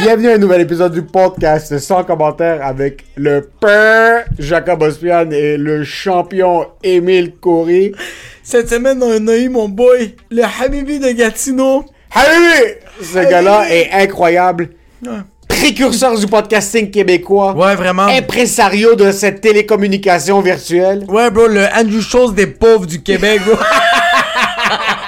Bienvenue à un nouvel épisode du podcast sans commentaire avec le père Jacob Ospian et le champion Émile Coury. Cette semaine, on a eu mon boy, le Habibi de Gatineau. Hey! Ce gars-là est incroyable. Précurseur du podcasting québécois. Ouais, vraiment. Impresario de cette télécommunication virtuelle. Ouais, bro, le Andrew Schultz des pauvres du Québec, bro.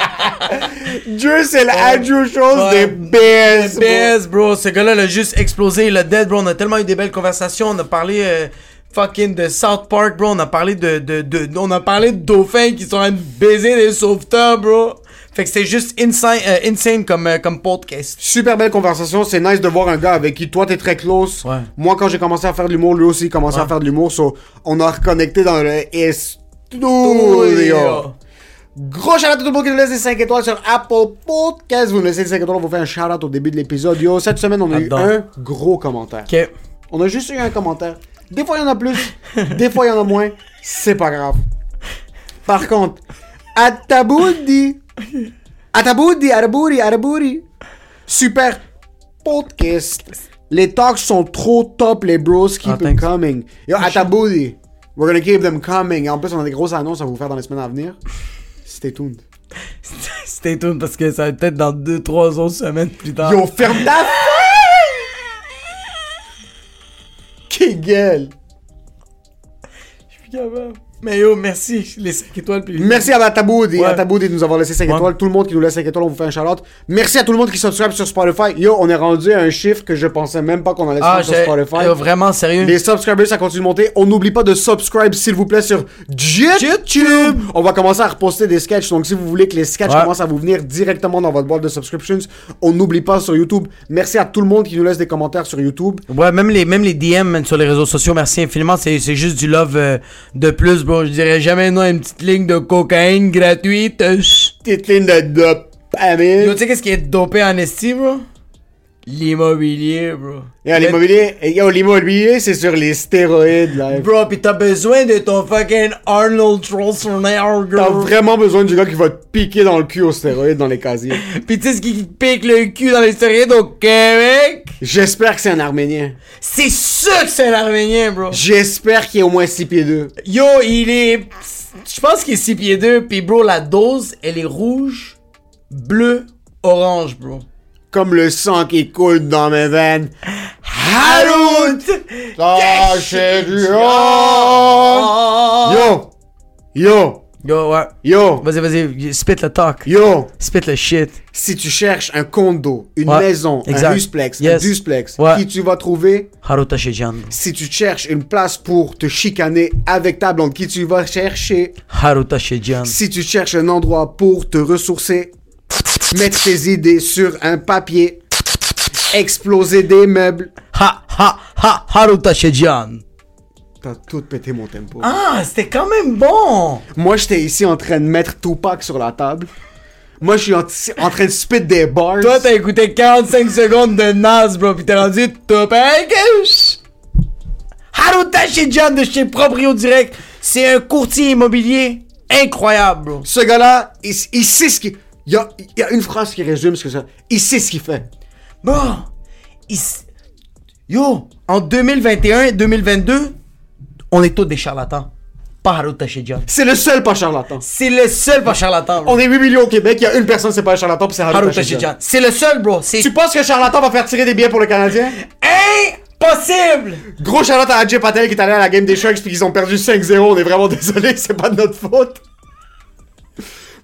Dieu, c'est le Andrew Schultz des Bears. BS, bro. Ce gars-là, il a juste explosé. Il a dead, bro. On a tellement eu des belles conversations. On a parlé euh, fucking de South Park, bro. On a parlé de, de, de, on a parlé de dauphins qui sont en train de baiser des sauveteurs, bro. Fait que c'est juste insane, euh, insane comme, euh, comme podcast. Super belle conversation. C'est nice de voir un gars avec qui toi t'es très close. Ouais. Moi, quand j'ai commencé à faire de l'humour, lui aussi commençait à faire de l'humour. So, on a reconnecté dans le studio. Gros shout out à tout le monde qui nous laisse des 5 étoiles sur Apple Podcast. Vous nous laissez des 5 étoiles, on vous fait un shout out au début de l'épisode. Yo, cette semaine, on a eu un gros commentaire. Ok. On a juste eu un commentaire. Des fois, il y en a plus. des fois, il y en a moins. C'est pas grave. Par contre, Ataboudi. Ataboudi, Arabouri, Arabouri. Super podcast. Les talks sont trop top, les bros. Keep Ah, them coming. Yo, Ataboudi. We're gonna keep them coming. Et en plus, on a des grosses annonces à vous faire dans les semaines à venir. Stay tuned. Stay tuned parce que ça va peut-être dans 2-3 autres semaines plus tard. Yo, ferme ta Qui gueule. Je suis capable. Mais yo, merci. Les 5 étoiles. Puis... Merci à Ataboudi, Ouais. Ataboudi de nous avoir laissé 5 Ouais. étoiles. Tout le monde qui nous laisse 5 étoiles, on vous fait un shout Merci à tout le monde qui subscribe sur Spotify. Yo, on est rendu à un chiffre que je pensais même pas qu'on allait Ah, faire sur Spotify. yo, vraiment sérieux. Les subscribers, ça continue de monter. On n'oublie pas de subscribe, s'il vous plaît, sur YouTube. On va commencer à reposter des sketchs. Donc, si vous voulez que les sketchs Ouais. commencent à vous venir directement dans votre boîte de subscriptions, on n'oublie pas sur YouTube. Merci à tout le monde qui nous laisse des commentaires sur YouTube. Ouais, même les, même les DM sur les réseaux sociaux, merci infiniment. C'est, c'est juste du love euh, de plus, bro. Je dirais jamais non à une petite ligne de cocaïne gratuite. Petite ligne de dopamine. Yo, tu sais qu'est-ce qui est dopé en esti, bro? L'immobilier, bro. Yo, l'immobilier, yo, l'immobilier, c'est sur les stéroïdes, là. Bro, pis t'as besoin de ton fucking Arnold Schwarzenegger, T'as vraiment besoin du gars qui va te piquer dans le cul aux stéroïdes dans les casiers. Pis tu sais ce qui pique le cul dans les stéroïdes au Québec? J'espère que c'est un Arménien. C'est sûr que c'est un Arménien, bro. J'espère qu'il est au moins 6 pieds 2. Yo, il est. Je pense qu'il est 6 pieds 2. Puis, bro, la dose, elle est rouge, bleu, orange, bro. Comme le sang qui coule dans mes veines. Harout! Yo! Yo! Yo, ouais. Yo! Vas-y, vas-y, spit le talk. Yo! Spit le shit. Si tu cherches un condo, une Ouais, maison, exact. un duplex, un duplex, Ouais. qui tu vas trouver? Haruta Shejan. Si tu cherches une place pour te chicaner avec ta blonde, qui tu vas chercher? Haruta Shejan. Si tu cherches un endroit pour te ressourcer, mettre tes idées sur un papier, exploser des meubles. Ha, ha, ha, Haruta Shejan. T'as tout pété mon tempo. Ah, c'était quand même bon. Moi, j'étais ici en train de mettre Tupac sur la table. Moi, je suis en, en train de spit des bars. Toi, t'as écouté 45 secondes de Nas, bro, pis t'es rendu top Haruta Shejan de chez Proprio Direct. C'est un courtier immobilier incroyable, bro. Ce gars-là, il, il sait ce qu'il... Il y a, y a une phrase qui résume ce que ça... Il sait ce qu'il fait. Bon, il yo, en 2021 et 2022, on est tous des charlatans. pas Tachidjian. C'est le seul pas charlatan. C'est le seul pas charlatan. bro. On est 8 millions au Québec, il y a une personne, c'est pas un charlatan, puis c'est Harout Harout Tachidjian. C'est le seul, bro. Tu penses que charlatan va faire tirer des billets pour le Canadien? impossible. Gros charlotte à Ajay Patel qui est allé à la game des Sharks puis qu'ils ont perdu 5-0. On est vraiment désolé, c'est pas de notre faute.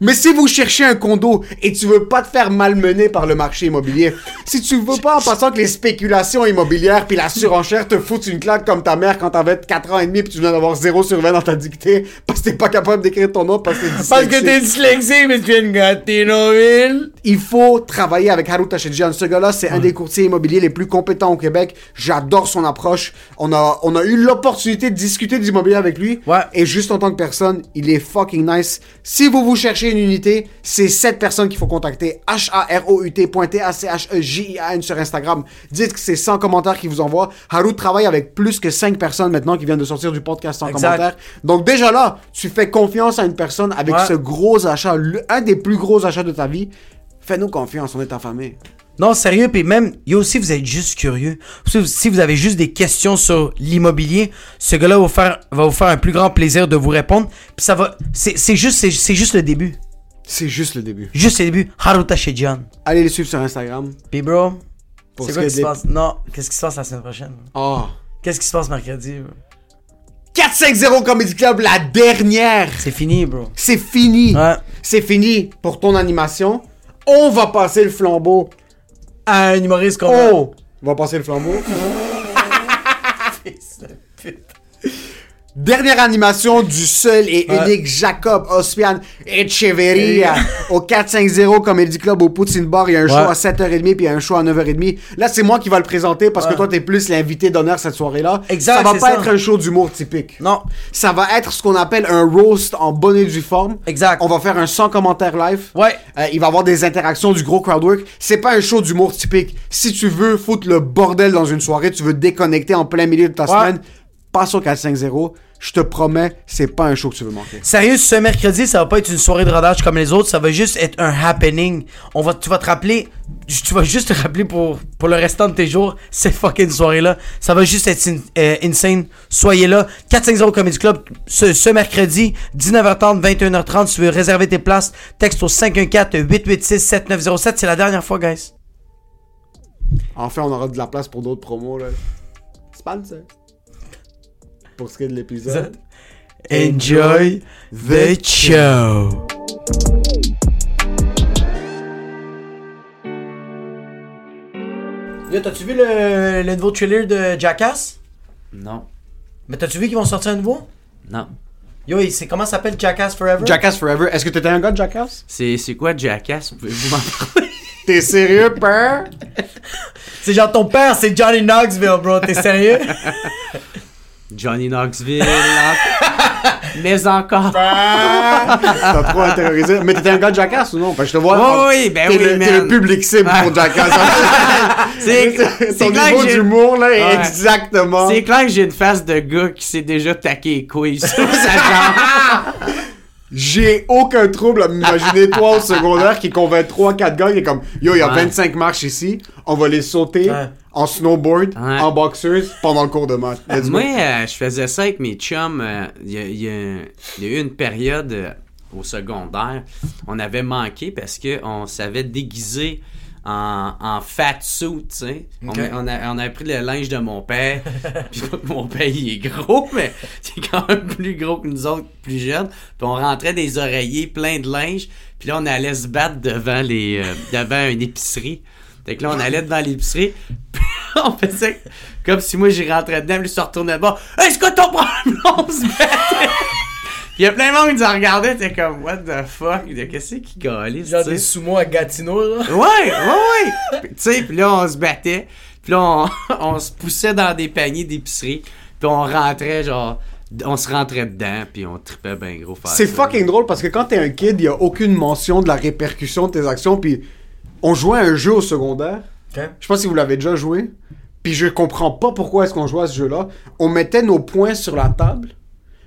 Mais si vous cherchez un condo et tu veux pas te faire malmener par le marché immobilier, si tu veux pas en passant que les spéculations immobilières puis la surenchère te foutent une claque comme ta mère quand t'avais 4 ans et demi puis tu viens d'avoir 0 sur 20 dans ta dictée parce que t'es pas capable d'écrire ton nom parce que t'es Parce que dyslexique. t'es dyslexique, mais tu viens de Gatineauville. Il faut travailler avec Haru Tachidjian. Ce gars-là, c'est un des courtiers immobiliers les plus compétents au Québec. J'adore son approche. On a, on a eu l'opportunité de discuter d'immobilier avec lui. Ouais. Et juste en tant que personne, il est fucking nice. Si vous vous cherchez une unité, c'est cette personne qu'il faut contacter. H-A-R-O-U-T.A-C-H-E-J-I-A-N E sur Instagram. Dites que c'est 100 commentaires qu'il vous envoie. Haru travaille avec plus que 5 personnes maintenant qui viennent de sortir du podcast sans Exact. commentaires. Donc déjà là, tu fais confiance à une personne avec Ouais. ce gros achat, un des plus gros achats de ta vie. Fais-nous confiance, on est en famille. Non, sérieux, puis même, yo, si vous êtes juste curieux, si vous, avez juste des questions sur l'immobilier, ce gars-là va, vous faire- va vous faire un plus grand plaisir de vous répondre. Puis ça va, c'est juste, c'est c'est juste le début. C'est juste le début. Juste le début. Haruta Shejian. Allez les suivre sur Instagram. Puis bro, c'est ce quoi qui se passe? Non, qu'est-ce qui se passe la semaine prochaine? Oh. Qu'est-ce qui se passe mercredi? bro? 4-5-0 Comedy Club, la dernière. C'est fini, bro. C'est fini. Ouais. C'est fini pour ton animation. On va passer le flambeau. Un humoriste qu'on va- On va passer le flambeau. Dernière animation du seul et unique Jacob Ospian Echeverria au 450 Comedy Club au Poutine Bar. Il y a un show à 7h30 puis il y a un show à 9h30. Là, c'est moi qui va le présenter parce que toi, t'es plus l'invité d'honneur cette soirée-là. Exact, Ça va pas ça. être un show d'humour typique. Non. Ça va être ce qu'on appelle un roast en bonne et due forme. Exact. On va faire un 100 commentaires live. Ouais. Euh, il va y avoir des interactions, du gros crowdwork. C'est pas un show d'humour typique. Si tu veux foutre le bordel dans une soirée, tu veux déconnecter en plein milieu de ta Ouais. semaine, passe au 450. Je te promets, c'est pas un show que tu veux manquer. Sérieux, ce mercredi, ça va pas être une soirée de rodage comme les autres, ça va juste être un happening. On va, tu vas te rappeler, tu vas juste te rappeler pour, pour le restant de tes jours, cette fucking soirée-là. Ça va juste être in- euh, insane. Soyez là. 450 Comedy Club, ce, ce mercredi, 19h30, 21h30. Si tu veux réserver tes places, texte au 514-886-7907. C'est la dernière fois, guys. Enfin, on aura de la place pour d'autres promos, là. Sponsor. Pour ce qui est de l'épisode. Enjoy the show. Yo, t'as-tu vu le, le nouveau trailer de Jackass? Non. Mais t'as-tu vu qu'ils vont sortir un nouveau? Non. Yo, c'est comment ça s'appelle Jackass Forever? Jackass Forever. Est-ce que t'étais un gars de Jackass? C'est, c'est quoi Jackass? Pouvez-vous m'en parler? T'es sérieux, père? C'est genre ton père, c'est Johnny Knoxville, bro. T'es sérieux? Johnny Knoxville. Mais encore. T'as trop intériorisé. Mais t'étais un gars de Jackass ou non? Parce que je te vois. Oui, oui, ben t'es oui, le, t'es man. le public cible pour. Jackass. C'est, Ton clair niveau que j'ai- d'humour, là, est Ouais. exactement. C'est clair que j'ai une face de gars qui s'est déjà taqué les couilles sur sa jambe. J'ai aucun trouble à m'imaginer toi au secondaire qui convainc 3-4 gars qui est comme Yo, il y a Ouais. 25 marches ici, on va les sauter Ouais. En snowboard, Ouais. en boxers pendant le cours de go. Moi, euh, je faisais ça avec mes chums. euh, Il y, a, y y eu une période euh, au secondaire. On avait manqué parce qu'on savait déguiser en, en fat suit, tu sais. On-. On, a, on avait pris le linge de mon père. Puis mon père, il est gros, mais il est quand même plus gros que nous autres, plus jeunes. Puis on rentrait des oreillers pleins de linge. Puis là, on allait se battre devant les euh, devant une épicerie. Fait que là, on allait devant l'épicerie. Puis on faisait comme si moi, j'y rentrais dedans. Puis lui, se retournait de bord. Est-ce que ton problème, on se battait? Puis il y a plein de monde qui nous regardait. T'es comme, what the fuck? Qu'est-ce qui galise, Genre des sumo à Gatineau, là. Ouais, ouais, ouais. Tu sais, puis là, on se battait. Puis là, on, on se poussait dans des paniers d'épicerie. Puis on rentrait, genre, on se rentrait dedans. Puis on tripait bien gros. faire C'est ça. fucking drôle parce que quand t'es un kid, il y a aucune mention de la répercussion de tes actions. Puis on jouait à un jeu au secondaire. Je sais pas si vous l'avez déjà joué. Puis je comprends pas pourquoi est-ce qu'on jouait à ce jeu-là. On mettait nos points sur la table.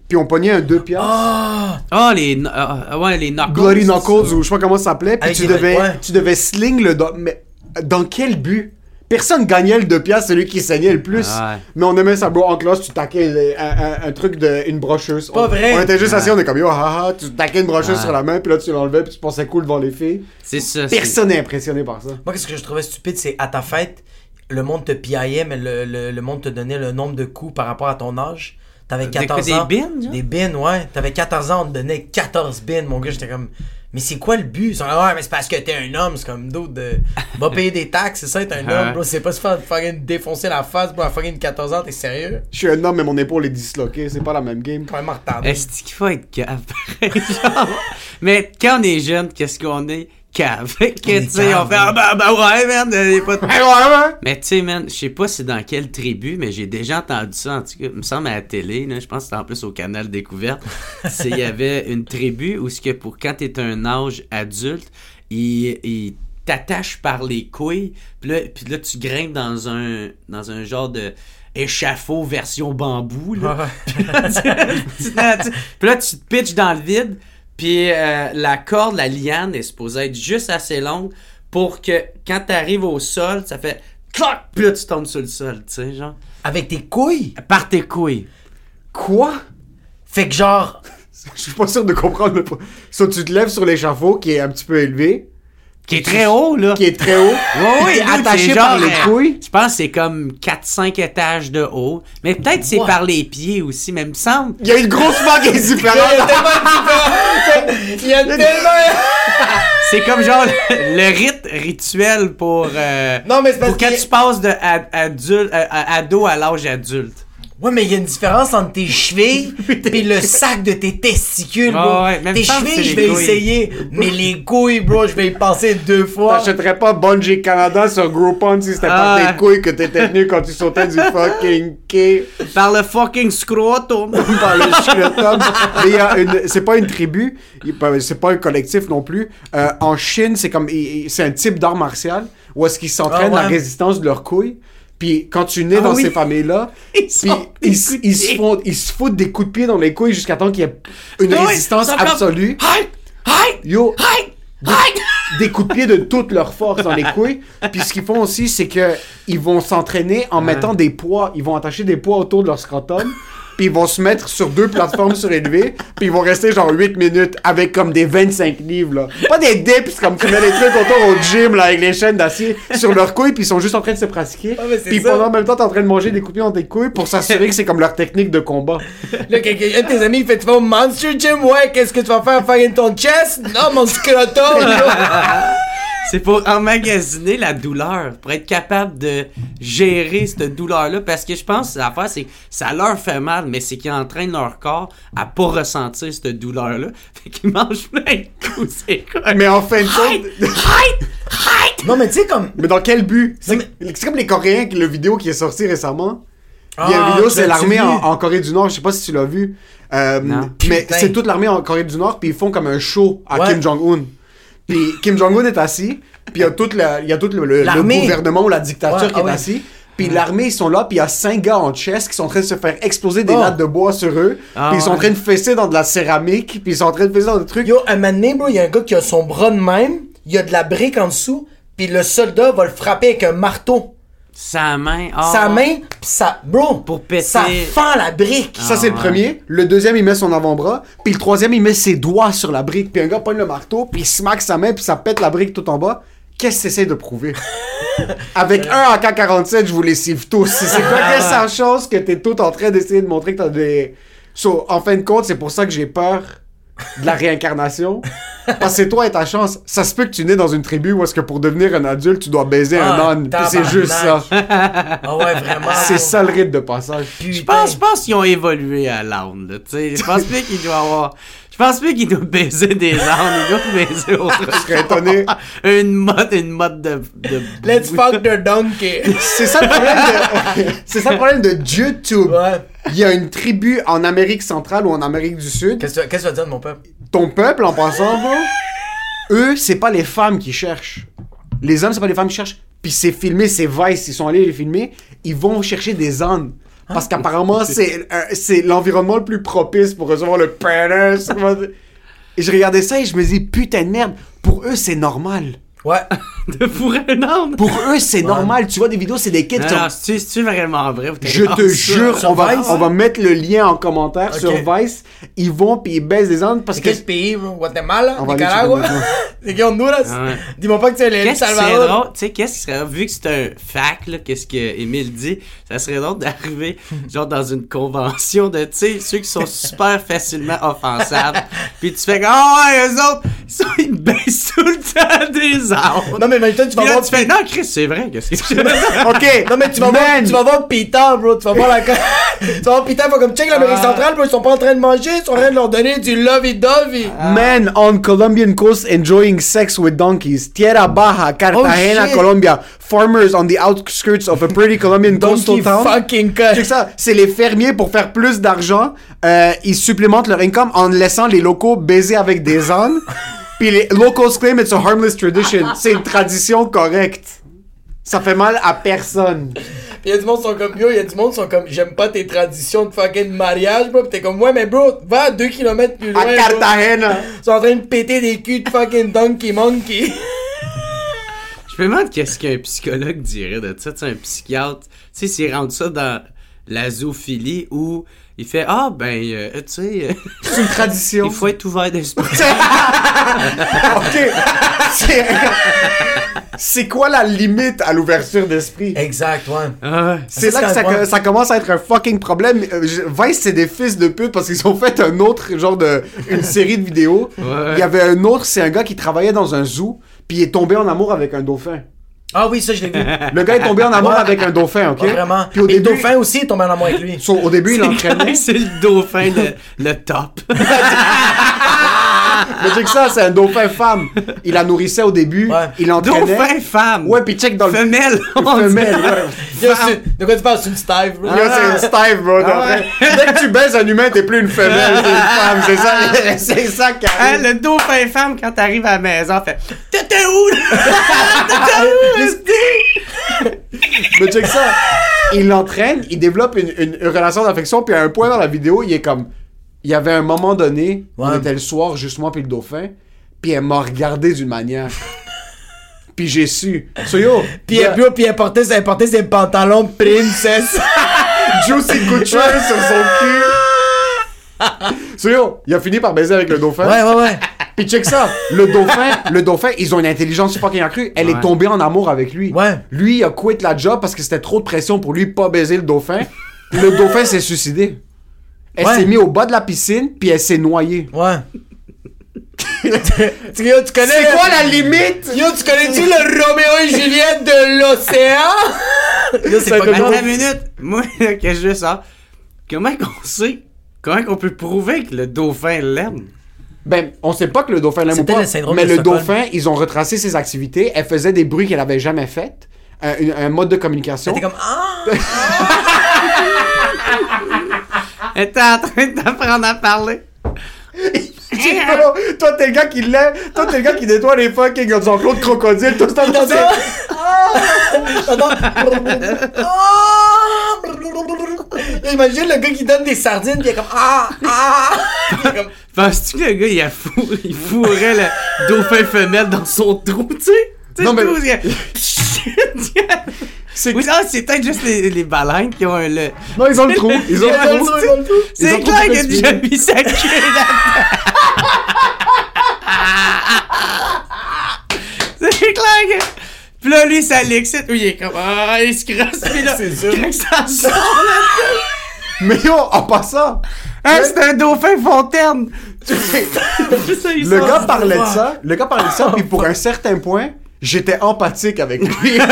Puis on pognait un 2 piastres. Ah, les, kn- ah, ah, ouais, les knuckles. Glory Knuckles ou je sais pas comment ça s'appelait. Puis tu les- devais, ouais. tu devais sling le. do- Mais dans quel but? Personne gagnait le 2 piastres, celui qui saignait le plus. Ah ouais. Mais on aimait ça, bro. En classe, tu taquais un, un- un truc de une brocheuse. Pas on, vrai. On était juste assis, on est comme yo, haha, tu taquais une brocheuse Ouais. sur la main, puis là tu l'enlevais, puis tu pensais cool devant les filles. C'est ça. c'est- Personne n'est impressionné par ça. Moi, qu'est-ce que je trouvais stupide, c'est à ta fête, le monde te piaillait, mais le, le, le monde te donnait le nombre de coups par rapport à ton âge. T'avais Des- 14 des ans. bins, genre? Des bins, ouais. T'avais 14 ans, on te donnait 14 bins, mon gars. J'étais comme, mais c'est quoi le but? Ils sont là, ouais, mais c'est parce que t'es un homme. C'est comme d'autres de. Va payer des taxes, c'est ça, être un homme, bro. C'est pas se faire fucking défoncer la face, bro, à fucking 14 ans, t'es sérieux? Je suis un homme, mais mon épaule est disloquée, c'est pas la même game. Quand même retardé. Est-ce qu'il faut être genre? Mais quand on est jeune, qu'est-ce qu'on est? Cave. Que, est tu sais, cave, on fait, ah bah, bah ouais, man, a pas de... Mais tu sais, man, je sais pas c'est dans quelle tribu, mais j'ai déjà entendu ça, en tout cas, il me semble à la télé, je pense que c'était en plus au canal Découverte. Il y avait une tribu où ce que pour quand t'es un âge adulte, ils il t'attachent par les couilles, puis là, puis là tu grimpes dans un, dans un genre de échafaud version bambou, là. Puis là, tu- tu- tu- puis là, tu te pitches dans le vide, puis euh, la corde, la liane est supposée être juste assez longue pour que quand t'arrives au sol, ça fait clac, puis là tu tombes sur le sol, tu sais, genre. Avec tes couilles? Par tes couilles. Quoi? Fait que genre. Je suis pas sûr de comprendre le point. So, tu te lèves sur l'échafaud qui est un petit peu élevé, Qui est très haut, là. qui est très haut. T'es dude, attaché par genre, les euh, couilles. Je pense que c'est comme 4-5 étages de haut. Mais peut-être c'est par les pieds aussi, mais il me semble. Il y a une grosse vague qui est Il y a différente. Il y a tellement. C'est comme genre le, le rite rituel pour. euh, Non, mais c'est parce pour quand que- tu passes de adulte, à- ado à l'âge adulte. Ouais, mais il y a une différence entre tes chevilles et le sac de tes testicules, bro. Ouais, ouais, même tes chevilles, je vais essayer. Mais les couilles, bro, je vais y penser deux fois. T'achèterais pas Bungie Canada sur Groupon si c'était Ah. pas tes couilles que t'étais tenu quand tu sautais du fucking quai? Par le fucking scrotum. par le scrotum. Mais il y a une, c'est pas une tribu, ben, c'est pas un collectif non plus. Euh, en Chine, c'est comme, c'est un type d'art martial où est-ce qu'ils s'entraînent Ah ouais. la résistance de leurs couilles. Puis quand tu nais Ah dans oui. ces familles-là, Ils ils, se font, ils se foutent des coups de pied dans les couilles jusqu'à temps qu'il y ait une Ouais, résistance absolue. Hi! Hi! Yo, Hi! Des coups de pied de toute leur force dans les couilles. Puis ce qu'ils font aussi, c'est que ils vont s'entraîner en mettant des poids. Ils vont attacher des poids autour de leur scrotum. Puis ils vont se mettre sur deux plateformes surélevées. Puis ils vont rester genre 8 minutes avec comme des 25 livres, là. Pas des dips comme tu mets les trucs autour au gym, là, avec les chaînes d'acier sur leurs couilles. Puis ils sont juste en train de se pratiquer. C'est puis pendant en même temps, t'es en train de manger des coups dans tes couilles pour s'assurer que c'est comme leur technique de combat. Là, quelqu'un, un de tes amis, il fait Tu vas au Monster Gym, ouais, qu'est-ce que tu vas faire Faire ton chest? Non, mon scrotum. C'est pour emmagasiner la douleur, pour être capable de gérer cette douleur-là. Parce que je pense que l'affaire, c'est que ça leur fait mal, mais c'est qu'ils entraînent leur corps à pas ressentir cette douleur-là. Fait qu'ils mangent plein de coups, c'est quoi? Mais en fin de compte. Hide! Hide! Non, mais tu sais, comme. Mais dans quel but? C'est comme les Coréens, le vidéo qui est sorti récemment. Il y a Ah, une vidéo, tu c'est l'as-tu l'armée en, en Corée du Nord. Je sais pas si tu l'as vu. Euh, Non. mais c'est toute l'armée en Corée du Nord, puis ils font comme un show à Ouais. Kim Jong-un. Puis Kim Jong-un est assis, puis il y a tout, la- il y a tout le, le- gouvernement ou la dictature Ouais, qui ah est ouais. assis. Puis l'armée, ils sont là, puis il y a cinq gars en chess qui sont en train de se faire exploser des Oh. lattes de bois sur eux. Ah puis ils sont en ouais. train de fesser dans de la céramique, puis ils sont en train de fesser dans des trucs. Yo, un moment donné, bro, il y a un gars qui a son bras de même, il y a de la brique en dessous, puis le soldat va le frapper avec un marteau. Sa main. ah. Sa main, pis ça. Bro, Pour péter. Ça fend la brique. Ça, c'est le ouais. premier. Le deuxième, il met son avant-bras. Puis le troisième, il met ses doigts sur la brique. Puis un gars pogne le marteau, puis il smack sa main, puis ça pète la brique tout en bas. Qu'est-ce que t'essayes de prouver? Avec un AK-47, je vous les cive tous. C'est quoi Ah chose que t'es tout en train d'essayer de montrer que t'as des... So, en fin de compte, c'est pour ça que j'ai peur de la réincarnation. Parce que c'est toi et ta chance. Ça se peut que tu nais dans une tribu où est-ce que pour devenir un adulte, tu dois baiser un Ah, âne. Puis c'est juste ça. Ah ouais, vraiment. C'est ça le rite de passage. Je pense, je pense qu'ils ont évolué à l'âne, là, tu sais. Je pense plus qu'il doit avoir... Je pense plus qu'il doit baiser des ânes, il doit baiser autre chose. Je serais étonné. Une mode, une mode de... de... Let's fuck the donkey. C'est ça le problème de, c'est ça le problème de YouTube. Ouais. Il y a une tribu en Amérique centrale ou en Amérique du Sud. Qu'est-ce que tu- qu'est-ce que tu vas dire de mon peuple? Ton peuple, en passant, bro, eux, c'est pas les femmes qui cherchent. Les hommes, c'est pas les femmes qui cherchent. Puis c'est filmé, c'est Vice, ils sont allés les filmer. Ils vont chercher des ânes. Parce qu'apparemment, c'est euh, c'est l'environnement le plus propice pour recevoir le pénis. Et je regardais ça et je me dis, putain de merde, pour eux, c'est normal. Ouais. de fourrer un âne. Pour eux, c'est normal. Tu vois des vidéos, c'est des kids qui Non, non, sont- c'est-tu c'est-tu vraiment vrai? Je te jure, Sur on va, Vice? on va mettre le lien en commentaire sur Vice. Ils vont puis ils baissent des ânes parce C'est que. quel pays? Guatemala? On Nicaragua? C'est qui, Honduras? Ah ouais. Dis-moi pas que c'est le Qu'est-ce qui serait Salvador. drôle, tu sais, qu'est-ce qui serait, vu que c'est un fact, là, qu'est-ce que Émile dit, ça serait drôle d'arriver, genre, dans une convention de, tu sais, ceux qui sont super facilement offensables, puis tu fais, ah ouais, eux autres, ils, sont, ils baissent tout le temps des Non, mais maintenant, tu vas voir tu fais, non, Chris, c'est vrai, qu'est-ce que je Ok. Non mais tu vas, voir, Man. tu vas voir Peter bro, tu vas voir la tu vas voir Peter, va comme check l'Amérique Ah. centrale bro, ils sont pas en train de manger, ils sont en train de leur donner du lovey-dovey. Men on Colombian coast enjoying sex with donkeys. Tierra Baja, Cartagena, Oh. Colombia. Farmers on the outskirts of a pretty Colombian coastal Donkey town. fucking cut. Ça, c'est les fermiers pour faire plus d'argent. euh, ils supplémentent leur income en laissant les locaux baiser avec des ânes. Puis les locals claim it's a harmless tradition. C'est une tradition correcte. Ça fait mal à personne. Pis y'a du monde qui sont comme yo, y'a du monde qui sont comme j'aime pas tes traditions de fucking mariage bro, pis t'es comme ouais mais bro, va à 2 km plus loin. À bro. Cartagena. Ils sont en train de péter des culs de fucking donkey monkey. Je me demande qu'est-ce qu'un psychologue dirait de ça, tu sais, un psychiatre. Tu sais, s'il rentre ça dans la zoophilie où il fait Ah, ben, euh, tu sais, euh, C'est une tradition. il faut être ouvert d'esprit. ok. C'est- C'est quoi la limite à l'ouverture d'esprit? Exact, ouais. Ah, C'est là que ça, commence à être un fucking problème. Euh, Vice, c'est des fils de pute parce qu'ils ont fait un autre genre de. une série de vidéos. Ouais. Il y avait un autre, c'est un gars qui travaillait dans un zoo, puis il est tombé en amour avec un dauphin. Ah oui, ça je l'ai vu. Le gars est tombé en amour avec un dauphin, ok? Vraiment. Puis au Et le dauphin aussi est tombé en amour avec lui. so, au début, il l'entraînait. c'est le dauphin, le, le top. Mais check ça, c'est un dauphin femme. Il la nourrissait au début, Ouais. il l'entraînait. dauphin femme. Ouais, puis check dans le. Femelle. Femelle, ouais. Yo, de quoi tu parles? C'est une stave, bro. Yo, c'est une stave, bro. Ah. Dès que tu baises un humain, t'es plus une femelle, t'es une femme. C'est ça, c'est ça qui Hein, le dauphin femme, quand t'arrives à la maison, fait T'étais où? T'étais où, esti? Mais check ça. Il l'entraîne, il développe une, une- une relation d'affection, puis à un point dans la vidéo, il est comme. Il y avait un moment donné, on Ouais. était le soir, juste moi puis le dauphin, puis elle m'a regardé d'une manière. puis j'ai su. So yo, Puis a elle, puis elle portait, elle portait ses pantalons princesse. Juicy Couture sur son cul. So yo, il a fini par baiser avec le dauphin. ouais, ouais, ouais. Puis check ça, le dauphin, le dauphin, ils ont une intelligence fucking accrue. Elle Ouais. est tombée en amour avec lui. Ouais. Lui, il a quitté la job parce que c'était trop de pression pour lui pas baiser le dauphin. Le dauphin s'est suicidé. Elle Ouais. s'est mise au bas de la piscine, puis elle s'est noyée. Ouais. tu, yo, tu connais. C'est quoi la limite? Yo, tu connais-tu le Roméo et Juliette de l'océan? Yo, c'est pas Attends grave. une minute. Moi, là, que je veux ça. Comment qu'on sait? Comment qu'on peut prouver que le dauphin l'aime? Ben, on sait pas que le dauphin l'aime ou pas. le Mais le Stockholm. dauphin, ils ont retracé ses activités. Elle faisait des bruits qu'elle avait jamais fait. Un, mode de communication. T'es comme, ah! Elle était en train d'apprendre à parler. Bro, toi, t'es le gars qui lève. Toi, t'es le gars qui nettoie les fucking enclos de crocodile. Toi, t'es dans Attends. Ah! Imagine le gars qui donne des sardines pis il est comme ah ah comme, Penses-tu que le gars, il, a fou... il fourrait le dauphin femelle dans son trou, tu sais? Non, mais- le C'est Oui, ah, c'est peut-être juste les, les baleines qui ont un... Le... Non, ils ont le trou. Ils ont le trou. le C'est clair qu'il a déjà mis sa queue là C'est clair que... Puis là, lui, ça l'excite. Lui, il est comme... Ah, il se crosse. Puis là, C'est sûr. ça sort. Mais yo, en passant, Hein, c'est un dauphin fontaine! Ça, le gars parlait de ça. Le gars parlait de ça, puis pour un certain point, j'étais empathique avec lui. Là,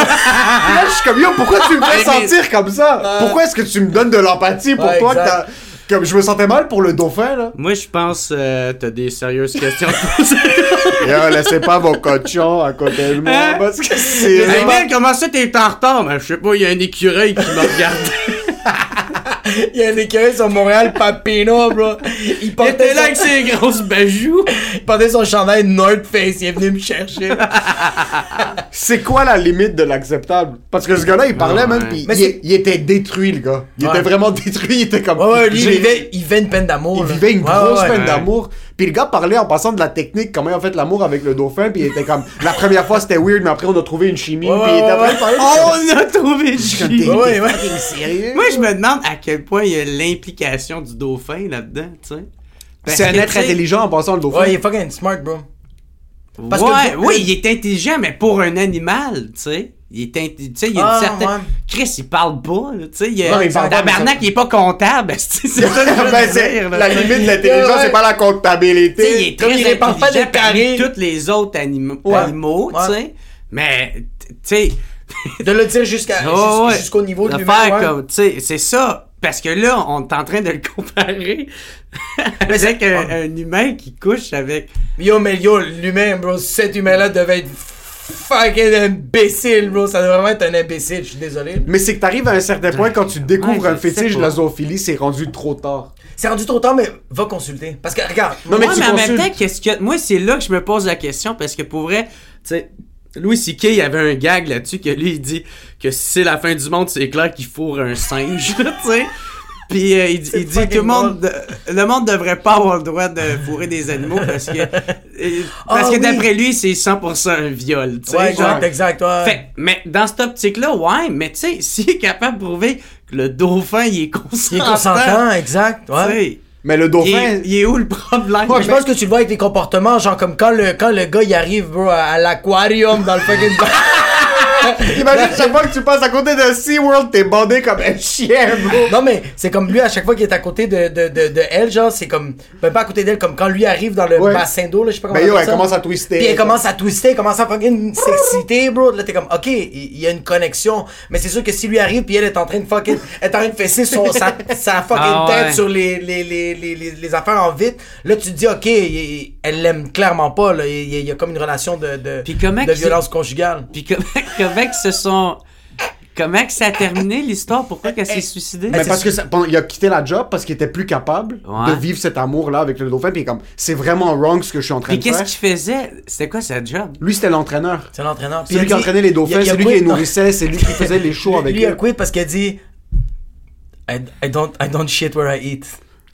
je suis comme, yo, pourquoi tu me fais Mais- mais- sentir comme ça? Pourquoi est-ce que tu me donnes de l'empathie pour Ouais, toi que exact. t'as- Comme je me sentais mal pour le dauphin, là? Moi, je pense euh, t'as des sérieuses questions à poser. Yo, laissez pas vos cochons à côté de moi, Hein? parce que c'est... Man, comment ça t'es en retard? Ben, je sais pas, il y a un écureuil qui m'a regardé. Il y a un écureuil sur Montréal, Papino, bro. Il Il portait, était là avec ses grosses bajoux. il portait son chandail North Face. Il est venu me chercher. C'est quoi la limite de l'acceptable? Parce que ce gars-là, il parlait, man, ouais. pis Mais il, était détruit, le gars. Il Ouais. était vraiment détruit, il était comme... Ouais, lui, il vivait, il vivait une peine d'amour. Il là. vivait une Ouais, grosse ouais, peine ouais. d'amour. Puis le gars parlait en passant de la technique, comment il a fait l'amour avec le dauphin, puis il était comme, la première fois c'était weird, mais après on a trouvé une chimie, Ouais, puis il était parler. Oh, on a trouvé une chimie. Ouais, sérieux? Moi, je me demande à quel point il y a l'implication du dauphin là-dedans, tu sais. Parce C'est un être intelligent en passant le dauphin. Ouais, il est fucking smart, bro. Parce que ouais, oui, le- il est intelligent, mais pour un animal, tu sais. Il est tu sais, il y a Ah, une certaine... ouais. Chris, il parle pas, là, tu sais. Il Non, est... il parle Tabarnak, il est pas comptable, c'est ça que je veux Ben, c'est- dire, là, la limite de l'intelligence, Ouais. c'est pas la Tu sais, il comptabilité. est Comme très il répare pas intelligent des carrés. parmi tous les autres Ouais. animaux, tu Ouais. sais. Mais, tu sais... De le dire jusqu'à jusqu'au niveau de De l'humain. faire ouais. comme, tu sais, c'est ça. Parce que là, on est en train de le comparer avec un, un humain qui couche avec. Yo, mais yo, l'humain, bro, cet humain-là devait être fucking imbécile, bro. Ça devrait vraiment être un imbécile, je suis désolé. Mais c'est que t'arrives à un certain point quand tu découvres Ouais, un fétiche de la zoophilie, c'est rendu trop tard. C'est rendu trop tard, mais va consulter. Parce que, regarde, Non, mais Ouais, tu mais en même consultes. temps, qu'est-ce que. Moi, c'est là que je me pose la question parce que pour vrai, tu sais. Louis C.K. il avait un gag là-dessus que lui il dit que si c'est la fin du monde, c'est clair qu'il fourre un singe, tu sais. Puis euh, il, dit- il dit fucking tout le monde, de- le monde devrait pas avoir le droit de fourrer des animaux parce que euh, parce Ah, que oui. d'après lui c'est 100% un viol, tu sais. ouais, exact, genre. exact, ouais. Fait, mais dans cette optique-là, ouais, mais tu sais, s'il est capable de prouver que le dauphin, il est consentant. il est consentant, exact, tu ouais. sais, Mais le Il, dauphin. est- il est où le problème? Mais je pense que tu le vois avec les comportements, genre comme quand le, quand le gars il arrive, bro, à, à l'aquarium dans le fucking. Imagine chaque fois que tu passes à côté de SeaWorld, t'es bandé comme un chien, bro. non, mais c'est comme lui, à chaque fois qu'il est à côté de, de, de, de elle, genre, c'est comme. Ben, pas à côté d'elle, comme quand lui arrive dans le Ouais. bassin d'eau, là, je sais pas comment Ben yo, elle ça. commence à twister. Puis elle commence à twister, elle commence à fucking s'exciter, bro. Là, t'es comme, ok, il y, a une connexion. Mais c'est sûr que si lui arrive, puis elle est en train de fucking. Elle est en train de fesser son, sa, sa fucking Ah ouais. tête sur les, les, les, les, les, les affaires en vite. Là, tu te dis, ok, il- elle l'aime clairement pas, là. Il y, a- il y a comme une relation de, de, de violence conjugale. Puis comment, comment que se sont. Comment que ça a terminé l'histoire? Pourquoi qu'elle s'est suicidée? Mais parce que ça- pendant- il a quitté la job parce qu'il était plus capable Ouais. de vivre cet amour-là avec le dauphin. Puis comme, c'est vraiment wrong ce que je suis en train Puis de qu'est-ce faire. qu'il faisait? C'était quoi sa job? Lui, c'était l'entraîneur. C'est l'entraîneur. C'est lui qui entraînait les dauphins, c'est lui qui les nourrissait, c'est lui qui faisait les shows avec Lui, il a eux. quitté parce qu'il a dit I, I, don't, I don't shit where I eat.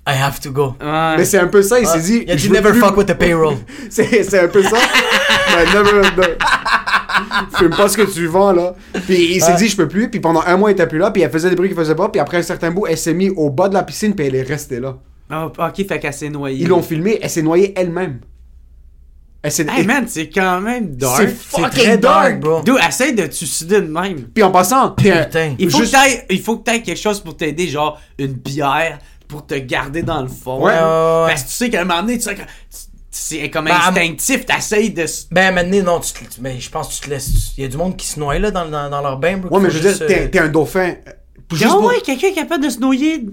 I have to go. Mais c'est un peu ça, il s'est dit. Il a je dit veux never plus- fuck with the payroll. C'est c'est un peu ça. Ben, never, ne- Fume pas ce que tu vends, là. Puis il s'est dit, je peux plus. Puis pendant un mois, il était plus là. Puis elle faisait des bruits qu'il faisait pas. Puis après un certain bout, elle s'est mise au bas de la piscine. Puis elle est restée là. Ah, ok, fait qu'elle s'est noyée. Ils l'ont filmé. Elle s'est noyée elle-même. Elle s'est. Hey man, c'est quand même dark. C'est fucking très dark, dark, bro. D'où essaye de te suicider de même. Puis en passant, Putain. Il faut, Juste- que t'ailles- il faut que t'aies quelque chose pour t'aider, genre une bière, pour te garder dans le fond. Ouais. Ouais, ouais, ouais. Parce que tu sais qu'à un moment donné, tu sais que c'est comme Ben, instinctif, t'essayes de. s- Ben, maintenant, non, tu, te- mais je pense que tu te laisses. Il y a du monde qui se noie là dans, dans, dans leur bain, bro. Ouais, mais je veux dire, t'es euh, t'es un dauphin. euh, Juste Ah pour- ouais, quelqu'un est capable de se noyer.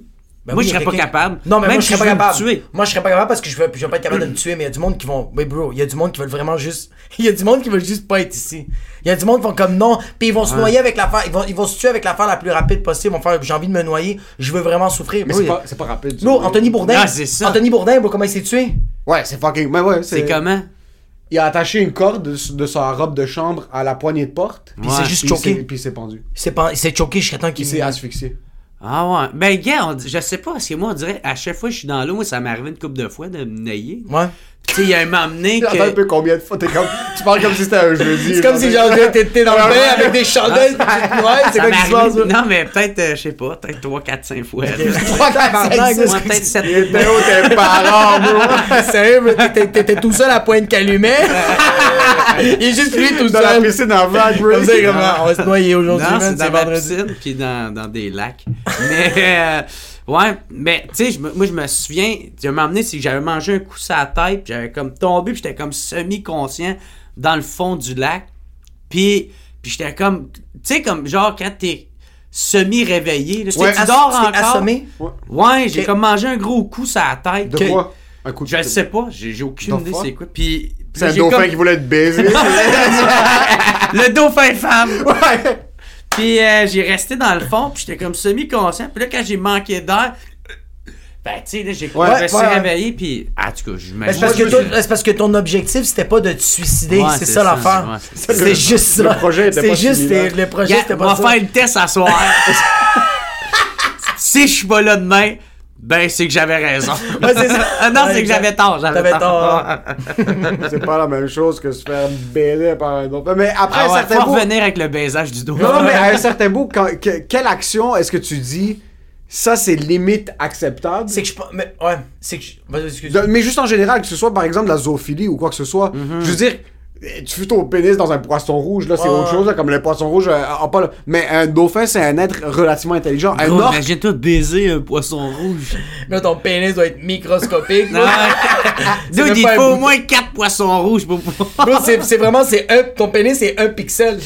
Ben moi, oui, je serais pas capable. Non, mais Même moi, je si serais pas capable. tuer. Moi, je serais pas capable parce que je veux, je veux pas être capable de me tuer, mais il y a du monde qui vont. Oui, bro, il y a du monde qui veulent vraiment juste. Il y a du monde qui veulent juste pas être ici. Il y a du monde qui vont comme non, puis ils vont se noyer avec l'affaire. Ils vont, ils vont se tuer avec l'affaire la plus rapide possible. Ils vont faire j'ai envie de me noyer, je veux vraiment souffrir. Mais c'est pas, c'est pas rapide. Bro, Anthony Bourdin. Ah, c'est ça. Anthony Bourdin, bro, comment il s'est tué? Ouais, c'est fucking. Mais ouais, C'est comment? Il a attaché une corde de, de sa robe de chambre à la poignée de porte. Puis il s'est Ouais. juste Puis il s'est- choqué. Puis il s'est pendu. Il s'est choqué jusqu'à temps Il qu'il s'est asphyxié. Ah ouais. Ben, gars, je sais pas, parce que moi, on dirait, à chaque fois que je suis dans l'eau, moi, ça m'est arrivé une couple de fois de me nailler. Ouais. Tu sais, il y a un moment donné Attends un peu combien de fois t'es comme. Tu parles comme si c'était un jeudi. C'est comme si genre t'es dans le bain avec des chandelles pis tu te noies, c'est ça quoi qui se passe? Non, mais peut-être, euh, je sais pas, peut-être 3, 4, 5 fois. là. Trois tabarnak, Moi, ça, peut-être 7 Il était où tes parents, bro? Sérieux, t'étais- t'étais tout seul à Pointe Calumet? Il est juste lui tout Dans la piscine en vague, bro. Comme ça, comme, ah, on va se noyer aujourd'hui, c'est dans piscine, puis dans, dans des lacs. Mais, euh, ouais, mais, tu sais, je moi, je me souviens, tu m'as amené, c'est que j'avais mangé un coup sur la tête, puis j'avais comme tombé, puis j'étais comme semi-conscient dans le fond du lac. Puis, puis j'étais comme, tu sais, comme, genre, quand t'es semi-réveillé, Ouais, tu dors encore. assommé? Ouais, j'ai comme mangé un gros coup sur la tête. De Ok. quoi? Un coup de Je le sais pas, j'ai aucune idée c'est quoi. Puis, C'est un dauphin comme- qui voulait être baisé. Le dauphin femme! ouais. Puis euh, j'ai resté dans le fond, puis j'étais comme semi-conscient. Puis là, quand j'ai manqué d'air, ben, tu sais, là, j'ai Ouais, je me suis ouais, ouais. réveillé, puis. Ah, en tout cas, je me Mais C'est parce, que ton objectif, c'était pas de te suicider, Ouais, c'est ça ça, l'affaire. ouais, c'est ça. C'est Le- juste ça. le projet était C'est pas juste, le projet, c'était on pas va ça. faire le test à soir. si je suis pas là demain, Ben, c'est que j'avais raison. Ouais, c'est ça. Ah non, Ouais, c'est que j'avais tort. J'avais tort. tort. C'est pas la même chose que se faire baiser par un autre. Mais après Ah un ouais, certain faut bout. revenir avec le baisage du dos. Non, mais à un certain bout, quand- que- quelle action est-ce que tu dis ça c'est limite acceptable? C'est que je. Mais ouais, c'est que je. Excuse. De- mais juste en général, que ce soit par exemple la zoophilie ou quoi que ce soit, je veux dire, tu fais ton pénis dans un poisson rouge, là, c'est Ouais, autre chose, là, comme le poisson rouge, euh, a pas le- mais un dauphin, c'est un être relativement intelligent. Un Gros, orque, Imagine-toi baiser un poisson rouge. Là, ton pénis doit être microscopique. Non. Dude, il faut au moins 4 poissons rouges pour pouvoir. Bro, c'est c'est vraiment, c'est un, ton pénis, c'est un pixel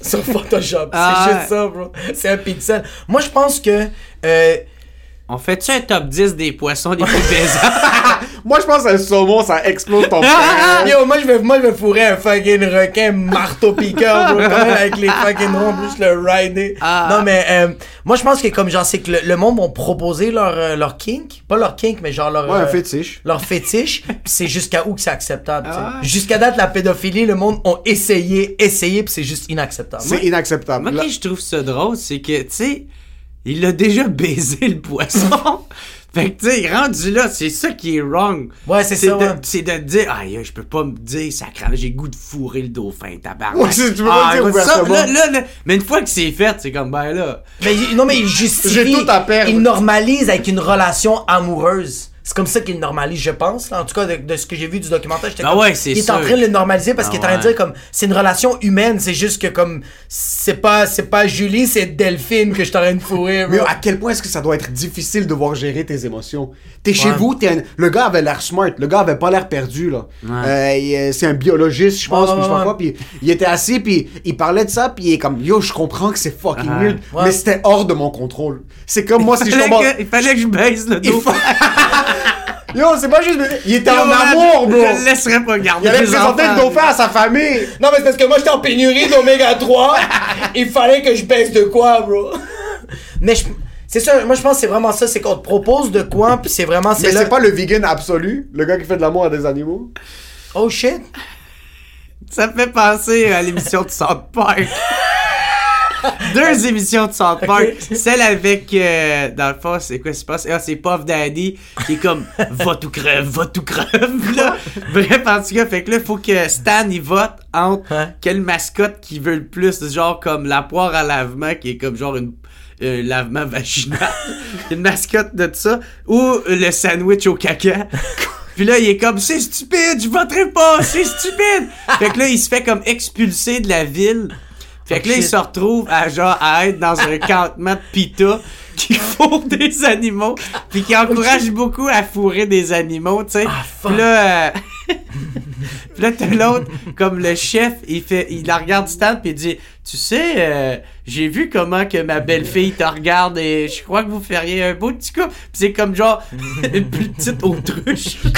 sur Photoshop. Ah c'est ouais. juste ça, bro. C'est un pixel. Moi, je pense que. euh, On fait-tu un top 10 des poissons les plus baisants? moi je pense que un saumon, ça explose ton pénis. Yo, moi, je vais, moi, je vais fourrer un fucking requin marteau-piqueur, bro, quand même, avec les fucking ronds, juste le rider. Ah. Non, mais, euh, moi, je pense que comme, genre, c'est que le, le monde vont proposer leur, euh, leur kink. Pas leur kink, mais genre leur. Ouais, un euh, fétiche. leur fétiche, pis c'est jusqu'à où que c'est acceptable. tu sais. Ah. Jusqu'à date, la pédophilie, le monde ont essayé, essayé, puis c'est juste inacceptable. C'est inacceptable. Moi, Là- qui je trouve ça drôle, c'est que, tu sais, il a déjà baisé le poisson. fait que, tu sais, rendu là, c'est ça qui est wrong. Ouais, c'est ça, ouais. c'est de dire, aïe, je peux pas me dire, sacré, j'ai goût de fourrer le dauphin, tabarnak. Ouais, c'est- dire ça, ouvertement. là, là, là, mais une fois que c'est fait, c'est comme, ben là. Mais non, mais il justifie. J'ai tout à perdre. Il normalise avec une relation amoureuse. C'est comme ça qu'il normalise, je pense. là. En tout cas, de, de ce que j'ai vu du documentaire, j'étais Ah comme. ouais, c'est Il est en train de le normaliser parce Ah qu'il est en train de dire comme c'est une relation humaine. C'est juste que comme c'est pas c'est pas Julie, c'est Delphine que je suis en train de fourrer. Mais à quel point est-ce que ça doit être difficile de voir gérer tes émotions? T'es chez Ouais. vous, t'es un- le gars avait l'air smart, le gars avait pas l'air perdu, là. Euh, euh, c'est un biologiste, je pense, Ouais, puis je sais pas quoi, puis il était assis, puis il parlait de ça, puis il est comme, yo, je comprends que c'est fucking Ouais. mais c'était hors de mon contrôle. C'est comme moi, si Il je fallait, tombe il fallait que je baise le dos. Yo, c'est pas juste... Il était en man, amour, bro! Je le laisserais pas garder Il allait présenter enfants. le dauphin à sa famille! Non, mais c'est parce que moi j'étais en pénurie d'oméga 3. Il fallait que je baisse de quoi, bro? Mais je- c'est ça, moi je pense que c'est vraiment ça. C'est qu'on te propose de quoi, puis c'est vraiment. Mais là- c'est pas le vegan absolu, le gars qui fait de l'amour à des animaux? Oh shit! Ça me fait penser à l'émission de South Park. Deux émissions de South Park. Celle avec, euh, dans le fond, c'est quoi qui se passe? Ah, c'est Puff Daddy qui est comme va tout crève, va tout crève. Là. Bref, en tout cas, fait que là, faut que Stan il vote entre Hein? quelle mascotte qui veut le plus. Genre comme la poire à lavement qui est comme genre une. Un lavement vaginal, une mascotte de ça, ou le sandwich au caca. Puis là, il est comme, c'est stupide, je voterai pas, c'est stupide. fait que là, il se fait comme expulser de la ville. Fait que là, il shit. se retrouve à genre à être dans un campement de pita qui fourre des animaux, puis qui encourage beaucoup à fourrer des animaux, tu sais. Puis là, euh, puis là t'as l'autre comme le chef, il fait, il la regarde Stan puis il dit, tu sais, euh, j'ai vu comment que ma belle-fille te regarde et je crois que vous feriez un beau petit coup. Puis c'est comme genre une plus petite autruche.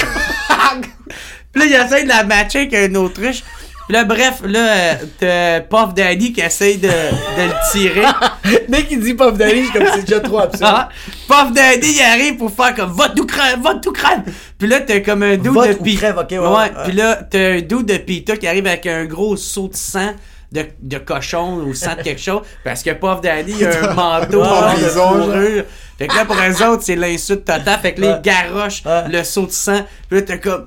Puis là, il essaie de la matcher avec autruche. Puis là, bref, là, t'as Puff Daddy qui essaye de, de le tirer. Dès qu'il dit Puff Daddy, je suis comme c'est déjà trop absurde. Ah, Puff Daddy, il arrive pour faire comme va tout crève, va tout crève. Puis là, t'as comme un dude Vote de pita. crève, ok, ouais, ouais. Puis là, t'as un dude de pita qui arrive avec un gros saut de sang. De, de cochon ou sang de quelque chose parce que Puff Daddy il a un manteau genre. fourrure fait que là pour eux autres c'est l'insulte totale fait que là ils garochent le saut de sang puis là t'as comme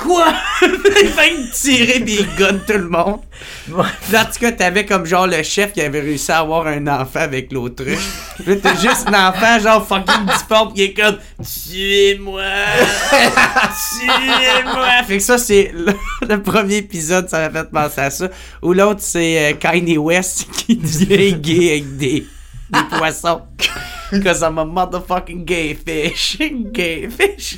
Quoi? il fait de tirer pis il gonne tout le monde. Ouais. En tout cas, t'avais comme genre le chef qui avait réussi à avoir un enfant avec l'autruche. Là, t'as juste un enfant genre fucking difforme qui est comme Tuez-moi! Tuez-moi! Fait que ça, c'est le, le premier épisode, ça m'a fait penser à ça. Ou l'autre, c'est euh, Kanye West qui devient gay avec des, des poissons. Cause I'm a motherfucking gay fish. Gay fish.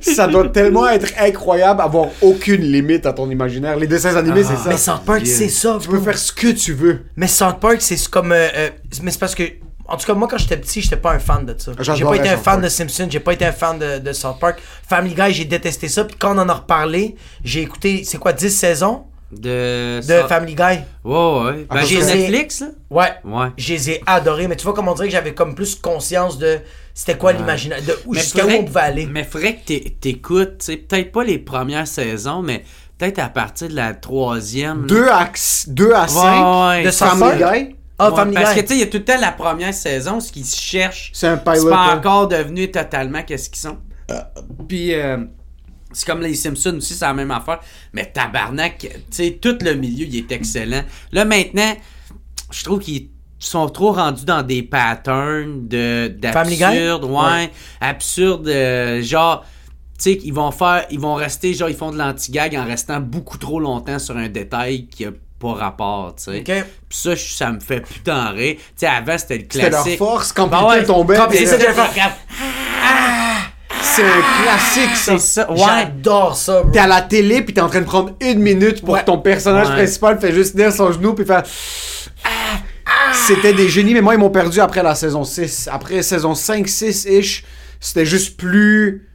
Ça doit tellement être incroyable avoir aucune limite à ton imaginaire. Les dessins animés, c'est ça. Mais South Park, c'est ça, Tu peux faire ce que tu veux. Mais South Park, c'est comme. euh, euh, mais c'est parce que. En tout cas, moi, quand j'étais petit, j'étais pas un fan de ça. J'ai pas été un fan Park. de Simpsons, j'ai pas été un fan de, de South Park. Family Guy, j'ai détesté ça. Puis quand on en a reparlé, j'ai écouté, c'est quoi, 10 saisons? De. de ça- Family Guy? Ouais, ouais. Ben, Ah, j'ai parce que- Netflix, là. Ouais. Ouais. Je les ai adorés. Mais tu vois, comme on dirait que j'avais comme plus conscience de c'était quoi l'imaginaire, de où- Mais jusqu'à où on pouvait aller. Mais faudrait que t'é- t'écoutes, tu sais, peut-être pas les premières saisons, mais peut-être à partir de la troisième. 2 à, 2 à 5 ouais, De Family? Guy? Ah, Ouais, Family Parce Guy. que tu sais, il y a tout le temps la première saison, ce qu'ils cherchent. C'est un C'est pilot. pas hein. encore devenu totalement qu'est-ce qu'ils sont. Puis, euh, c'est comme les Simpsons aussi, c'est la même affaire. Mais tabarnak, tu sais, tout le milieu, il est excellent. Là, maintenant, je trouve qu'ils sont trop rendus dans des patterns de d'absurde, ouais, Ouais. absurde, euh, genre tu sais, ils vont faire, ils vont rester, genre, ils font de l'anti-gag en restant beaucoup trop longtemps sur un détail qui a pas rapport, tu sais. Ok. Puis ça, ça me fait putain rire. Tu sais, avant, c'était le C'était leur classique. force quand Bah Peter ouais. tombait. Quand- puis c'est un classique, ça. C'est ça, ouais. J'adore ça, bro. T'es à la télé puis t'es en train de prendre une minute pour Ouais. que ton personnage Ouais. principal fait juste tenir son genou puis faire. Ah! C'était des génies, mais moi ils m'ont perdu après la saison 6. Après saison 5, 6-ish, c'était juste plus.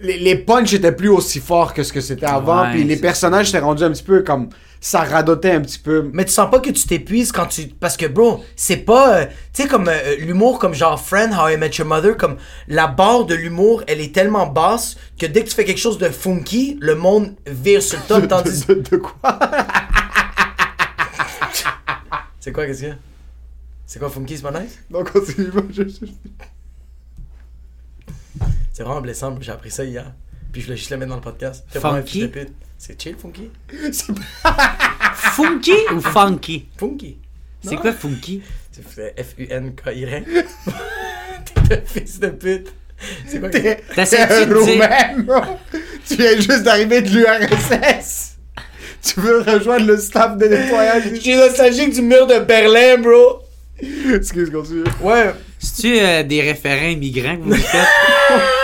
Les, les punchs étaient plus aussi forts que ce que c'était avant. Puis les personnages s'étaient rendus un petit peu comme. Ça radotait un petit peu. Mais tu sens pas que tu t'épuises quand tu. Parce que, bro, c'est pas. euh, tu sais, comme euh, l'humour, comme genre Friend, How I Met Your Mother, comme la barre de l'humour, elle est tellement basse que dès que tu fais quelque chose de funky, le monde vire sur le top. tandis. De, de- de quoi? C'est quoi, qu'est-ce a? C'est quoi funky, c'est pas nice? Donc continue. je- C'est vraiment blessant, j'ai appris ça hier. Puis je voulais juste le mettre dans le podcast. Funky? C'est chill, funky? Funky ou funky? Funky. C'est quoi funky? C'est fait F-U-N-K-Y. T'es un fils de pute. C'est quoi que T'es un Roumain, bro. Tu viens juste d'arriver de l'URSS. Tu veux rejoindre le staff de nettoyage? Je suis nostalgique du mur de Berlin, bro. Excuse, continue. Ouais. C'est-tu euh, des référents immigrants que vous faites?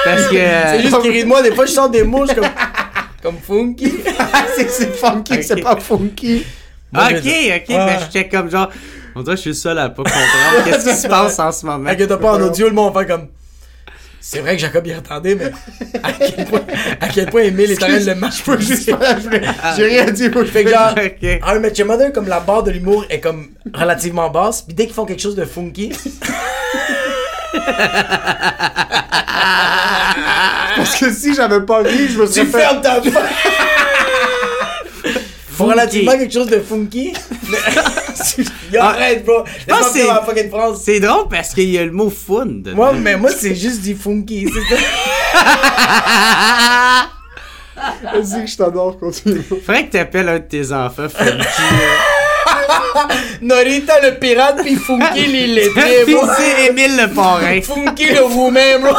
Parce que. C'est euh, juste qu'il rit de moi, des fois je sors des mots, je suis comme. Comme funky. c'est c'est funky, c'est pas funky. Ah, Moi, ok, je- ok. Ouais. Ben, je check comme genre. On dirait que je suis le seul à pas comprendre qu'est-ce qui se passe en ce moment. Inquiète pas, en audio, le monde va faire comme. C'est vrai que Jacob y attendait, mais à quel point, à quel point Emile est en train de le marcher. Je juste J'ai rien dit. je Fait que fais- genre. How I Met Your Mother, comme la barre de l'humour est comme relativement basse, puis dès qu'ils font quelque chose de funky, Parce que si j'avais pas ri, je me serais tu fait. fermes ta. Faut relativement quelque chose de funky. mais- Yo, arrête, bro. Je pense que c'est- fucking. C'est drôle parce qu'il y a le mot fun dedans. Moi, mais moi, c'est juste du funky, c'est ça. Vas-y, que je t'adore, continue. Faudrait que t'appelles un de tes enfants Funky. Norita le pirate, puis funky l'illettré, bro. c'est Émile le parrain. Funky le roumain, bro.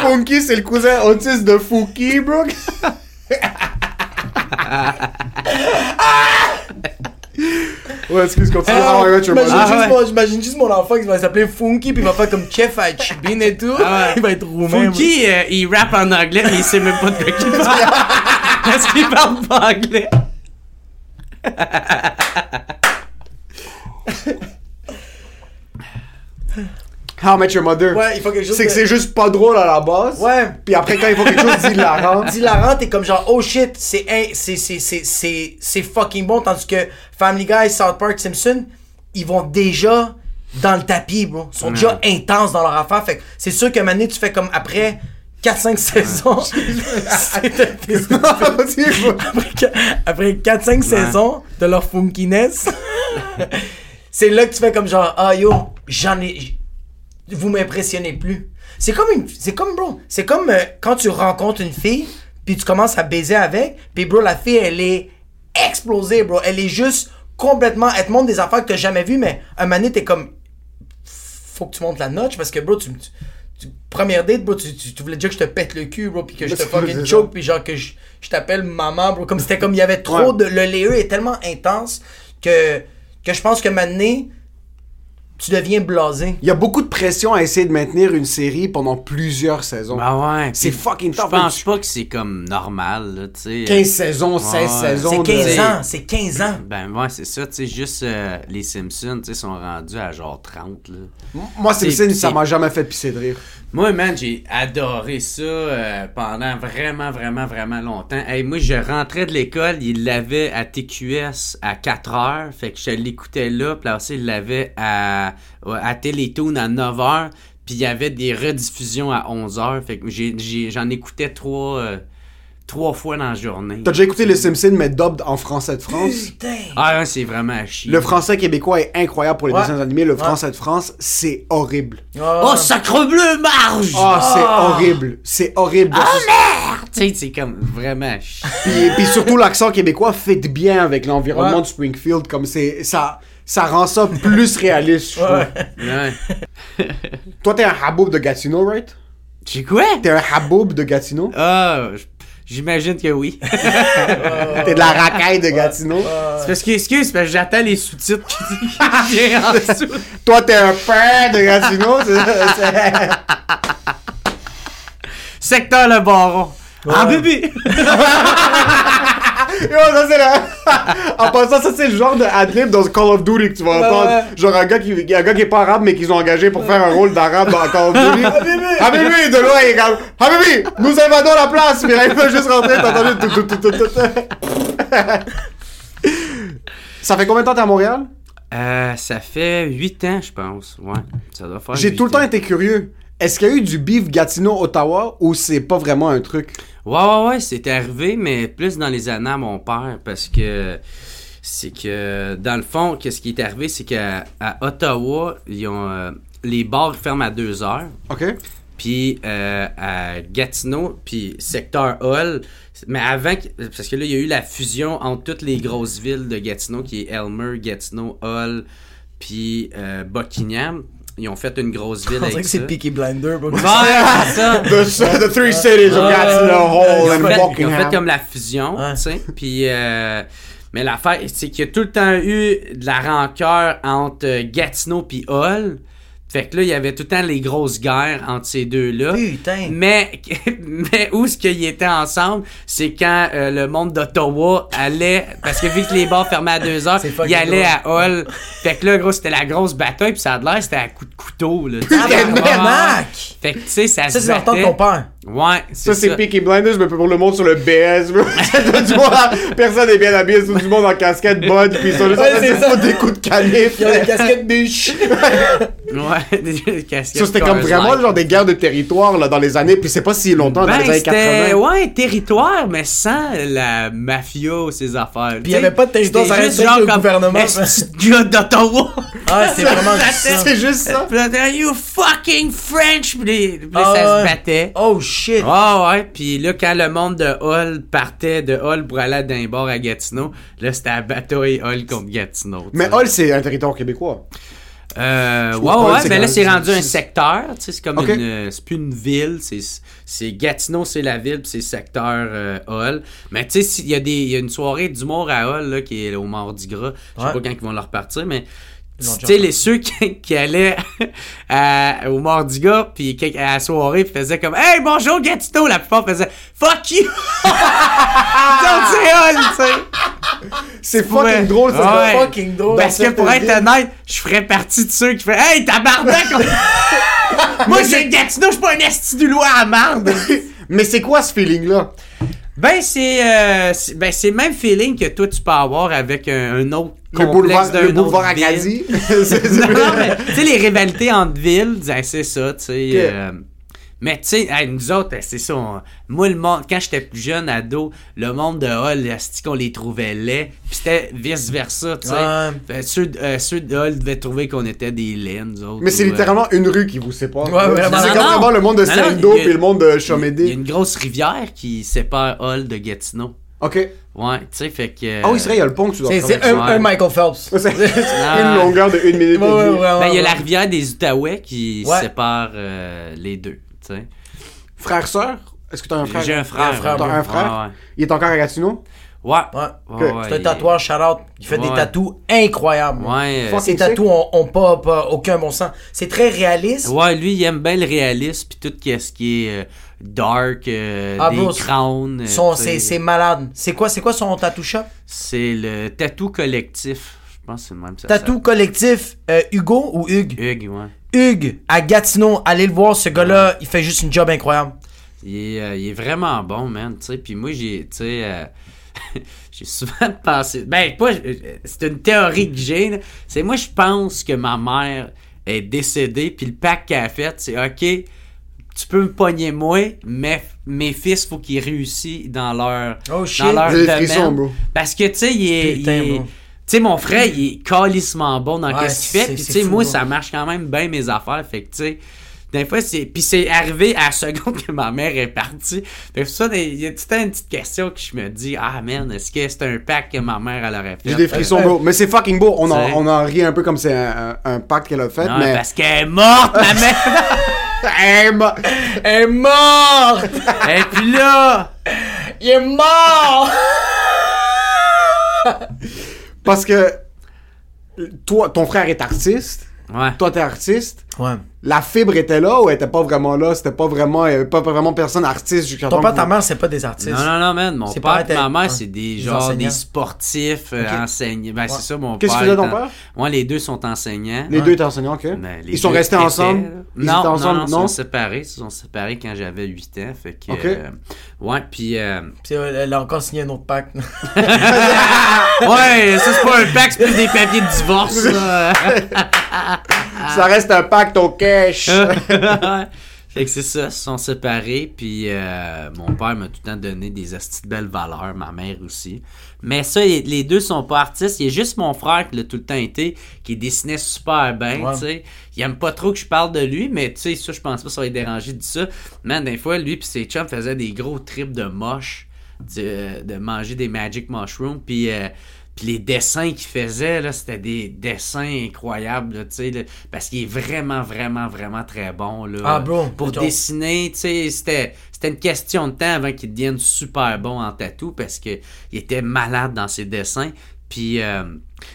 Funky, c'est le cousin autiste de Fouki, bro. Ouais, excuse, continue. Ah ouais, tu J'imagine Ah juste, ouais. mon- j'imagine juste mon enfant qui va s'appeler Funky, puis il va faire comme Chef à Chibin et tout. Ah ouais. Il va être roumain. Funky, euh, il rappe en anglais, mais il sait même pas de quoi il parle. Parce qu'il parle pas anglais. How I Met Your Mother. Ouais, il faut quelque chose C'est que de- c'est juste pas drôle à la base. Ouais. Puis après, quand il faut quelque chose d'hilarant. Hilarant, t'es comme genre, oh shit, c'est in- c'est- c'est- c'est- c'est- c'est fucking bon. Tandis que Family Guy, South Park, Simpson, ils vont déjà dans le tapis, bro. Ils sont déjà intenses dans leur affaire. Fait que c'est sûr qu'à un moment donné, tu fais comme après 4-5 saisons. après 4-5 saisons de leur funkiness, c'est là que tu fais comme genre, ah yo, j'en ai. Vous m'impressionnez plus. C'est comme une. C'est comme, bro. C'est comme euh, quand tu rencontres une fille, puis tu commences à baiser avec, puis bro, la fille, elle est explosée, bro. Elle est juste complètement. Elle te montre des affaires que t'as jamais vues, mais un moment donné, t'es comme. Faut que tu montes la notch parce que, bro, tu. première date, bro, tu, tu, tu voulais déjà que je te pète le cul, bro, puis que je te fucking choke, puis genre que je, je t'appelle maman, bro. Comme c'était comme il y avait trop Ouais. de. Le layer est tellement intense que, que je pense que maintenant, tu deviens blasé. Il y a beaucoup de pression à essayer de maintenir une série pendant plusieurs saisons. Bah ouais. C'est fucking Je tough. pense pas que c'est comme normal, là, tu sais. 15 saisons, 16 Ouais. saisons. C'est de- 15 ans, c'est 15 ans. Ben ouais, c'est ça, tu sais, juste euh, les Simpsons, tu sais, sont rendus à genre 30, là. Moi, C'est- Simpson, ça m'a jamais fait pisser de rire. Moi, man, j'ai adoré ça euh, pendant vraiment, vraiment, vraiment longtemps. Hey, moi, je rentrais de l'école, il l'avait à TQS à 4 heures. Fait que je l'écoutais là. Puis là aussi, il l'avait à, à Télétoon à 9 heures. Puis il y avait des rediffusions à 11 heures. Fait que j'en écoutais trois, euh, trois fois dans la journée. T'as déjà écouté Les Simpsons, mais dubbed en français de France? Putain. Ah, ouais, c'est vraiment à chier. Le français québécois est incroyable pour les Ouais. dessins animés. Le Ouais. français de France, c'est horrible. Oh, sacre bleu, marge! Ah, c'est horrible. C'est horrible. Tu sais, c'est comme vraiment à chier. Puis, puis surtout, l'accent québécois fit bien avec l'environnement Ouais. de Springfield. Comme c'est, ça, ça rend ça plus réaliste, je trouve. Ouais. Toi, t'es un haboub de Gatineau, right? J'ai quoi? T'es un haboub de Gatineau? Ah, j- j'imagine que oui. T'es de la racaille de Gatineau? C'est parce que, excuse, parce que j'attends les sous-titres qui viennent en dessous. Toi, t'es un père de Gatineau? c'est- c'est- Secteur Le Baron. Ah, bébé! Yo, ça c'est la... en passant, ça c'est le genre de adlib dans Call of Duty que tu vas entendre. ouais. Genre un gars, qui, un gars qui est pas arabe mais qu'ils ont engagé pour faire un rôle d'arabe dans Call of Duty. Habibi! de loin, il est comme Habibi! Nous invadons la place! Puis là, il va juste rentrer, t'as entendu tout, tout, tout, tout, tout. Ça fait combien de temps t'es à Montréal? Euh, ça fait 8 ans, je pense. Ouais, ça doit faire J'ai tout le temps ans. été curieux. Est-ce qu'il y a eu du beef Gatineau-Ottawa ou c'est pas vraiment un truc? Ouais, ouais, ouais, c'est arrivé, mais plus dans les années à mon père, parce que c'est que, dans le fond, qu'est-ce qui est arrivé, c'est qu'à à Ottawa, ils ont, euh, les bars ferment à 2 heures, OK? puis euh, à Gatineau, puis secteur Hall, mais avant, que- parce que là, il y a eu la fusion entre toutes les grosses villes de Gatineau, qui est Elmer, Gatineau, Hall, puis euh, Buckingham. Ils ont fait une grosse ville On dirait avec que ça. c'est Peaky Blinder. bro. Ouais, c'est ça. The, the three cities of Gatineau, Hall, Ils ont, and fait, ils ont Buckingham. fait comme la fusion, tu sais. Puis, euh, mais l'affaire, c'est qu'il y a tout le temps eu de la rancœur entre euh, Gatineau puis Hall. Fait que là, il y avait tout le temps les grosses guerres entre ces deux-là. Putain. Mais, mais où ce qu'ils étaient ensemble, c'est quand euh, le monde d'Ottawa allait, parce que vu que les bars fermaient à deux heures, C'est fucking il allait drôle. à Hall. Fait que là, gros, c'était la grosse bataille, puis ça a l'air, c'était à coups de couteau, là. sais. Tabarnak! Fait que, tu sais, ça, Ça, se c'est leur temps de battait. ton père. Ouais, c'est Ça, c'est Peaky Blinders, mais pour le monde sur le BS, bro. C'est du monde, personne n'est bien habillé, c'est tout du monde en casquette bud, puis ils sont juste en Ouais, train de c'est ça. des coups de canif. Il y a des casquettes bûches. Ouais, des casquettes. Ça, c'était comme vraiment Light. genre des guerres de territoire, là, dans les années, puis c'est pas si longtemps, dans Ben, les années c'était, 80. ouais, territoire, mais sans la mafia ou ses affaires. Puis il y avait pas de territoire, ça juste genre le comme, gouvernement, Est-ce que d'Ottawa? Ah, c'est vraiment ça. C'est juste ça. Puis là, you fucking French! Puis les- puis là, Ah, ça se battait. Oh shit. Ah ouais, puis là, quand le monde de Hall partait de Hall pour aller d'un bord à Gatineau, là, c'était la bataille Hall contre Gatineau. Mais. Hall, c'est un territoire québécois. Euh, ouais, ouais, mais là, c'est rendu un secteur, tu sais, c'est comme une, euh, c'est plus une ville, c'est, Gatineau, c'est la ville, puis c'est secteur euh, Hall. Mais tu sais, s'il y il y a une soirée d'humour à Hall, là, qui est au Mardi Gras, je sais Ouais. pas quand ils vont leur repartir, mais tu sais, les ceux qui, qui allaient à- au Mardi Gras, puis à la soirée, puis faisaient comme, hey, bonjour Gatineau, la plupart faisaient, fuck you! C'est Hall, tu sais. C'est fucking drôle, ça. Ouais. c'est Fucking drôle. Parce que pour être honnête, je ferais partie de ceux qui feraient Hey, tabarnak! Moi, j'ai Gatineau, je suis pas un esti du loi à marde! Mais c'est quoi ce feeling-là? Ben, c'est euh, ben, c'est le même feeling que toi, tu peux avoir avec un, un autre Le complexe boulevard, d'un le boulevard. Acadie? Non, non, mais tu sais, les rivalités entre villes, ben, c'est ça, tu sais. Euh, mais tu sais, hey, nous autres, c'est ça. on- moi, le monde, quand j'étais plus jeune, ado, le monde de Hall, qu'on les trouvait laids. Puis c'était vice-versa, tu sais. Ouais. Fait, ceux, euh, ceux de Hall devaient trouver qu'on était des laids, nous autres. Mais c'est ou, euh, littéralement une rue qui vous sépare. Ouais, vraiment. C'est vraiment le monde de a- puis le monde de Il y a Chomédé. une grosse rivière qui sépare Hall de Gatineau. Ok. Ouais, tu sais, fait que. Ah oui, c'est vrai, il y a le pont que tu dois C'est un, Ouais. un Michael Phelps. C'est une longueur de une minute Ouais, et ouais, Ben, il y a la ouais. rivière des Outaouais qui Ouais. sépare euh, les deux, sais. Frère, sœur? Est-ce que t'as un frère? J'ai un frère. Un frère, T'as ouais. un frère? Ouais, Il est encore à Gatineau? ouais. Ouais. Ouais, ouais, C'est un tatoueur, shout-out. Il fait des tatous incroyables. Ouais, euh, Sick. tatous ont, ont pas, pas aucun bon sens. C'est très réaliste. Ouais, lui, il aime bien le réalisme, puis tout ce qui est euh, dark, euh, Ah, des crowns. euh, c'est malade. C'est quoi, c'est quoi son tattoo shop? C'est le tatou collectif. Je pense que c'est le même ça. Tatou collectif euh, Hugo ou Hugues? Hugues, ouais. Hugues, à Gatineau, allez le voir, ce gars-là, il fait juste une job incroyable. Il est, euh, il est vraiment bon, man, tu sais. Puis moi, j'ai, tu sais, euh, j'ai souvent pensé... Ben, pas... euh, C'est une théorie que j'ai. C'est moi, je pense que ma mère est décédée, puis le pacte qu'elle a fait, c'est OK, tu peux me pogner moi, mais mes fils, faut qu'ils réussissent dans leur, Oh, shit. dans leur domaine. frissons, bro. Parce que, tu sais, il est. Putain, il est- bro. Tu sais, mon frère, il est calissement bon dans Ouais, ce qu'il fait. Puis, tu sais, moi, ça marche quand même bien mes affaires. Fait que, tu sais, des fois, c'est. Puis, c'est arrivé à la seconde que ma mère est partie. Fait que ça, il y a tout le temps une petite question que je me dis, ah, man, est-ce que c'est un pack que ma mère, elle aurait fait? J'ai des frissons, bro. Mais c'est fucking beau. On en, on en rit un peu comme c'est un, un, pacte qu'elle a fait, Non, mais. parce qu'elle est morte, ma mère! Hey, ma- Elle est morte! Et puis là, Il est mort! Parce que. Toi, ton frère est artiste. Ouais. Toi, t'es artiste. Ouais. La fibre était là ou elle était pas vraiment là? C'était pas vraiment. Il y avait pas vraiment personne artiste jusqu'à Ton père, ta mère, c'est pas des artistes. Non, non, non, man. Mon C'est père pas et ma mère, c'est des genre des sportifs euh, enseignants. Ben, c'est ça, mon Qu'est-ce père. que faisait ton père? Ouais, les deux sont enseignants. Les deux étaient enseignants, ok. Ben, les Ils sont restés étaient, ensemble? Ils non, étaient ensemble, non, non, ils sont séparés. Ils se sont séparés quand j'avais 8 ans. Fait que. Ok. euh, ouais, puis. euh, Puis euh, elle a encore signé un autre pacte. ouais, ça, c'est pas un pack, c'est plus des papiers de divorce, là. Ça reste un pacte au cash. Ouais. fait que c'est ça, ils se sont séparés, puis euh, mon père m'a tout le temps donné des hosties de belles valeurs, ma mère aussi. Mais ça, les deux sont pas artistes, il y a juste mon frère qui l'a tout le temps été, qui dessinait super bien, Ouais. tu sais. Il aime pas trop que je parle de lui, mais tu sais, ça, je pense pas que ça va être dérangé de ça. Man, des fois, lui puis ses chums faisaient des gros trips de moche, de, de manger des magic mushrooms, puis... euh, puis les dessins qu'il faisait, là, c'était des dessins incroyables, là, là, parce qu'il est vraiment, vraiment, vraiment très bon, là. Ah, bro, Pour dessiner, tu sais, c'était, c'était une question de temps avant qu'il devienne super bon en tatou, parce que il était malade dans ses dessins. Puis, euh,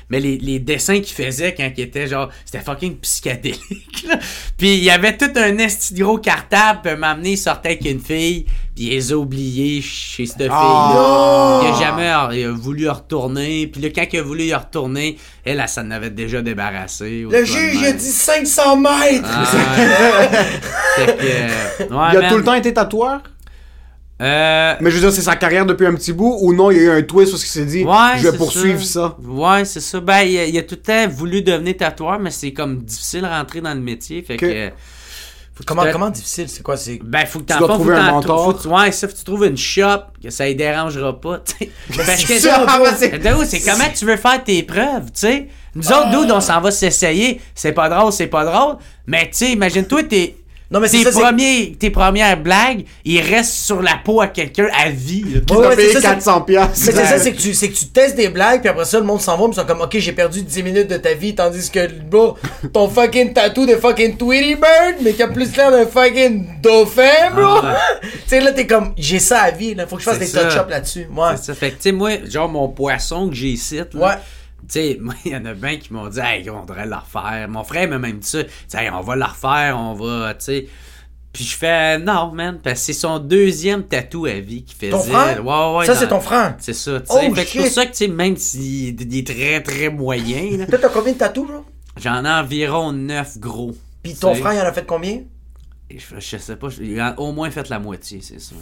mais les, les dessins qu'il faisait quand il était genre, c'était fucking psychédélique, là. Puis il y avait tout un esti gros cartable, puis m'amener, il sortait avec une fille, puis il les a oubliés chez cette fille-là. Il a jamais il a voulu y retourner, puis là, quand il a voulu y retourner, elle, elle s'en avait déjà débarrassé. Le juge, il a dit 500 mètres! Ah, que, euh, ouais, Il a man. tout le temps été tatoueur? Euh, Mais je veux dire, c'est sa carrière depuis un petit bout ou non, il y a eu un twist où il s'est dit, Ouais, je vais poursuivre ça. Ouais, c'est ça. Ben, il a, il a tout le temps voulu devenir tatoueur, mais c'est comme difficile de rentrer dans le métier. Fait que. Comment, tu comment difficile? C'est quoi? C'est... Ben, faut que t'en dois fasses, trouver faut un mentor. faut tu- ouais, ça, faut que tu trouves une shop, que ça ne dérangera pas, tu sais. Parce que ça, mais c'est- comment tu veux faire tes preuves, tu sais. Nous autres, dude, on s'en va s'essayer. C'est pas drôle, c'est pas drôle. Mais, tu sais, imagine-toi, tes, Non, mais c'est tes, ça, c'est- premiers, tes premières blagues, ils restent sur la peau à quelqu'un à vie. là. Qui Ouais, t'a ouais, payé c'est ça, c'est- 400 piastres. Mais c'est ça, c'est que, tu, c'est que tu testes des blagues, puis après ça, le monde s'en va, puis ils sont comme, ok, j'ai perdu 10 minutes de ta vie, tandis que, bro, ton fucking tatou de fucking Tweety Bird, mais qui a plus l'air d'un fucking dauphin, bro. Ah tu sais, là, t'es comme, j'ai ça à vie, là, faut que je fasse des touch-ups là-dessus. Ouais. C'est ça. Fait que, tu sais, moi, genre, mon poisson que j'ai ici, là, Ouais. Tu sais, moi, il y en a bien qui m'ont dit, hey, on devrait le refaire. Mon frère m'a même dit ça. Hey, on va le refaire, on va, tu sais. Puis je fais, non, man, parce que c'est son deuxième tatou à vie qu'il faisait. Ton frère? Ouais, ouais, ça, c'est ton frère. C'est ça, tu sais. Oh, fait que c'est pour ça que, tu sais, même s'il il est très, très moyen, Toi, t'as combien de tatous, bro? j'en ai environ neuf gros. Puis ton Tu sais. frère, il en a fait combien? Je, je sais pas, je- il a au moins fait la moitié, c'est ça.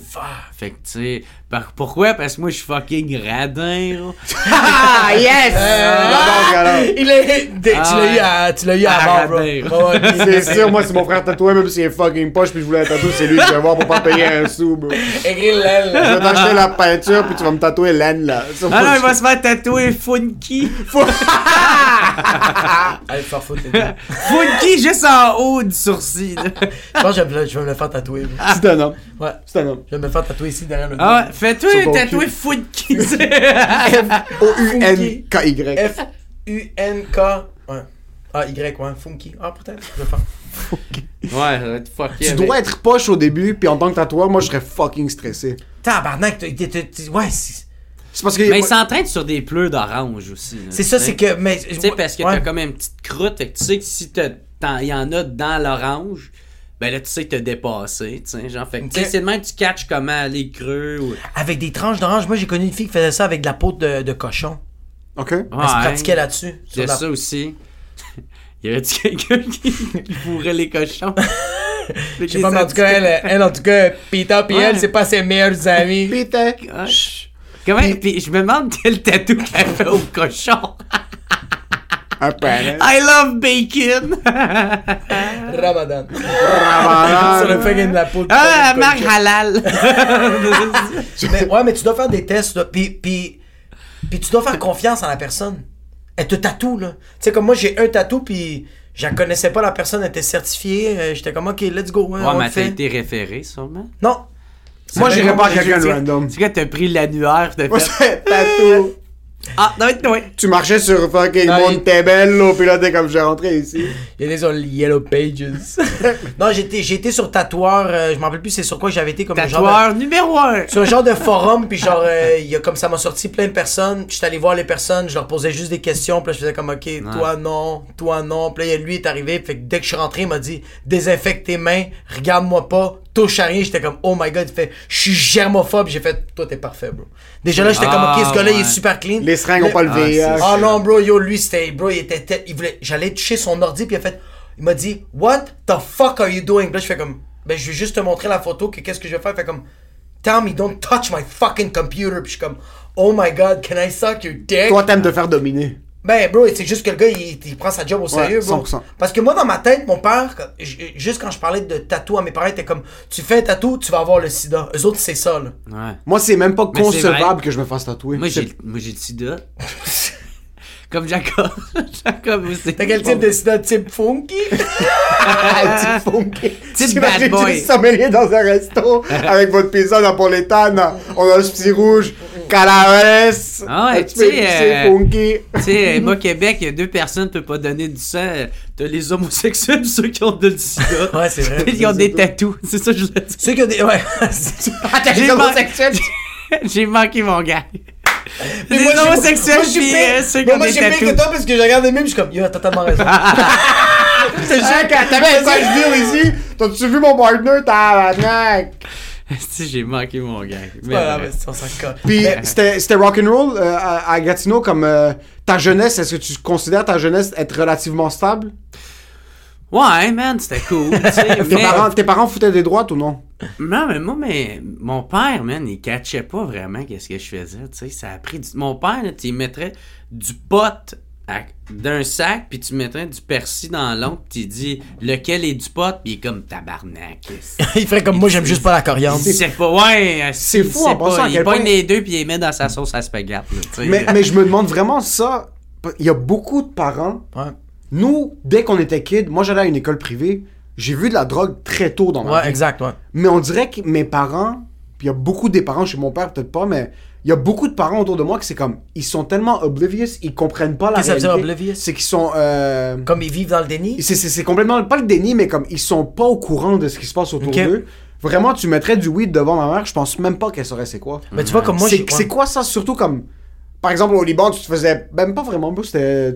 Fait que, tu sais, par- pourquoi? Parce que moi, je suis fucking radin, là. Ah, yes! Euh, Donc, alors, Il est, tu Ah l'as eu à, tu l'as eu À avant, bro. C'est sûr, moi, c'est mon frère tatoué, même s'il est fucking poche, puis je voulais un tatou, c'est lui que je vais voir pour pas payer un sou, bro. Je Écris l'aile. vais t'acheter la peinture, puis tu vas me tatouer l'aine, là. Ah non, il va se faire tatouer Funky. Allez, faire foutre. Funky juste en haut du sourcil. là. Je pense que je vais me- je vais me le faire tatouer. bro. C'est un homme. Ouais. C'est un homme. Je vais me faire tatouer ici derrière le Ah ouais, fais-toi Sur ton tatouer cul. Funky. O-U-N-K-Y. F-U-N-K. Ouais. Ah, Y, ouais. Funky. Ah, peut-être. Je vais le faire. ouais, ça va être fucké. Tu avec. dois être poche au début, puis en tant que tatoueur, moi, je serais fucking stressé. Tabarnak, ouais, c'est C'est parce que. Mais il moi- s'entraîne sur des pleurs d'orange aussi. c'est ça, c'est que. Mais, Tu sais, parce que ouais. t'as comme une petite croûte, que tu sais que si il y en a dans l'orange, ben là, tu sais que t'as dépassé, tu sais, genre, fait que, tu sais, c'est de même que tu catches comment aller creux ou... Avec des tranches d'orange, moi j'ai connu une fille qui faisait ça avec de la peau de, de cochon. Ok. Elle se pratiquait là-dessus. Il la- ça aussi. Y avait-tu quelqu'un qui, qui fourrait les cochons? Je sais pas, mais en tout cas, elle, elle, en tout cas, Peter pis Ouais. elle, c'est pas ses meilleurs amis. Peter. Ah, Comment? Puis je me demande quel tatou qu'elle fait au cochon. I love bacon! Ramadan. Ramadan. Sur le fait qu'il y a de la poudre. ah, de marque halal! Mais, ouais, mais tu dois faire des tests, là. Puis, puis, puis tu dois faire confiance en la personne. Elle te tatoue, là. Tu sais, comme moi, j'ai un tatou, puis je la connaissais pas, la personne était certifiée. euh, J'étais comme, OK, let's go. hein, Ouais, on mais t'as fait. été référé, sûrement. Non. Moi, j'irais pas à quelqu'un de random. Tu sais, t'as pris l'annuaire, t'as Moi, fait. tatou. Ah, non, non, ouais. Tu marchais sur fucking Non, il- Montebello, puis là, t'es comme, j'ai rentré ici. Il y a des sur Yellow Pages. non, j'étais, sur tatoueur. euh, je m'en rappelle plus c'est sur quoi j'avais été comme un genre de- Tatoueur numéro 1. sur un genre de forum, puis genre, euh, il y a comme ça m'a sorti plein de personnes. J'étais allé voir les personnes, je leur posais juste des questions, puis là, je faisais comme, ok, toi non, toi non. Puis là, lui est arrivé, fait que dès que je suis rentré, il m'a dit, désinfecte tes mains, regarde-moi pas, touche à rien. J'étais comme, oh my god, il fait, je suis germophobe. J'ai fait, toi t'es parfait, bro. Déjà là, j'étais comme, ok, ce gars-là, il est Ah, super clean. Les seringues ont pas le Ah, VIH. Ah non, bro, yo, lui, c'était. Bro, il était. tête- Il voulait. J'allais toucher son ordi, puis il a fait. Il m'a dit, What the fuck are you doing? Puis là, je fais comme. Ben, je vais juste te montrer la photo, que qu'est-ce que je vais faire? Il fait comme. Tell me, don't touch my fucking computer. Puis je suis comme, Oh my god, can I suck your dick? Toi, t'aimes te faire dominer. Ben, bro, c'est juste que le gars, il, il prend sa job au sérieux, bro. 100%. Parce que moi, dans ma tête, mon père, juste quand je parlais de tatou à mes parents, il était comme, tu fais un tatou, tu vas avoir le sida. Eux autres, c'est ça, là. Ouais. Moi, c'est même pas Mais concevable que je me fasse tatouer. Moi, j'ai, moi, j'ai le sida. Comme Jacob. Jacob aussi. T'as quel type de sida? Type funky? Petit funky. Type bad boy. tu sommelier dans un resto avec votre pizza napolétane. On a le petit rouge, calaves. Ah ouais, petit tu sais, euh, funky. Tu sais, euh, moi, Québec, il y a deux personnes qui peuvent pas donner du sang. T'as les homosexuels, ceux qui ont de sida. Ouais, c'est vrai. Ils ont des tatous. C'est ça que je voulais dire. Ceux qui ont des. Ouais. J'ai les man- homosexuels. J'ai manqué mon gars. Mais Les moi, j'ai- homosexuels, je suis euh, ceux qui Moi, ont moi, des je suis pire que toi parce que je regarde les mêmes, je suis comme, yo, t'as totalement raison. C'est sûr que t'avais un sage dire ici. T'as-tu vu mon partner, tabarnak? Sais, j'ai manqué mon gars. Mais Voilà, bref. mais on s'en colle. Puis c'était c'était rock'n'roll euh, à, à Gatineau comme euh, ta jeunesse. Est-ce que tu considères ta jeunesse être relativement stable? Ouais, man, c'était cool. Tes, mais- parents, tes parents foutaient des droites ou non? Non, mais moi, mais mon père, man, il catchait pas vraiment qu'est-ce que je faisais, tu sais. Ça a pris du... Mon père, là, il mettrait du pot d'un sac, puis tu mettrais du persil dans l'autre, puis il dit lequel est du pot, puis il est comme tabarnak. Il ferait comme moi, j'aime juste pas la coriandre. Sait pas, ouais, C'est fou, en passant, pas. à Il pogne point- les deux, puis il les met dans sa sauce à tu sais. Mais, mais je me demande vraiment ça. Il y a beaucoup de parents. Ouais. Nous, dès qu'on était kids, moi j'allais à une école privée. J'ai vu de la drogue très tôt dans ma Ouais, vie. exact, ouais. Mais on dirait que mes parents, puis il y a beaucoup des parents chez mon père, peut-être pas, mais il y a beaucoup de parents autour de moi que c'est comme, ils sont tellement oblivious, ils comprennent pas la Qu'est-ce que ça veut réalité. dire, oblivious? C'est qu'ils sont... euh, Comme ils vivent dans le déni? c'est- C'est c'est complètement, pas le déni, mais comme, ils sont pas au courant de ce qui se passe autour Ok. d'eux. Vraiment, tu mettrais du weed devant ma mère, je pense même pas qu'elle saurait c'est quoi. Mais tu vois, comme moi, C'est j'ai- c'est ouais. quoi ça, surtout comme... Par exemple, au Liban, tu te faisais... Même pas vraiment,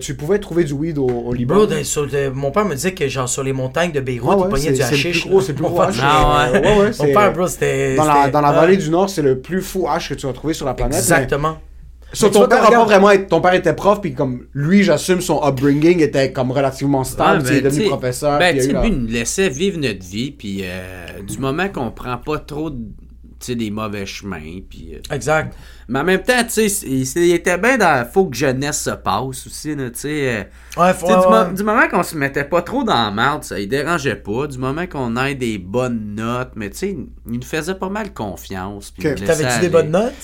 tu pouvais trouver du weed au, au Liban. Bro, de- sur mon père me disait que genre sur les montagnes de Beyrouth, Ouais, il ouais, du c'est le plus gros, là. c'est le plus Mon gros. Ah ouais. Ouais, Mon père, bro, c'était. Dans la, dans la ouais. vallée du Nord, c'est le plus fou hash que tu vas trouver sur la planète. Exactement. Mais, ton père pas vraiment été- ton père était prof puis comme lui, j'assume son upbringing était comme relativement stable, Ouais, il est ben, devenu t'sais, professeur. Ben, tu lui, il nous laissait vivre notre vie, puis euh, du moment qu'on prend pas trop de- tu sais, des mauvais chemins, puis... euh, Exact. Mais en même temps, tu sais, il, il était bien dans... Faut que jeunesse se passe aussi, tu sais... euh, Ouais, faut. Du, ouais, mo- du moment qu'on se mettait pas trop dans la merde, ça il dérangeait pas. Du moment qu'on ait des bonnes notes, mais tu sais, il nous faisait pas mal confiance. puis laissait T'avais-tu aller. des bonnes notes?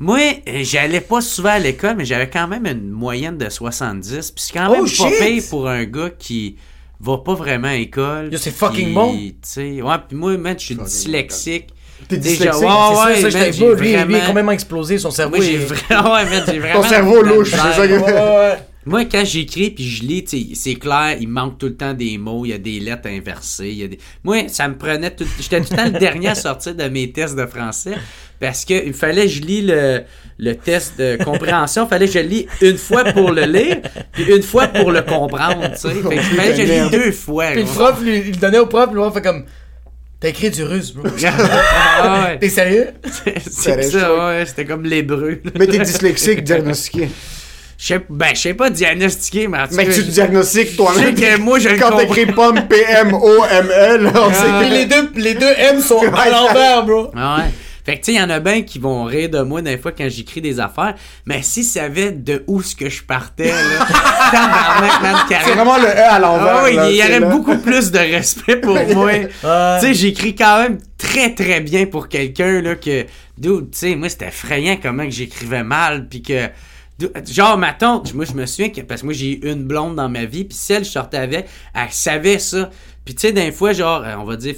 Moi, euh, j'allais pas souvent à l'école, mais j'avais quand même une moyenne de 70. Puis c'est quand Oh, même pas shit! pire pour un gars qui va pas vraiment à l'école. Yo, c'est fucking bon. Tu sais, ouais, puis moi, man, je suis dyslexique. T'es Déjà, dyslexique? ouais, c'est ça, ouais, ça, man, beau. Lui, lui, est complètement explosé, son cerveau. Moi, j'ai vraiment, ouais, man, j'ai vraiment. cerveau louche, c'est ça que- Ouais, ouais, ouais. Moi, quand j'écris puis je lis, c'est clair, il manque tout le temps des mots, il y a des lettres inversées. Il y a des... Moi, ça me prenait tout. J'étais tout le temps le dernier à sortir de mes tests de français parce que il fallait que je lis le, le test de compréhension. Il fallait que je le lis une fois pour le lire puis une fois pour le comprendre. Tu sais. Fait que fallait que je le lis deux fois. Puis le prof, lui, il le donnait au prof, le prof fait comme. T'as écrit du russe, bro. Ah ouais. T'es sérieux? C'est ça, ouais, c'était comme l'hébreu. Mais t'es dyslexique, diagnostiqué. Je sais, ben, je sais pas diagnostiquer, mais en tout Mais tu je- te diagnostiques je toi-même. sais que moi, je le Quand t'écris pomme P-M-O-M-L, on sait Puis les deux, les deux M sont à l'envers, bro. Ah ouais. Fait que, tu sais, il y en a bien qui vont rire de moi des fois quand j'écris des affaires, mais s'ils savaient de où ce que je partais, là, tabarnak, man, C'est vraiment le E à l'envers. ah oui, il y aurait beaucoup plus de respect pour moi. Tu sais, j'écris quand même très très bien pour quelqu'un là que dude, tu sais, moi c'était effrayant comment que j'écrivais mal puis que genre ma tante, moi je me souviens que parce que moi j'ai eu une blonde dans ma vie puis celle que je sortais avec, elle savait ça. Puis tu sais d'un fois genre euh, on va dire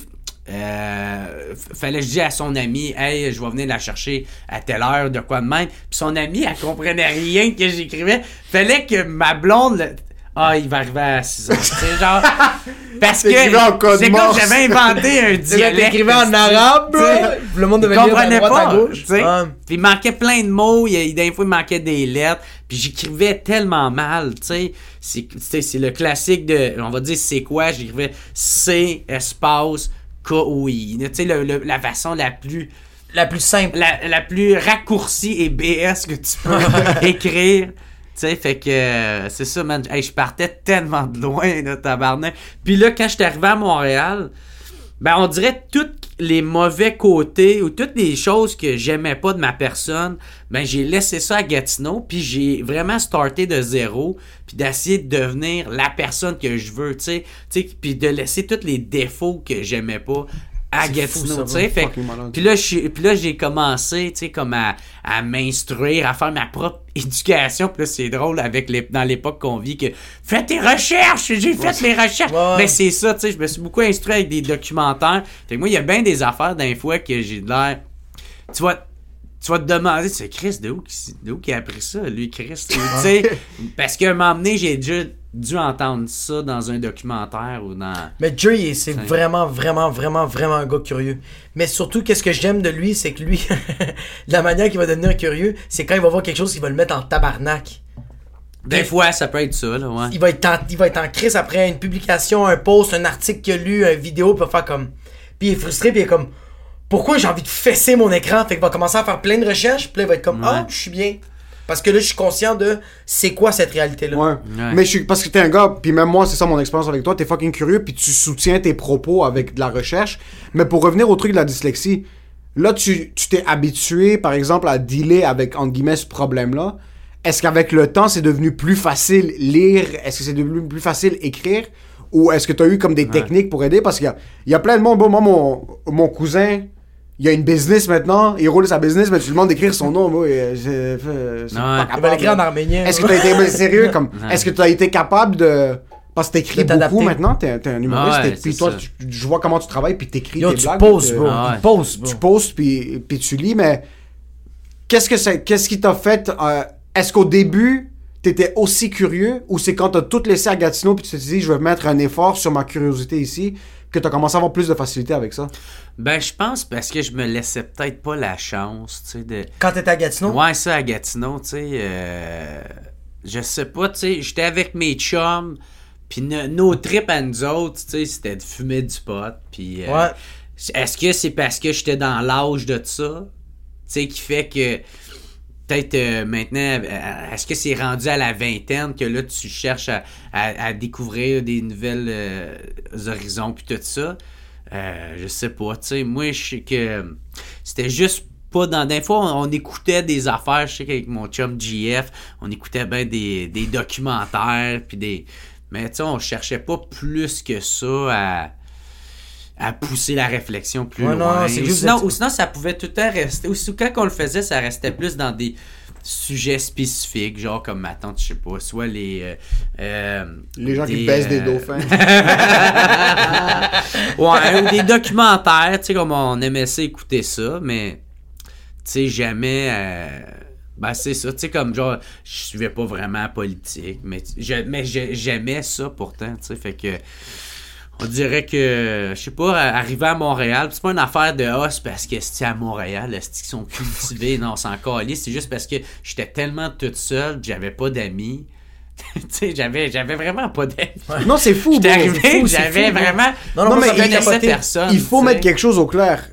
euh, fallait que je dise à son ami hey je vais venir la chercher à telle heure de quoi de même puis son ami elle comprenait rien que j'écrivais fallait que ma blonde le- ah il va arriver à 6 heures sais genre parce que c'est comme j'avais inventé un dialecte t'écrivait en arabe. Le monde devait il lire à comprenait à pas, gauche. tu sais. Ouais. Puis il manquait plein de mots, il, des fois il manquait des lettres, puis j'écrivais tellement mal. C'est tu sais, c'est le classique de, on va dire c'est quoi, j'écrivais C espace K O I, tu sais le- le- la façon la plus La plus simple. la, la plus raccourcie et BS que tu peux écrire. Tu sais, fait que euh, c'est ça, man. Hey, je partais tellement de loin, là, tabarnak. Puis là, quand j'étais arrivé à Montréal, ben, on dirait tous les mauvais côtés ou toutes les choses que j'aimais pas de ma personne, ben, j'ai laissé ça à Gatineau, puis j'ai vraiment starté de zéro, puis d'essayer de devenir la personne que je veux, tu sais, puis de laisser tous les défauts que j'aimais pas à Gatineau, tu sais. Puis là, j'ai commencé, tu sais, comme à, à m'instruire, à faire ma propre éducation. Puis là, c'est drôle avec les, dans l'époque qu'on vit que fais tes recherches, j'ai fait les recherches. Ouais. Mais c'est ça, tu sais, je me suis beaucoup instruit avec des documentaires. Fait que moi, il y a bien des affaires d'un fois que j'ai de l'air. Tu vois. Tu vas te demander, c'est Chris, de où, qui- de où qui a appris ça, lui, Chris? tu sais, parce qu'à un moment donné, j'ai déjà dû entendre ça dans un documentaire ou dans. Mais Jerry, c'est vraiment, vraiment, vraiment, vraiment un gars curieux. Mais surtout, qu'est-ce que j'aime de lui, c'est que lui, la manière qu'il va devenir curieux, c'est quand il va voir quelque chose, il va le mettre en tabarnak. Des fois, ça peut être ça, là, ouais. Il va être en, il va être en crise après une publication, un post, un article qu'il a lu, une vidéo, va faire comme. Puis il est frustré, puis il est comme. Pourquoi j'ai envie de fesser mon écran? Fait qu'il va commencer à faire plein de recherches, puis là, il va être comme. Ah, je suis bien. Parce que là, je suis conscient de c'est quoi cette réalité-là. Ouais. Mais je suis parce que t'es un gars, puis même moi, c'est ça mon expérience avec toi, t'es fucking curieux, puis tu soutiens tes propos avec de la recherche. Mais pour revenir au truc de la dyslexie, là, tu tu t'es habitué, par exemple, à dealer avec, entre guillemets, ce problème-là. Est-ce qu'avec le temps, c'est devenu plus facile lire? Est-ce que c'est devenu plus facile écrire? Ou est-ce que tu as eu comme des techniques pour aider? Parce qu'il y a, il y a plein de monde. Bon, moi, mon, mon cousin, il a une business maintenant. Il roule sa business, mais tu lui demandes d'écrire son nom. Moi, euh, j'ai fait- c'est Ouais. pas capable. l'écrire en arménien. Est-ce que tu as été sérieux comme est-ce que tu as été capable de parce que t'écris beaucoup maintenant, t'es un humoriste, Ah ouais, et puis toi tu- je vois comment tu travailles puis t'écris tes tu blagues. poses, euh, bro. Ah ouais. Tu poses, bro. Tu postes puis puis tu lis mais qu'est-ce que c'est qu'est-ce qui t'a fait euh, est-ce qu'au début t'étais aussi curieux ou c'est quand t'as tout laissé à Gatineau puis tu t'es dit je vais mettre un effort sur ma curiosité ici que t'as commencé à avoir plus de facilité avec ça? Ben, je pense parce que je me laissais peut-être pas la chance, tu sais, de... Quand t'étais à Gatineau, Ouais, ça, à Gatineau, tu sais, euh, je sais pas, tu sais, j'étais avec mes chums, puis no- nos trips à nous autres, tu sais, c'était de fumer du pot, puis... euh, Ouais. Est-ce que c'est parce que j'étais dans l'âge de ça, tu sais, qui fait que... Peut-être euh, maintenant, euh, est-ce que c'est rendu à la vingtaine que là tu cherches à, découvrir des nouvelles euh, horizons puis tout ça? Euh, je sais pas, tu sais, moi je sais que c'était juste pas dans des fois on, on écoutait des affaires, je sais qu'avec mon chum GF, on écoutait bien des, des documentaires puis des mais tu sais on cherchait pas plus que ça à à pousser la réflexion plus Ouais, non, loin. c'est ou, juste sinon, de- ou sinon, ça pouvait tout le temps rester. Ou quand on le faisait, ça restait plus dans des sujets spécifiques, genre comme ma tante, je sais pas, soit les. euh, euh, les gens qui des, baissent des euh, dauphins ouais, ou des documentaires, tu sais, comme on aimait ça écouter ça, mais tu sais, jamais. euh, ben, c'est ça, tu sais, comme genre, je suivais pas vraiment la politique, mais, je, mais j'aimais ça pourtant, tu sais, fait que. On dirait que, je sais pas, arriver à Montréal, c'est pas une affaire de ah, c'est parce que c'est à Montréal, est-ce qu'ils sont cultivés, non, c'est encore c'est juste parce que j'étais tellement toute seule, j'avais pas d'amis. tu sais, j'avais, j'avais vraiment pas d'amis. non c'est fou J'étais arrivé, c'est c'est j'avais vraiment. Non, non, Non, moi, ça mais il- personne. faut mettre quelque chose au clair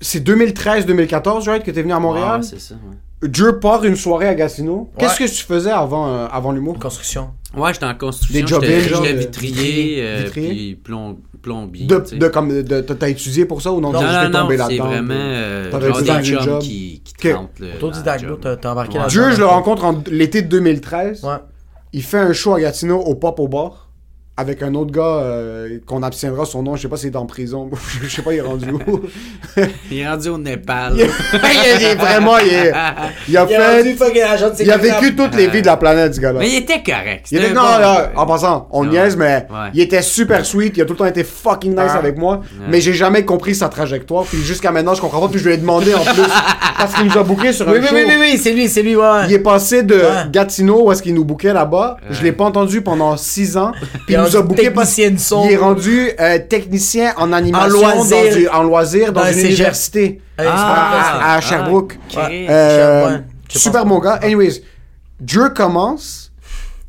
c'est 2013-2014 right, que t'es venu à Montréal? Ouais, c'est ça. Dieu part une soirée à Gatineau. Qu'est-ce que tu faisais avant, euh, avant l'humour? Construction. Ouais, j'étais en construction. Des jobs, J'étais genre, j'étais de- vitrier, euh, vitrier? puis plom- plombier. De, tu sais. de, comme, de, t'as étudié pour ça ou non? non, non, non, c'est là-dedans, vraiment euh, genre dans des une chums job? qui, qui Ok. te rentrent. le- Autodidacte, bro, le t'as job. t'as embarqué Ouais. là Dieu, je le rencontre en l'été de 2013. Ouais. Il fait un show à Gatineau au Pop au bar avec un autre gars euh, qu'on abstiendra son nom. Je sais pas s'il est en prison. je sais pas, il est rendu où. Il est rendu au Népal. il, est, il est vraiment. Il, est- il a Il a rendu fait. Il a vécu toutes les vies de la planète, ce gars-là. Mais il était correct. Il était, non, bon- là, en passant, on Ouais. niaise, mais Ouais. il était super sweet, il a tout le temps été fucking nice Ah. avec moi, mais j'ai jamais compris sa trajectoire, puis jusqu'à maintenant, je comprends pas, puis je lui ai demandé en plus, parce qu'il nous a booké sur Oui, un oui, show. oui, oui, oui, c'est lui, c'est lui, ouais. Il est passé de. Gatineau, où est-ce qu'il nous bookait là-bas, je l'ai pas entendu pendant 6 ans, puis nous a booké parce qu'il est rendu euh, technicien en animation, loisir. dans du- en loisir, dans, Dans le une cégep. université, c'est à, ah, Sherbrooke. ok. Ouais. Euh, super mon gars. Anyways, Dieu commence,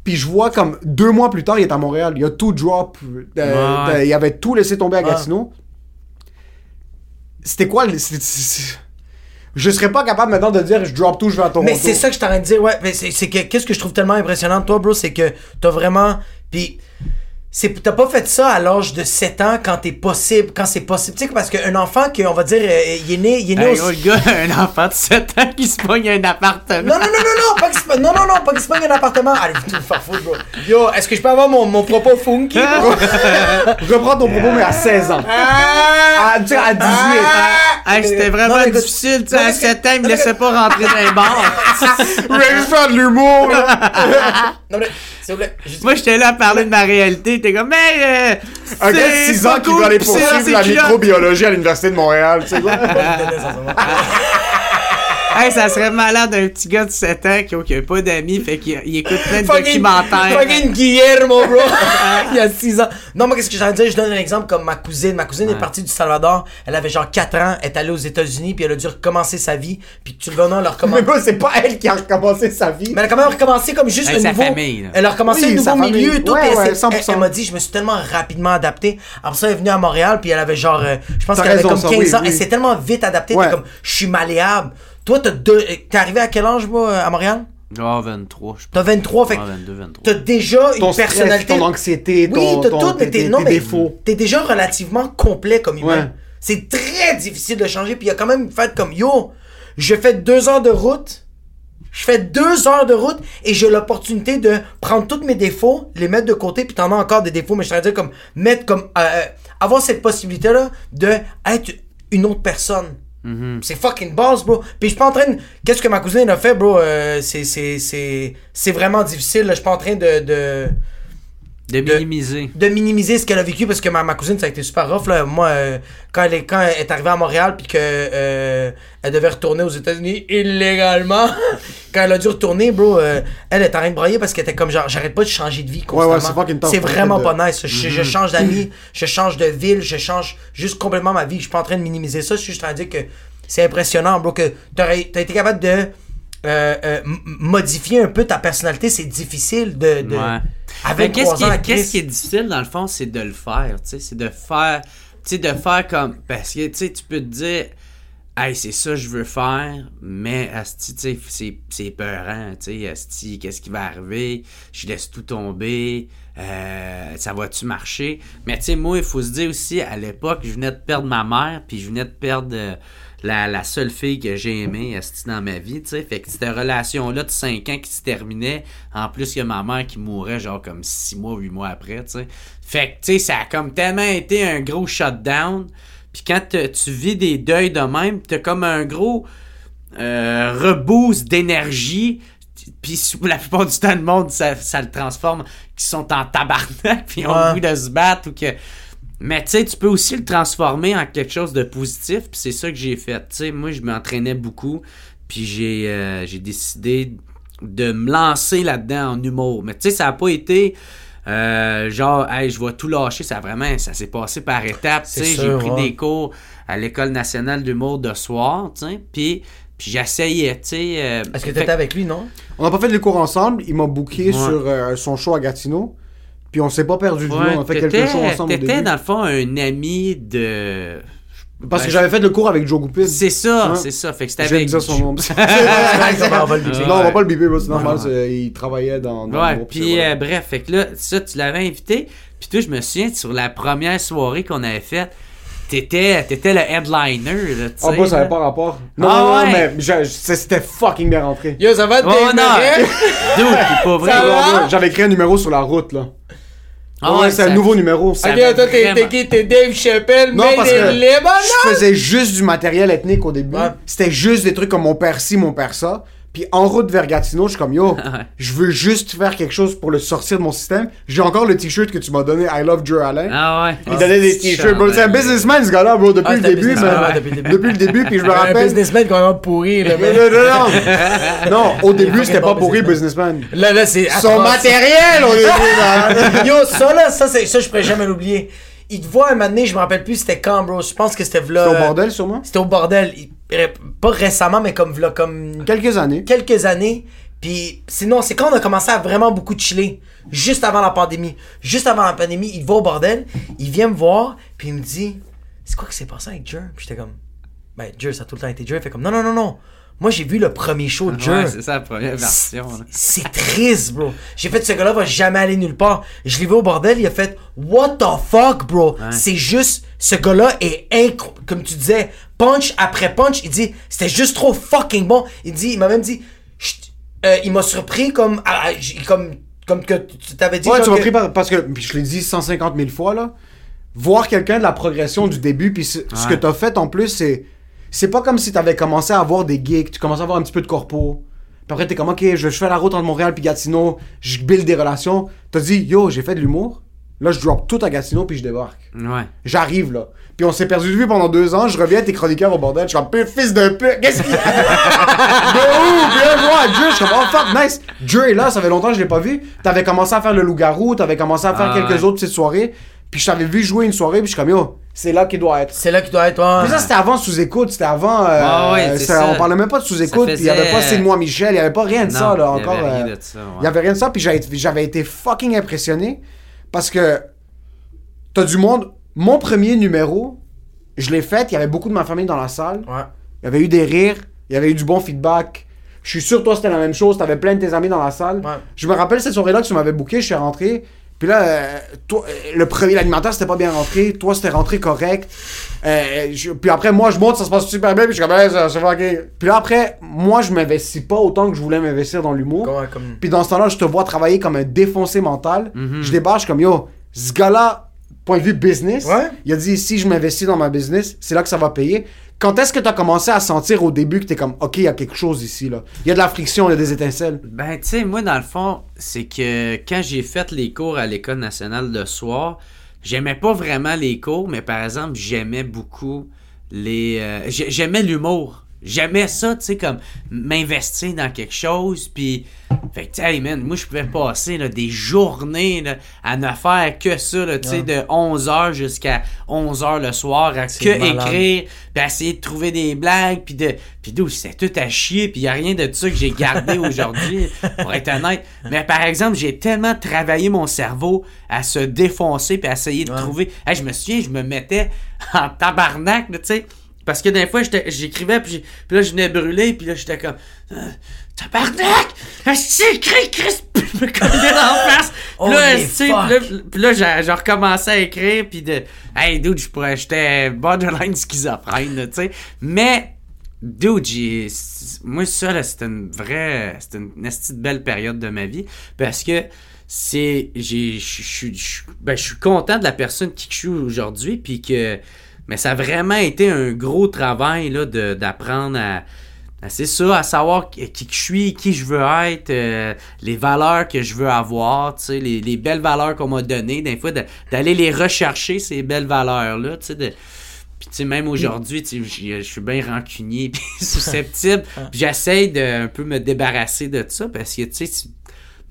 puis je vois comme deux mois plus tard, il est à Montréal. Il a tout drop. euh, Ouais. euh, il avait tout laissé tomber à Ouais. Gatineau. C'était quoi le. Je serais pas capable maintenant de dire je drop tout, je vais à Toronto. Mais c'est ça que je t'arrête de dire, ouais. Mais c'est c'est que, qu'est-ce que je trouve tellement impressionnant de toi, bro, c'est que t'as vraiment. Puis. C'est- T'as pas fait ça à l'âge de 7 ans quand t'es possible, quand c'est possible. Tu sais, parce qu'un enfant qui, on va dire, euh, il est né, il est né Hey, au- le gars, un enfant de 7 ans qui se pogne un appartement. Non, non, non, non, non, pas qu'il se pogne- non, non, non, pas qu'il se pogne un appartement. Allez, tout le faire foutre, bro. Yo, est-ce que je peux avoir mon, mon propos funky, bro? Je reprends ton propos, mais à 16 ans. Ah! À, tu sais, à 18. Hey, c'était vraiment Non, difficile, tu sais, à mais- 7 ans, il me laissait pas rentrer dans les bars. Je vais juste faire de l'humour, là. Non, mais, s'il vous plaît. juste- Moi, j'étais là à parler de ma réalité, t'es comme, mais euh, Un gars de c'est 6 pas ans qui cool veut aller poursuivre la microbiologie à l'Université de Montréal. Tu sais quoi? Hey, ça serait malade un petit gars de 7 ans qui n'a pas d'amis, fait qu'il il écoute plein de Fucking- documentaires. Fucking Guillermo, bro. Il y a 6 ans. Non, moi, qu'est-ce que j'allais dire? Je donne un exemple comme ma cousine. Ma cousine est partie du Salvador. Elle avait genre 4 ans. Elle est allée aux États-Unis. Puis elle a dû recommencer sa vie. Puis tu le elle a Mais c'est pas elle qui a recommencé sa vie. Mais elle a quand même recommencé comme juste sa nouveau. famille. Elle a recommencé Oui, sa nouveau milieu. Tout, Ouais, et ouais, elle, 100%. elle- m'a dit, je me suis tellement rapidement adapté. Après ça, elle est venue à Montréal. Puis elle avait genre, euh, je pense qu'elle avait comme ça, 15 oui, ans. oui. Elle s'est tellement vite adaptée. T'es comme, je suis malléable. Toi, t'as deux. euh, T'es arrivé à quel âge, moi, à Montréal? Oh, 23, je. T'as 23. Fait que Ah, 22, 23. t'as déjà Ton une stress, personnalité. ton anxiété, ton, oui, t'as tout, mais tes, non, mais défauts. t'es déjà relativement complet comme humain. Ouais. C'est très difficile de changer. Puis il y a quand même fait comme yo, je fais deux heures de route. Je fais deux heures de route et j'ai l'opportunité de prendre tous mes défauts, les mettre de côté, puis t'en as encore des défauts, mais je t'aurais dire comme mettre comme euh, avoir cette possibilité là de être une autre personne. C'est fucking boss, bro. Puis je suis pas en train de. Qu'est-ce que ma cousine a fait, bro? Euh, c'est, c'est, vraiment difficile. Je suis pas en train de. de De minimiser. de minimiser ce qu'elle a vécu parce que ma, ma cousine ça a été super rough là. moi euh, quand elle est quand elle est arrivée à Montréal puis que euh, elle devait retourner aux États-Unis illégalement quand elle a dû retourner bro euh, elle est en train de broyer parce qu'elle était comme genre j'arrête pas de changer de vie constamment. ouais, tough, c'est vraiment de- pas nice. Je, je change d'amis je change de ville je change juste complètement ma vie. Je suis pas en train de minimiser ça. Je suis juste en train de dire que c'est impressionnant bro que t'aurais- t'as été capable de euh, euh, modifier un peu ta personnalité c'est difficile de, Ouais. 23 qu'est-ce qui, est, qu'est-ce qui est difficile dans le fond, c'est de le faire, tu sais, c'est de faire, tu sais, de faire comme, parce que tu sais, tu peux te dire, hey, c'est ça que je veux faire, mais asti, tu sais, c'est, c'est peurant, tu sais, asti, qu'est-ce qui va arriver, je laisse tout tomber, euh, ça va-tu marcher, mais tu sais, moi, il faut se dire aussi, à l'époque, je venais de perdre ma mère, puis je venais de perdre la, la seule fille que j'ai aimée dans ma vie, tu sais. Fait que cette relation-là de 5 ans qui se terminait, en plus que ma mère qui mourait genre comme 6 mois, 8 mois après, tu sais. Fait que, tu sais, ça a comme tellement été un gros shutdown. Puis quand tu vis des deuils de même, t'as comme un gros euh, reboost d'énergie. Puis la plupart du temps, le monde, ça, ça le transforme, qui sont en tabarnak, puis ont le goût de se battre ou que... Mais tu sais, tu peux aussi le transformer en quelque chose de positif, puis c'est ça que j'ai fait. Tu sais, moi, je m'entraînais beaucoup, puis j'ai euh, j'ai décidé de me lancer là-dedans en humour. Mais tu sais, ça a pas été euh, genre, hey, je vais tout lâcher. Ça a vraiment, ça s'est passé par étapes. Tu sais, j'ai pris ouais. des cours à l'École nationale d'humour de soir, tu sais, puis puis j'essayais, tu sais. euh, Est-ce que fait- t'étais avec lui, non? On n'a pas fait les cours ensemble. Il m'a booké Ouais. sur euh, son show à Gatineau. Puis on s'est pas perdu de vue. Ouais, On a fait quelques shows ensemble au T'étais dans le fond un ami de. Parce Ben, que j'avais fait le cours avec Joe Goupil. C'est ça, Ouais. c'est ça. Fait que c'était avec. dire son nom. on va le biper. Non, on va pas le biper, bro, c'est normal. Il travaillait dans. dans le Ouais, puis euh, bref, fait que là, ça, tu l'avais invité. Puis toi, je me souviens, sur la première soirée qu'on avait faite, t'étais, t'étais le headliner, là, tu sais. Ah, moi, ça là. avait pas rapport. Non, Ah non, ouais. mais je- je- c'était fucking bien rentré. Yo, ça va te Oh non! Dude, t'es pas vrai. Va? J'avais créé un numéro sur la route, là. Ah ouais, ouais, c'est un nouveau numéro. ça- Ok, toi, t'es qui? T'es Dave Chappelle, Non, mais parce des que Lebanon? je faisais juste du matériel ethnique au début. Ouais. C'était juste des trucs comme mon père ci, mon père ça. Puis en route vers Gatineau, je suis comme yo, je veux juste faire quelque chose pour le sortir de mon système. J'ai encore le t-shirt que tu m'as donné, I love Joe Allen. Ah ouais. Il donnait des t-shirts, bro. C'est un businessman, ce gars-là, bro, depuis Ah, le un début. man. ouais, depuis le début. Depuis le début, puis je me Un rappelle. businessman complètement pourri, là, Non, mais- non, non, non. Non, au début, c'était pas pourri, businessman. Là, là, c'est. Son matériel au début, man. Yo, ça là, ça, c'est- ça je pourrais jamais l'oublier. Il te voit un moment donné, je me rappelle plus c'était quand, bro. Je pense que c'était v'là. C'était au bordel, sûrement. C'était au bordel. Pas récemment, mais comme v'là, comme Quelques années. quelques années. Puis sinon, c'est quand on a commencé à vraiment beaucoup chiller. Juste avant la pandémie. Juste avant la pandémie, il va au bordel, il vient me voir, puis il me dit C'est quoi qui s'est passé avec Jer Puis j'étais comme Ben, Jer, ça a tout le temps été Jer. Il fait comme Non, non, non, non. Moi, j'ai vu le premier show de Jer. Ouais, c'est ça la première version. C'est triste, bro. J'ai fait ce gars-là va jamais aller nulle part. Je l'ai vu au bordel, il a fait What the fuck, bro? C'est juste ce gars-là est incroyable. Comme tu disais, punch après punch. Il dit c'était juste trop fucking bon. Il dit, il m'a même dit. Euh, il m'a surpris comme, ah, ah, comme, comme que tu t'avais dit. Ouais, tu m'as que- pris par- parce que, puis je l'ai dit 150 000 fois, là. Voir quelqu'un de la progression du début, puis ce, ce que Ouais. t'as fait en plus, c'est. C'est pas comme si t'avais commencé à avoir des gigs, tu commençais à avoir un petit peu de corpo. Puis après, t'es comme, ok, je, je fais la route entre Montréal puis Gatineau, je build des relations. T'as dit, yo, j'ai fait de l'humour. Là, je drop tout à Gatineau puis je débarque. Ouais. J'arrive là. Puis on s'est perdu de vue pendant deux ans. Je reviens, t'es chroniqueur au bordel. Je suis comme, Peu, fils de pute, qu'est-ce qu'il y a De où je vois Dieu, je suis comme, oh fuck, nice. Dieu est là, ça fait longtemps que je l'ai pas vu. T'avais commencé à faire le loup-garou, t'avais commencé à faire Ah, quelques ouais. autres petites soirées. Puis je t'avais vu jouer une soirée, puis je suis comme, yo, c'est là qu'il doit être. C'est là qu'il doit être, ouais. Mais ça, c'était avant sous-écoute, c'était avant. euh, Ah ouais, c'est c'était- ça. on parlait même pas de sous-écoute, il y avait pas C'est de moi Michel, il y avait pas rien de Non, ça, là, il y encore. avait rien euh, de ça, ouais. Il y avait rien de ça, puis j'avais j'avais été fucking impressionné parce que t'as du monde. Mon premier numéro, je l'ai fait, il y avait beaucoup de ma famille dans la salle. Ouais. Il y avait eu des rires, il y avait eu du bon feedback. Je suis sûr, toi, c'était la même chose. T'avais plein de tes amis dans la salle. Ouais. Je me rappelle cette soirée-là que tu m'avais booké, je suis rentré. Puis là, euh, toi, euh, le premier, l'animateur, c'était pas bien rentré. Toi, c'était rentré correct. Euh, je- puis après, moi, je monte, ça se passe super bien. Puis je suis comme, ça, ça va, ok. Puis là, après, moi, je m'investis pas autant que je voulais m'investir dans l'humour. Comme- comme- Puis dans ce temps-là, je te vois travailler comme un défoncé mental. Mhm. Je débarque, je suis comme, yo, ce gars-là, point de vue business, Ouais. il a dit, si je m'investis dans ma business, c'est là que ça va payer. Quand est-ce que tu as commencé à sentir au début que tu es comme, OK, il y a quelque chose ici, là? Il y a de la friction, il y a des étincelles. Ben, tu sais, moi, dans le fond, c'est que quand j'ai fait les cours à l'École nationale le soir, j'aimais pas vraiment les cours, mais par exemple, j'aimais beaucoup les. euh, j'ai- j'aimais l'humour. J'aimais ça, tu sais, comme m'investir dans quelque chose, puis. Fait que, tu sais, hey, man, moi, je pouvais passer là, des journées là, à ne faire que ça, tu sais, de 11h jusqu'à 11h le soir, à que malade. écrire, puis à essayer de trouver des blagues, puis de. Puis d'où c'était tout à chier, puis y a rien de ça que j'ai gardé aujourd'hui, pour être honnête. Mais par exemple, j'ai tellement travaillé mon cerveau à se défoncer, puis à essayer de trouver. Hey, je me souviens, je me mettais en tabarnak, tu sais. Parce que des fois, j'écrivais, puis, là, je venais brûler, puis là, j'étais comme. Euh, Tabarnak! Est-ce que écrit, Chris? Puis je me collais dans la face. Puis là, puis là, puis là, j'ai j'ai recommencé à écrire, puis de. Hey, dude, je pourrais. J'étais borderline schizophrène, tu sais. Mais. Dude, j'ai. Moi, ça, là, c'était une vraie. C'était une, belle période de ma vie. Parce que c'est. Je suis- ben, je suis content de la personne qui je suis aujourd'hui. Puis que. Mais ça a vraiment été un gros travail, là, de- d'apprendre à. à- C'est ça, à savoir qui qui je suis, qui je veux être, euh, les valeurs que je veux avoir, les, les belles valeurs qu'on m'a données, des fois, de- d'aller les rechercher, ces belles valeurs-là, tu sais, de, puis tu sais, même aujourd'hui, tu je suis bien rancunier puis susceptible. J'essaie de un peu me débarrasser de ça parce que, tu sais,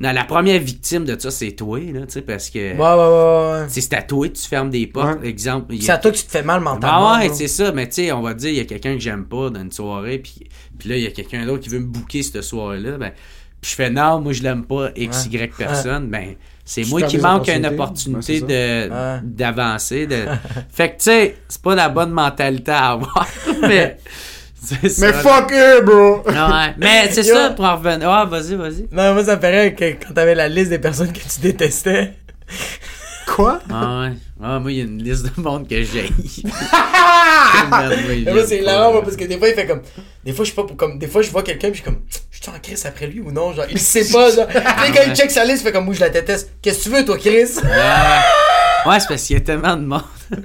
non, la première victime de ça, c'est toi, là, tu sais, parce que... Ouais, ouais, ouais, C'est à toi, tu fermes des portes, Ouais. exemple. a- C'est à toi que tu te fais mal mentalement. ah ouais, c'est ça, mais tu sais, on va dire, il y a quelqu'un que j'aime pas dans une soirée, puis, puis là, il y a quelqu'un d'autre qui veut me booker cette soirée-là, ben, puis je fais non, moi je l'aime pas, X, Y personne, ben, C'est moi qui manque une opportunité Ouais, de Ouais. d'avancer. De... fait que, tu sais, c'est pas la bonne mentalité à avoir, mais... c'est ça, Mais fuck it, bro! Ouais. Mais c'est Yo. ça, pour en revenir... Ah, vas-y, vas-y. Non, moi, ça me ferait que quand t'avais la liste des personnes que tu détestais. Quoi? Ah ouais. Ah, moi, il y a une liste de monde que j'ai. Mais moi, c'est hilarant, moi, parce que des fois, il fait comme. Des fois, je sais pas, pour- comme. Des fois, je vois quelqu'un, puis je suis comme. Je suis en crise après lui ou non? Genre, il sait pas, genre. Puis quand il check sa liste, il fait comme, moi, je la déteste. Qu'est-ce que tu veux, toi, Chris? Ouais, c'est parce qu'il y a tellement de monde.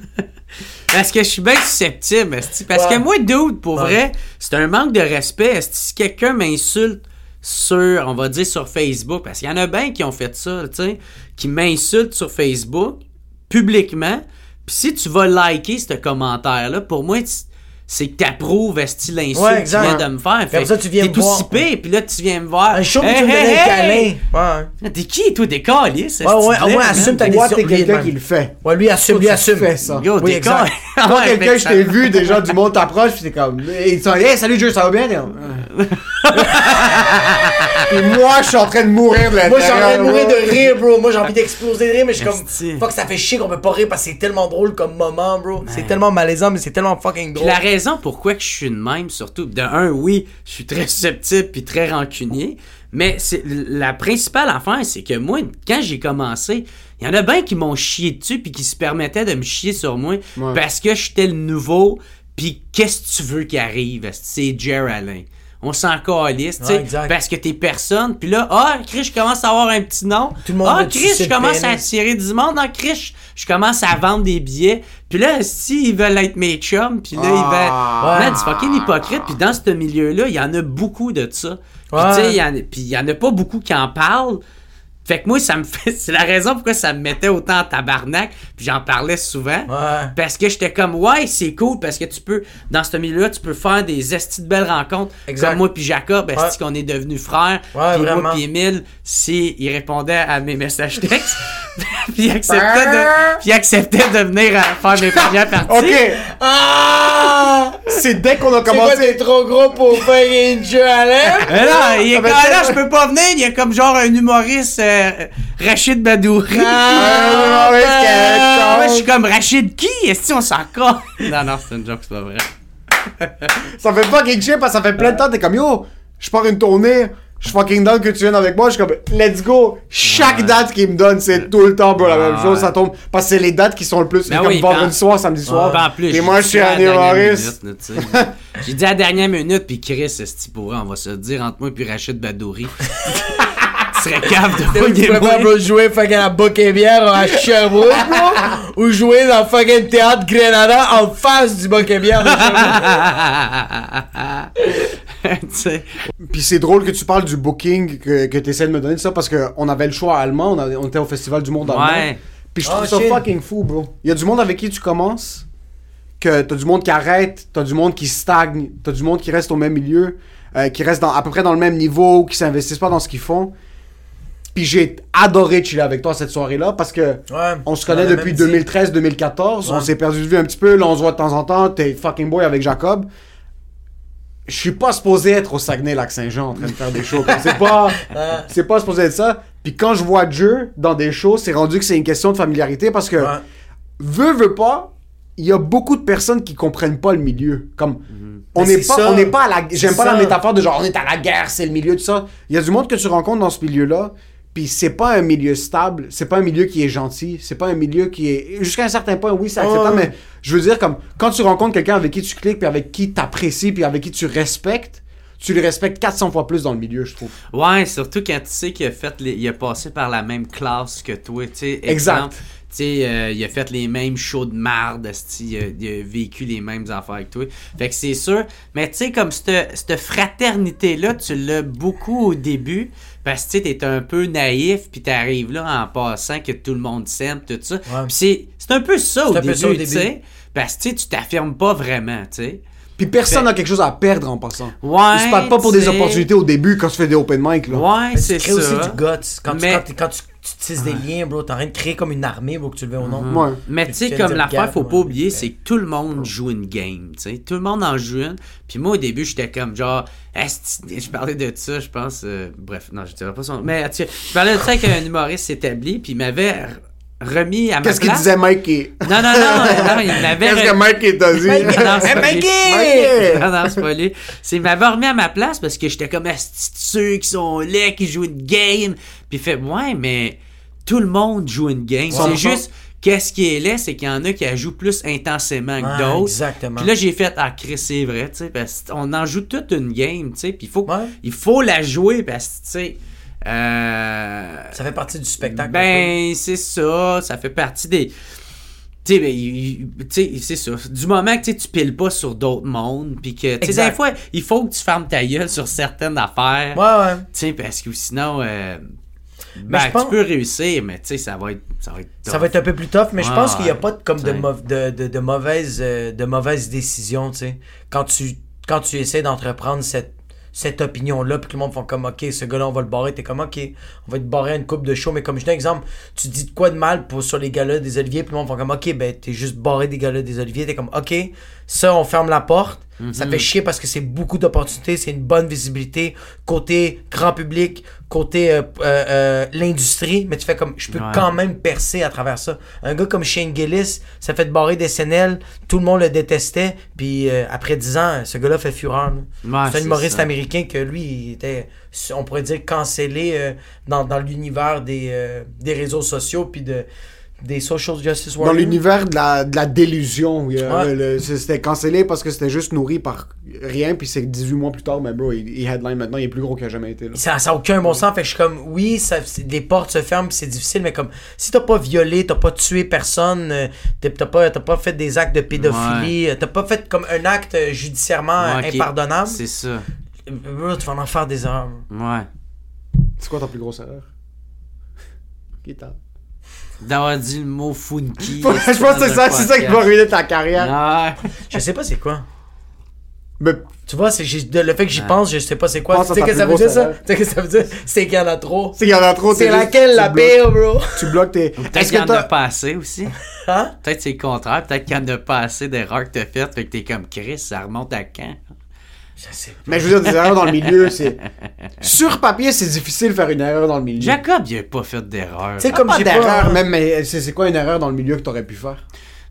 parce que je suis bien susceptible. Parce Ouais. que moi, dude, pour Ouais. vrai, c'est un manque de respect. Si quelqu'un m'insulte sur, on va dire sur Facebook, parce qu'il y en a bien qui ont fait ça, tu sais, qui m'insultent sur Facebook, publiquement. Puis si tu vas liker ce commentaire-là, pour moi, tu- c'est que t'approuves esti l'insulte Ouais, que tu exact. viens de me faire. Puis après ça, tu viens t'es me tout voir. si pire, puis là, tu viens me voir. Un show, puis Hey, tu me hey, donnais un hey! câlin. Ouais. T'es qui, toi, t'es calice? Ouais, ouais, au moins, assume ta Toi, décision. t'es quelqu'un qui le fait. Ouais, lui, assume, lui, assume. ça. Yo, Oui, t'es Ouais, quelqu'un, je t'ai vu, déjà, du monde t'approche, pis t'es comme. Ils sont hey, salut Dieu, ça va bien? Pis moi, je suis en train de mourir de Moi, j'ai envie de l'intérieur, mourir bro. de rire, bro. Moi, j'ai envie d'exploser de rire, mais je suis comme. Fuck, ça fait chier qu'on peut pas rire parce que c'est tellement drôle comme moment, bro. C'est tellement malaisant, mais c'est tellement fucking Puis drôle. la raison pourquoi que je suis de même, surtout, de un, oui, je suis très susceptible puis très rancunier, mais c'est la principale affaire, c'est que moi, quand j'ai commencé, il y en a bien qui m'ont chié dessus puis qui se permettaient de me chier sur moi parce que j'étais le nouveau, puis qu'est-ce que tu veux qui arrive? C'est Jer Alain. On s'en calisse, tu Ouais, sais, exact. parce que t'es personne. Puis là, ah, Chris, je commence à avoir un petit nom. Tout le monde ah, Chris, je commence à attirer du monde. Ah, Chris, je commence à vendre des billets. Puis là, si ils veulent être mes chums, puis là, ils veulent... Ah. Man, c'est fucking hypocrite. Puis dans ce milieu-là, il y en a beaucoup de ça. Puis Ouais. tu sais, il y en y en a pas beaucoup qui en parlent. Fait que moi, ça me fait. C'est la raison pourquoi ça me mettait autant en tabarnak. Puis j'en parlais souvent. Ouais. Parce que j'étais comme, ouais, c'est cool. Parce que tu peux, dans ce milieu-là, tu peux faire des estis de belles rencontres. Exact. Comme moi puis Jacob, esti Ouais. qu'on est devenus frères? Ouais, puis vraiment. moi puis Emile, si il répondait à mes messages textes. puis il acceptait de, puis il acceptait de venir à faire mes premières parties. Ok, Ah! c'est dès qu'on a C'est quoi, commencé. t'es trop gros pour faire une jeu à l'air? Mais là, il est Ça comme, fait là, tellement- je peux pas venir. Il y a comme genre un humoriste, euh, Rachid Badouri. Ah, c'est Ah, correct. moi, je suis comme Rachid qui? Est-ce que on s'en? Non, non, c'est une joke, c'est pas vrai. Ça fait fucking chier parce que ça fait plein de temps, t'es comme yo, je pars une tournée, je suis fucking down que tu viennes avec moi, je suis comme let's go. Chaque Ouais. date qu'il me donne, c'est tout le temps bro, la même Ouais. chose, ça tombe. Parce que c'est les dates qui sont le plus. Ben comme oui, vendredi ben- soir, samedi soir. Plus. Et moi, je suis un humoriste. J'ai dit à la dernière minute, puis Chris, ce pourra, on va se dire entre moi et Rachid Badouri. tu serais capable de moi. bro, jouer fucking à Boc et Bière à Sherbrooke, bro? ou jouer dans fucking théâtre Grenada en face du Boc et Bière de Sherbrooke? Puis c'est drôle que tu parles du booking que, que tu essaies de me donner de ça parce qu'on avait le choix allemand, on, avait- on était au Festival du Monde allemand. Ouais. Puis je Oh, trouve ça shit. fucking fou, bro. Il y a du monde avec qui tu commences, que t'as du monde qui arrête, t'as du monde qui stagne, t'as du monde qui reste au même milieu, euh, qui reste dans, à peu près dans le même niveau, qui s'investissent pas dans ce qu'ils font. Puis j'ai adoré chiller avec toi cette soirée-là parce que Ouais. on se connaît On depuis même dit. 2013-2014. On s'est perdu de vue un petit peu. Là, on se voit de temps en temps. T'es fucking boy avec Jacob. Je suis pas supposé être au Saguenay-Lac-Saint-Jean en train de faire des shows. C'est pas, c'est pas supposé être ça. Puis quand je vois Dieu dans des shows, c'est rendu que c'est une question de familiarité parce que, Ouais. veut, veut pas, il y a beaucoup de personnes qui comprennent pas le milieu. Comme, on Mais n'est pas, ça. on n'est pas à la, j'aime pas la métaphore de genre, on est à la guerre, c'est le milieu de ça. Il y a du monde que tu rencontres dans ce milieu-là, puis c'est pas un milieu stable, c'est pas un milieu qui est gentil, c'est pas un milieu qui est, jusqu'à un certain point, oui, c'est acceptable, mais je veux dire, comme, quand tu rencontres quelqu'un avec qui tu cliques, puis avec qui t'apprécies, puis avec qui tu respectes, tu le respectes 400 fois plus dans le milieu, je trouve. Ouais, surtout quand tu sais qu'il a fait les- il a passé par la même classe que toi, tu sais. Exact. Tu sais, euh, il a fait les mêmes shows de marde, il, a, il a vécu les mêmes affaires que toi. Fait que c'est sûr. Mais tu sais, comme cette, cette fraternité-là, tu l'as beaucoup au début. Parce que tu t'es un peu naïf, puis t'arrives là en passant que tout le monde s'aime, tout ça. Puis c'est, c'est un peu ça au C'est un peu début, ça au tu début. sais. Parce que tu tu t'affirmes pas vraiment, tu sais. Puis personne n'a quelque chose à perdre en passant. Ouais, Ils se battent pas pour des tu opportunités au début quand tu fais des open mic, là. Ouais, c'est tu crées ça. aussi du guts. Quand, Mais- tu, quand, tu, quand tu, tu tisses des liens, bro. T'es en train de créer comme une armée, bro, que tu le veux ou non. Ouais. Mais Tu sais, comme l'affaire, faut pas ouais. oublier, c'est que tout le monde joue une game, tu sais. Tout le monde en joue une. Puis moi, au début, j'étais comme genre, je parlais de ça, je pense. euh, bref, non, je dirais pas son. Mais tu sais, je parlais de ça avec un humoriste établi, puis il m'avait remis à ma Qu'est-ce qu'il disait Mikey? Non, non, non, non, il m'avait. Qu'est-ce que Mikey t'a dit? Non, c'est pas lui. Mikey! Non, non, c'est pas lui. C'est, il m'avait remis à ma place parce que j'étais comme ceux qui sont laids, qui jouent une game. Puis il fait, ouais, mais tout le monde joue une game. C'est juste, qu'est-ce qui est laid, c'est qu'il y en a qui la jouent plus intensément que Ouais, d'autres. exactement. Puis là, j'ai fait, ah, Chris, c'est vrai, tu sais, parce qu'on en joue toute une game, tu sais. Puis il faut, Ouais. il faut la jouer parce que, tu sais. Euh, Ça fait partie du spectacle. ben, c'est ça. Ça fait partie des. Tu sais, ben, c'est ça. Du moment que tu piles pas sur d'autres mondes, puis que, tu sais, des fois, il faut que tu fermes ta gueule sur certaines affaires. Ouais, ouais. Tu sais, parce que sinon, euh, Mais ben, pense- tu peux réussir, mais tu sais, ça va être. Ça va être, Ça tough. va être un peu plus tough, mais je Ouais, pense qu'il n'y a pas de, comme de, Ouais. mau- de, de, de mauvaises, euh, de mauvaises décisions, tu sais. Quand tu, quand tu essaies d'entreprendre cette, cette opinion-là, puis que le monde font comme, OK, ce gars-là, on va le barrer, t'es comme, OK, on va te barrer à une coupe de show, mais comme je donne un exemple, tu dis de quoi de mal pour, sur les galas des Oliviers, puis le monde font comme, OK, ben, t'es juste barré des galas des Oliviers, t'es comme, OK, ça, on ferme la porte. Ça fait chier parce que c'est beaucoup d'opportunités, c'est une bonne visibilité. Côté grand public, côté euh, euh, euh, l'industrie, mais tu fais comme je peux Ouais. quand même percer à travers ça. Un gars comme Shane Gillis, ça fait de barrer des SNL, tout le monde le détestait, puis euh, après 10 ans, ce gars-là fait fureur. Ouais, c'est un humoriste ça. américain que lui, il était, on pourrait dire, cancellé euh, dans, dans l'univers des, euh, des réseaux sociaux, puis de, des social justice Dans warriors. l'univers de la, de la délusion. Ouais. le- c'était cancellé parce que c'était juste nourri par rien, puis c'est 18 mois plus tard, mais bro, il, il headline maintenant, il est plus gros qu'il a jamais été. Là. Ça n'a aucun bon sens. Fait que je suis comme, oui, ça, les portes se ferment, c'est difficile, mais comme, si t'as pas violé, t'as pas tué personne, euh, t'as pas, t'as pas fait des actes de pédophilie, euh, t'as pas fait comme un acte euh, judiciairement euh, Ouais, impardonnable, C'est ça. euh, bro, tu vas en faire des erreurs. Ouais. C'est quoi ta plus grosse erreur? Guitare. D'avoir dit le mot funky. je pense que c'est ça, c'est ça qui va ruiner ta carrière. Je sais pas c'est quoi. Mais Tu vois, c'est, le fait que j'y pense, je sais pas c'est quoi. Tu sais que ça veut dire ça? Tu sais que ça veut dire? C'est qu'il y en a trop. c'est qu'il y en a trop. C'est laquelle la pire, bro? Tu bloques tes. Peut-être Est-ce qu'il y en que a t'as. pas assez aussi. Hein? Peut-être c'est le contraire. Peut-être qu'il y en a pas assez d'erreurs que t'as faites. Fait que t'es comme Chris, ça remonte à quand? Je sais pas. Mais je veux dire, des erreurs dans le milieu, c'est. Sur papier, c'est difficile de faire une erreur dans le milieu. Jacob, il a pas fait d'erreur. Pas comme d'erreur, pas. même, mais c'est c'est quoi une erreur dans le milieu que t'aurais pu faire?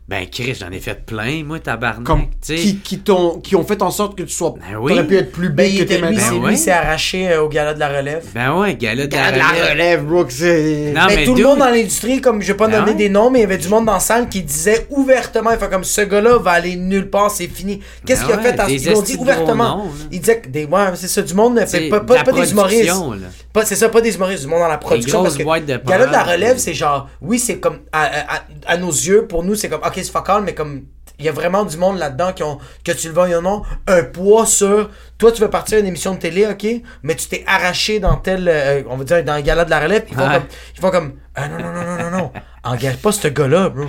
Ben, Chris, j'en ai fait plein, moi, tabarnak. Comme, tu sais. qui, qui, t'ont, qui ont fait en sorte que tu sois. Ben oui. T'aurais pu être plus Ben, big il que t'es maintenant. Ben lui oui. s'est arraché euh, au gala de la relève. Ben ouais, gala de la de la relève. relève, bro, c'est. Non, mais, mais tout dude- le monde dans l'industrie, comme je vais pas Ben nommer ouais. des noms, mais il y avait du monde dans la salle qui disait ouvertement, il fait comme ce gars-là va aller nulle part, c'est fini. Qu'est-ce Ben qu'il a ouais, fait à ce des Ils l'ont dit ouvertement? noms, il disait que des ouais, c'est ça, du monde ne fait C'est pas, des humoristes. là. Pas, c'est ça, pas des humoristes, du monde dans la production. grosses Parce que boîtes de Gala de la relève, c'est genre, oui, c'est comme, à, à- à- nos yeux, pour nous, c'est comme, ok, c'est fuck all, mais comme, il y a vraiment du monde là-dedans qui ont, que tu le veuilles ou non, un poids sur, toi, tu veux partir à une émission de télé, ok, mais tu t'es arraché dans tel, euh, on va dire, dans le gala de la relève, ils font comme, ils font comme, ah non, non, non, non, non, non, engage pas ce gars-là, bro.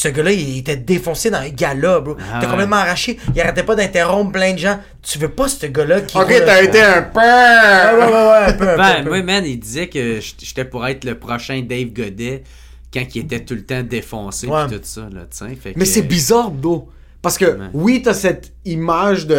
Ce gars-là, il était défoncé dans un gala, bro. Ah T'es ouais. complètement arraché. Il arrêtait pas d'interrompre plein de gens. Tu veux pas ce gars-là qui. Ok, t'as été un Ouais, ouais, ouais, ouais, un peu, un Ben, peu. moi, man, il disait que j'étais pour être le prochain Dave Godet quand il était tout le temps défoncé Ouais. pis tout ça, là, tu sais. Fait Mais que- c'est bizarre, bro. Parce que, Ouais. oui, t'as cette image de.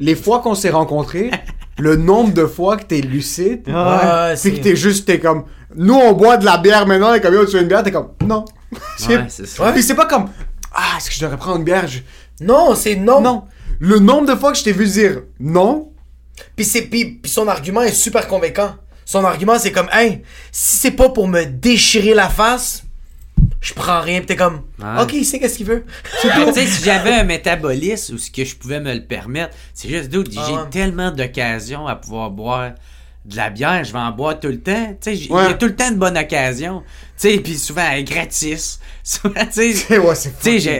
Les fois qu'on s'est rencontrés, le nombre de fois que t'es lucide, Ouais, puis c'est- que t'es juste, t'es comme. Nous, on boit de la bière maintenant, et comme yo, tu veux une bière, t'es comme. Non. Ouais, c'est ça. Puis c'est pas comme. Ah, est-ce que je devrais prendre une bière? Je- Non, c'est non. Non. Le nombre de fois que je t'ai vu dire non, Puis, c'est, puis, puis son argument est super convaincant. Son argument, c'est comme, hey, si c'est pas pour me déchirer la face, je prends rien. Puis t'es comme, Ouais. ok, il sait qu'est-ce qu'il veut. Ben, tu sais, si j'avais un métabolisme ou ce que je pouvais me le permettre, c'est juste, dude, j'ai Ah ouais. tellement d'occasions à pouvoir boire de la bière, je vais en boire tout le temps. Tu sais, il Ouais. y a tout le temps de bonnes occasions. Tu sais, puis souvent, elle est gratis. Souvent, tu sais. ouais,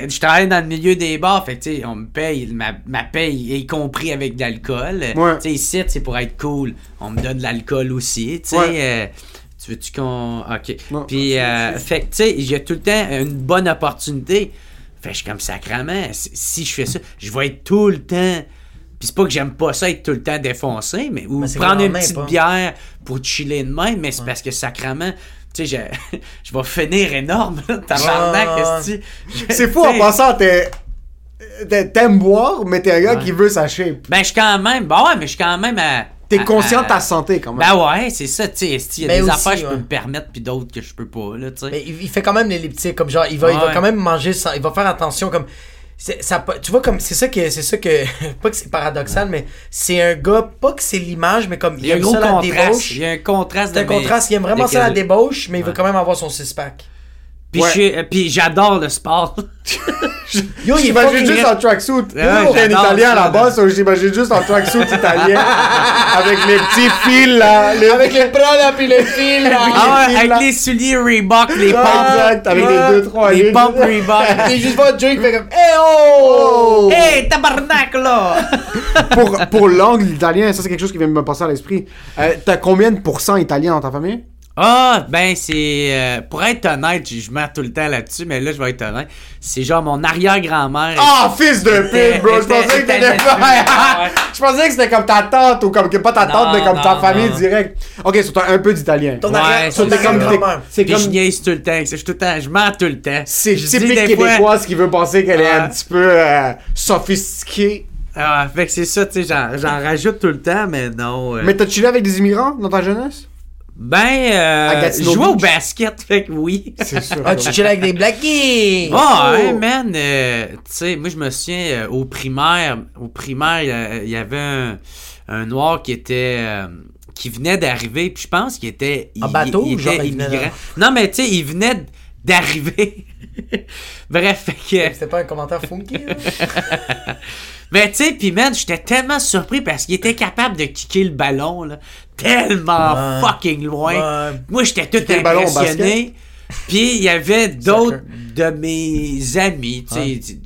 je travaille dans le milieu des bars, fait que, tu sais, on me paye, ma, ma paye est compris avec de l'alcool. Ouais. Tu sais, ici, c'est pour être cool. On me donne de l'alcool aussi, tu sais. Euh, tu veux-tu qu'on... OK. Puis, euh, fait tu sais, j'ai tout le temps une bonne opportunité. Fait que je suis comme sacrament. Si je fais ça, je vais être tout le temps Puis c'est pas que j'aime pas ça être tout le temps défoncé, mais ou prendre une petite pas. bière pour chiller de même, mais c'est parce que sacrement, tu sais, je, je vais finir énorme, là, tabarnak. Je- C'est fou en passant, t'es. T'aimes boire, mais t'es un gars Ouais. qui veut sa shape. Ben, je suis quand même, ben ouais, mais je suis quand même à. T'es à- conscient de ta santé quand même. Ben ouais, c'est ça, tu sais, esti, il y a Mais des aussi, affaires que je peux ouais. me permettre, puis d'autres que je peux pas, là, tu sais. Mais il, il fait quand même l'elliptique, comme genre, il va, il va quand même manger, sans- il va faire attention, comme. C'est- Ça, tu vois, comme c'est ça que. C'est ça que. Pas que c'est paradoxal, mais c'est un gars, pas que c'est l'image, mais comme. Il y a un aime gros ça, la contraste. débauche. Il y a un contraste un de mes- contraste, il aime vraiment ça la débauche, mais il veut quand même avoir son six-pack. Puis Ouais. j'adore le sport. Yo, J'imagine juste en tracksuit. Ouais, T'es un j'adore italien ça, là-bas, so j'imagine juste en tracksuit italien. avec les petits fils là. les- Avec les bras là, puis les fils là. Ah ouais, fils, là. avec les souliers Reebok, les pompes. exact, avec les deux, trois Les pompes Reebok. Et juste voir qui fait comme. Eh oh! Hey, tabarnak, là! pour, pour l'angle italien, ça c'est quelque chose qui vient me passer à l'esprit. Euh, T'as combien de pourcents italien dans ta famille? Ah, ben c'est... euh, pour être honnête, je je mets tout le temps là-dessus, mais là, je vais être honnête. C'est genre mon arrière-grand-mère. Ah, fils de pute, bro! Je pensais que t'étais. Je pensais que c'était comme ta tante ou comme que pas ta Non, tante, mais comme ta non, famille non. direct. Ok, c'est un peu d'italien. Ton Ouais, c'est comme, arrière-grand-mère. c'est Puis je comme, niaise tout le temps. Je, suis tout le temps, je mens tout le temps. c'est typique québécoise qui veut penser qu'elle est un petit peu euh, sophistiquée. Ah, fait que c'est ça, tu sais, j'en, j'en rajoute tout le temps, mais non. euh. Mais t'as chillé avec des immigrants dans ta jeunesse? Ben, euh, je jouais au basket, fait que oui. C'est sûr. Ah, tu chill avec des blackies! Ah, ouais, man, euh, tu sais, moi je me souviens euh, au primaire, au primaire, il y avait un, un noir qui était euh, qui venait d'arriver, puis je pense qu'il était En bateau il ou genre était il venait immigrant. Non, mais tu sais, il venait d'arriver. Bref, fait que C'était pas un commentaire funky, là? mais tu sais, puis man, j'étais tellement surpris parce qu'il était capable de kicker le ballon là, tellement Ouais. fucking loin. Ouais. Moi, j'étais tout impressionné. Puis il y avait d'autres de mes amis, tu sais,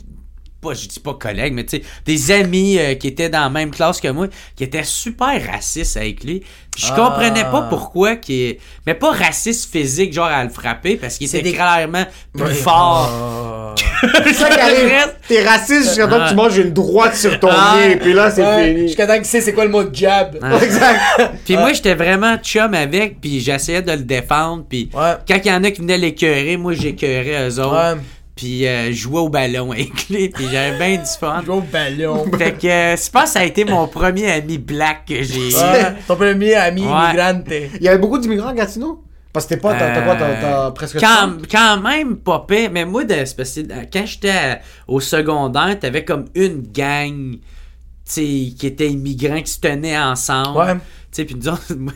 pas je dis pas collègues, mais tu sais, des amis euh, qui étaient dans la même classe que moi, qui étaient super racistes avec lui. Je Ah. comprenais pas pourquoi qui est mais pas raciste physique genre à le frapper parce qu'il était des- clairement plus Ouais. fort. Ah. C'est ça qui arrive. T'es raciste jusqu'à temps que tu manges une droite sur ton Ah. nez, puis là, c'est Ouais, fini. Jusqu'à temps qu'il sait c'est quoi le mot jab. Exact. Puis moi, j'étais vraiment chum avec, puis j'essayais de le défendre, puis Ouais. quand il y en a qui venaient l'écœurer, moi, j'écœurais eux autres. Puis euh, jouais au ballon avec lui, puis j'avais bien du fun. Jouer au ballon. Fait que euh, je pense que ça a été mon premier ami black que j'ai eu. Ouais, ton premier ami Ouais. immigrante. Il y avait beaucoup d'immigrants à Gatineau? Parce que t'es pas, t'as quoi, t'as t'as presque Euh, quand, 30? quand même pas pire, mais moi, de, c'est parce que, euh, quand j'étais à- au secondaire, t'avais comme une gang tu sais, qui était immigrants qui se tenaient ensemble. Ouais. Tu sais, puis nous autres, moi,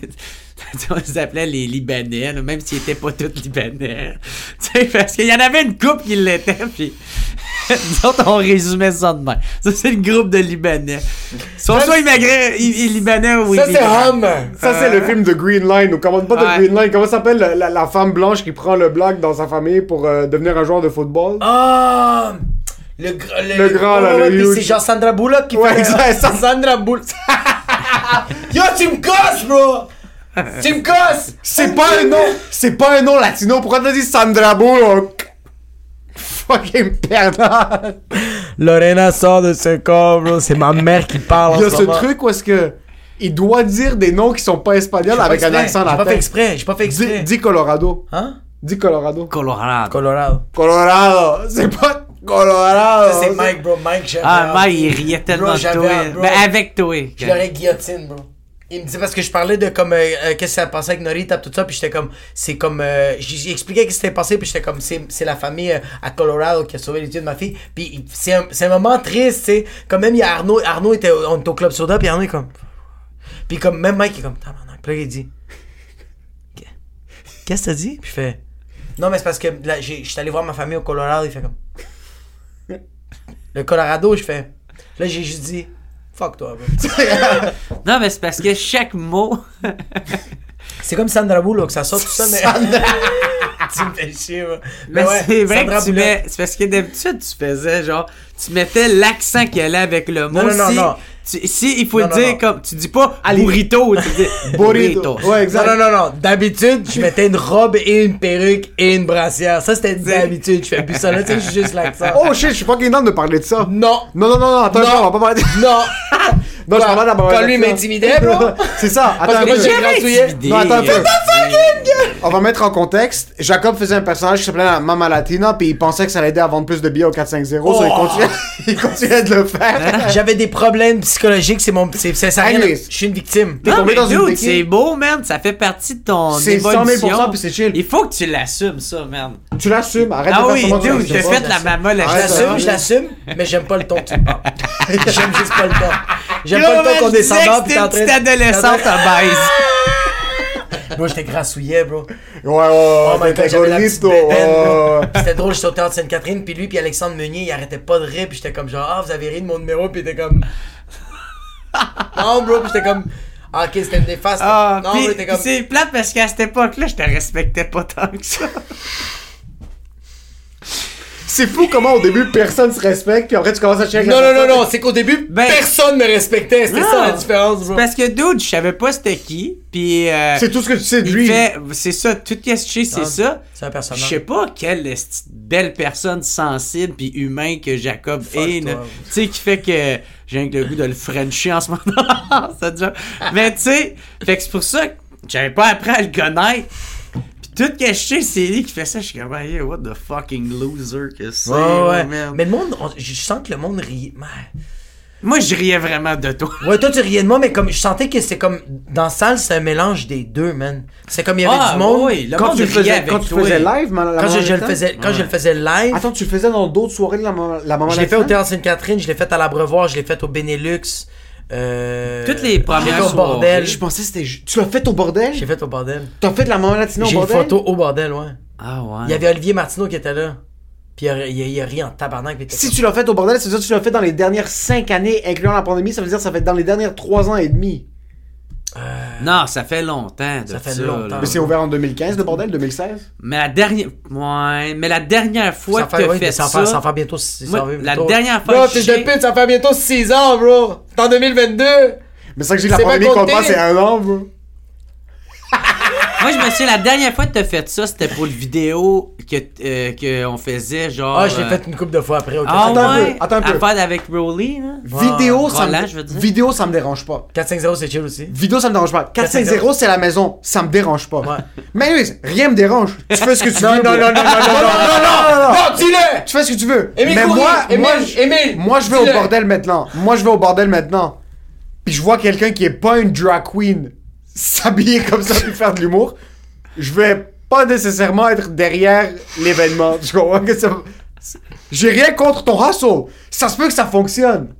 on les appelait les Libanais, là, même s'ils étaient pas tous Libanais. Tu sais, parce qu'il y en avait une couple qui l'était, puis nous autres, on résumait ça de même. Ça, c'est le groupe de Libanais. Ils sont soit immigrants, i- i- Libanais ou Ça, c'est. Hum. Ça, c'est le film de Green Line, ou comment pas de Ouais. Green Line, comment s'appelle la, femme blanche qui prend le black dans sa famille pour euh, devenir un joueur de football? Ah! Le, gr- Le grand, là, ouais, le huge. C'est genre Sandra Bullock qui Ouais, fait. ça- Sandra Bullock. Yo, tu me casses, bro! casses! C'est pas un nom, c'est pas un nom latino, pourquoi t'as dit Sandra Bullock? Fucking perdant! Lorena sort de ce corps, bro. C'est ma mère qui parle. Il y a ce truc où est-ce que il doit dire des noms qui sont pas espagnols avec un accent J'ai pas fait latin. exprès, j'ai pas fait exprès. Dis, dis Colorado. Hein? Dis Colorado. Colorado. Colorado. Colorado. C'est pas Colorado. Ça, c'est Mike, bro. Mike, j'avais. Ah, Mike, il riait tellement Bro, de j'avais toi. un- bro. Ben, avec toi. Je l'aurais guillotine, bro. Il me disait parce que je parlais de comme euh, euh, qu'est-ce qui s'est passé avec Norita tout ça puis j'étais comme c'est comme euh, j'ai j'ai expliqué ce qui s'était passé puis j'étais comme c'est c'est la famille euh, à Colorado qui a sauvé les yeux de ma fille. Puis c'est un, c'est un moment triste tu sais. Comme même il y a Arnaud Arnaud était au- club soda puis Arnaud est comme puis comme même Mike est comme tabarnak. Puis là il dit qu'est-ce que t'as dit? Puis fait non mais c'est parce que j'étais allé voir ma famille au Colorado il fait comme le Colorado je fais là j'ai juste dit fuck toi bro. Non, mais c'est parce que chaque mot. C'est comme Sandra Bullock, ça sort tout ça, mais. tu me fais chier, moi. Mais ouais, c'est vrai Sandra que tu mets. C'est parce que d'habitude, tu faisais genre. Tu mettais l'accent qui allait avec le mot. Non, non, non, si, non. tu- si il faut Non, le non, dire non. comme. Tu dis pas burrito, tu dis Burrito. Ouais, exact. Non, non, non, non. D'habitude, je mettais une robe et une perruque et une brassière. Ça, c'était d'habitude. Je fais plus ça là, tu sais, j'ai juste l'accent. Oh shit, je suis pas down de parler de ça. Non. Non, non, non, non, attends, on va pas parler de Non. Non, je parlais d'abord. Quand lui m'intimidait, bro? C'est ça. Attends Parce un que moi, j'ai. Non, attends un peu. On va mettre en contexte. Jacob faisait un personnage qui s'appelait la Mama Latina, puis il pensait que ça l'aider à vendre plus de billets au 450. so il, Oh. continuait, il continuait de le faire. J'avais des problèmes psychologiques, c'est mon. C'est, c'est, ça rien. Je suis une victime. T'es tombé dans une béquille. c'est beau, man. Ça fait partie de ton C'est 100 000 évolution. puis c'est chill. Il faut que tu l'assumes, ça, man. Tu l'assumes. Arrête Ah de faire oui, semblant que tu dude, l'assumes t'as pas. fait la maman, la Je l'assume, je l'assume, mais j'aime pas le ton que tu me parles. j'aime juste pas le ton. J'aime pas le ton qu'on descendant que pis t'es en train une petite adolescente à baise. Bro, j'étais grassouillet, bro. Ouais, ouais, Oh ouais. my t'es god, j'avais la petite gordito, bédaine, ouais, bro. ouais. Puis C'était drôle, j'étais au théâtre Sainte-Catherine, puis lui, puis Alexandre Meunier, il arrêtait pas de rire, puis j'étais comme genre, ah, vous avez ri de mon numéro, puis il était comme. non, bro, puis j'étais comme. Ah, ok, c'était une néfaste. Ah, non, puis- bro, t'es puis comme. c'est plate parce qu'à cette époque-là, je te respectais pas tant que ça. C'est fou comment au début personne se respecte, puis après tu commences à chercher. Non, non, non, non, c'est qu'au début, Ben- personne me respectait, c'était ça la différence, bro. Parce que, dude, je savais pas c'était qui. Puis. euh, C'est tout ce que tu sais de il lui. fait. C'est ça, tout ce que je sais, c'est Ah, ça. c'est un personnage. Je sais pas quelle belle personne sensible puis humain que Jacob Fuck est. Tu sais, qui fait que j'ai le goût de le frencher en ce moment. ça déjà. Mais tu sais, fait que c'est pour ça que j'avais pas appris à le connaître. Puis tout ce que je sais, c'est lui qui fait ça. Je suis comme, hey, what the fucking loser que c'est. Ouais, ouais. man. Mais le monde, on- je sens que le monde riait. Man. Moi, je riais vraiment de toi. Ouais, toi, tu riais de moi, mais comme je sentais que c'est comme. Dans la salle, c'est un mélange des deux, man. C'est comme il y avait Ah, du monde. oui, le Quand monde tu faisais, avec quand tu faisais live, man, la Quand je, le faisais, quand je le faisais live, Attends, tu le faisais dans d'autres soirées de la, Maman- la Maman je l'ai fait au? Théâtre Sainte-Catherine, je l'ai fait à l'Abreuvoir, je l'ai fait au Benelux. Euh, Toutes les premières au soirées. bordel. Je pensais que c'était. ju- Tu l'as fait au bordel? J'ai fait au bordel. T'as fait de la Maman Latina au J'ai une bordel? photo au bordel, ouais. Ah ouais. Il y avait Olivier Martineau qui était là. Puis il a, il a- il a ri en tabarnak. puis il était Si comme- tu l'as fait au bordel, ça veut dire que tu l'as fait dans les dernières 5 années, incluant la pandémie, ça veut dire que ça fait dans les dernières 3 ans et demi. Non, ça fait longtemps. De Ça fait ça, longtemps. là. Mais c'est ouvert en 2015, le bordel, 2016? Mais la dernière. Ouais, mais la dernière fois ça que fait, tu ouais, as fait ça, ça. fait, ça fait bientôt. ça Moi, fait la bientôt- dernière fois Bro, j'ai- de pute, ça fait bientôt 6 ans, bro. C'est en 2022. Mais c'est ça que j'ai la C'est pas pandémie qu'on passe, c'est un an, bro. Moi, je me souviens, la dernière fois que t'as fait ça, c'était pour le vidéo que, euh, que on faisait, genre. Ah, je l'ai euh, fait une couple de fois après. ok. Ah, Attends un peu, attends un peu. Affaire avec Rowley, là. Vidéo, ça Roland, me... je veux dire. Vidéo, ça me dérange pas. 4-5-0, c'est chill aussi. Vidéo, ça me dérange pas. 450, c'est la maison. Ça me dérange pas. Ouais. Mais anyways, rien me dérange. Tu fais ce que tu Non, veux. non, bro. non, non, non, non, non, non, non. Non, dis-le! Tu fais ce que tu veux. Émile Mais Coury, moi, Émile, moi, je- Émile, moi, je vais au dis-le. bordel maintenant. Moi, je vais au bordel maintenant. Puis je vois quelqu'un qui est pas une drag queen s'habiller comme ça puis faire de l'humour. Je vais pas nécessairement être derrière l'événement. Tu comprends que ça... J'ai rien contre ton hustle. Ça se peut que ça fonctionne.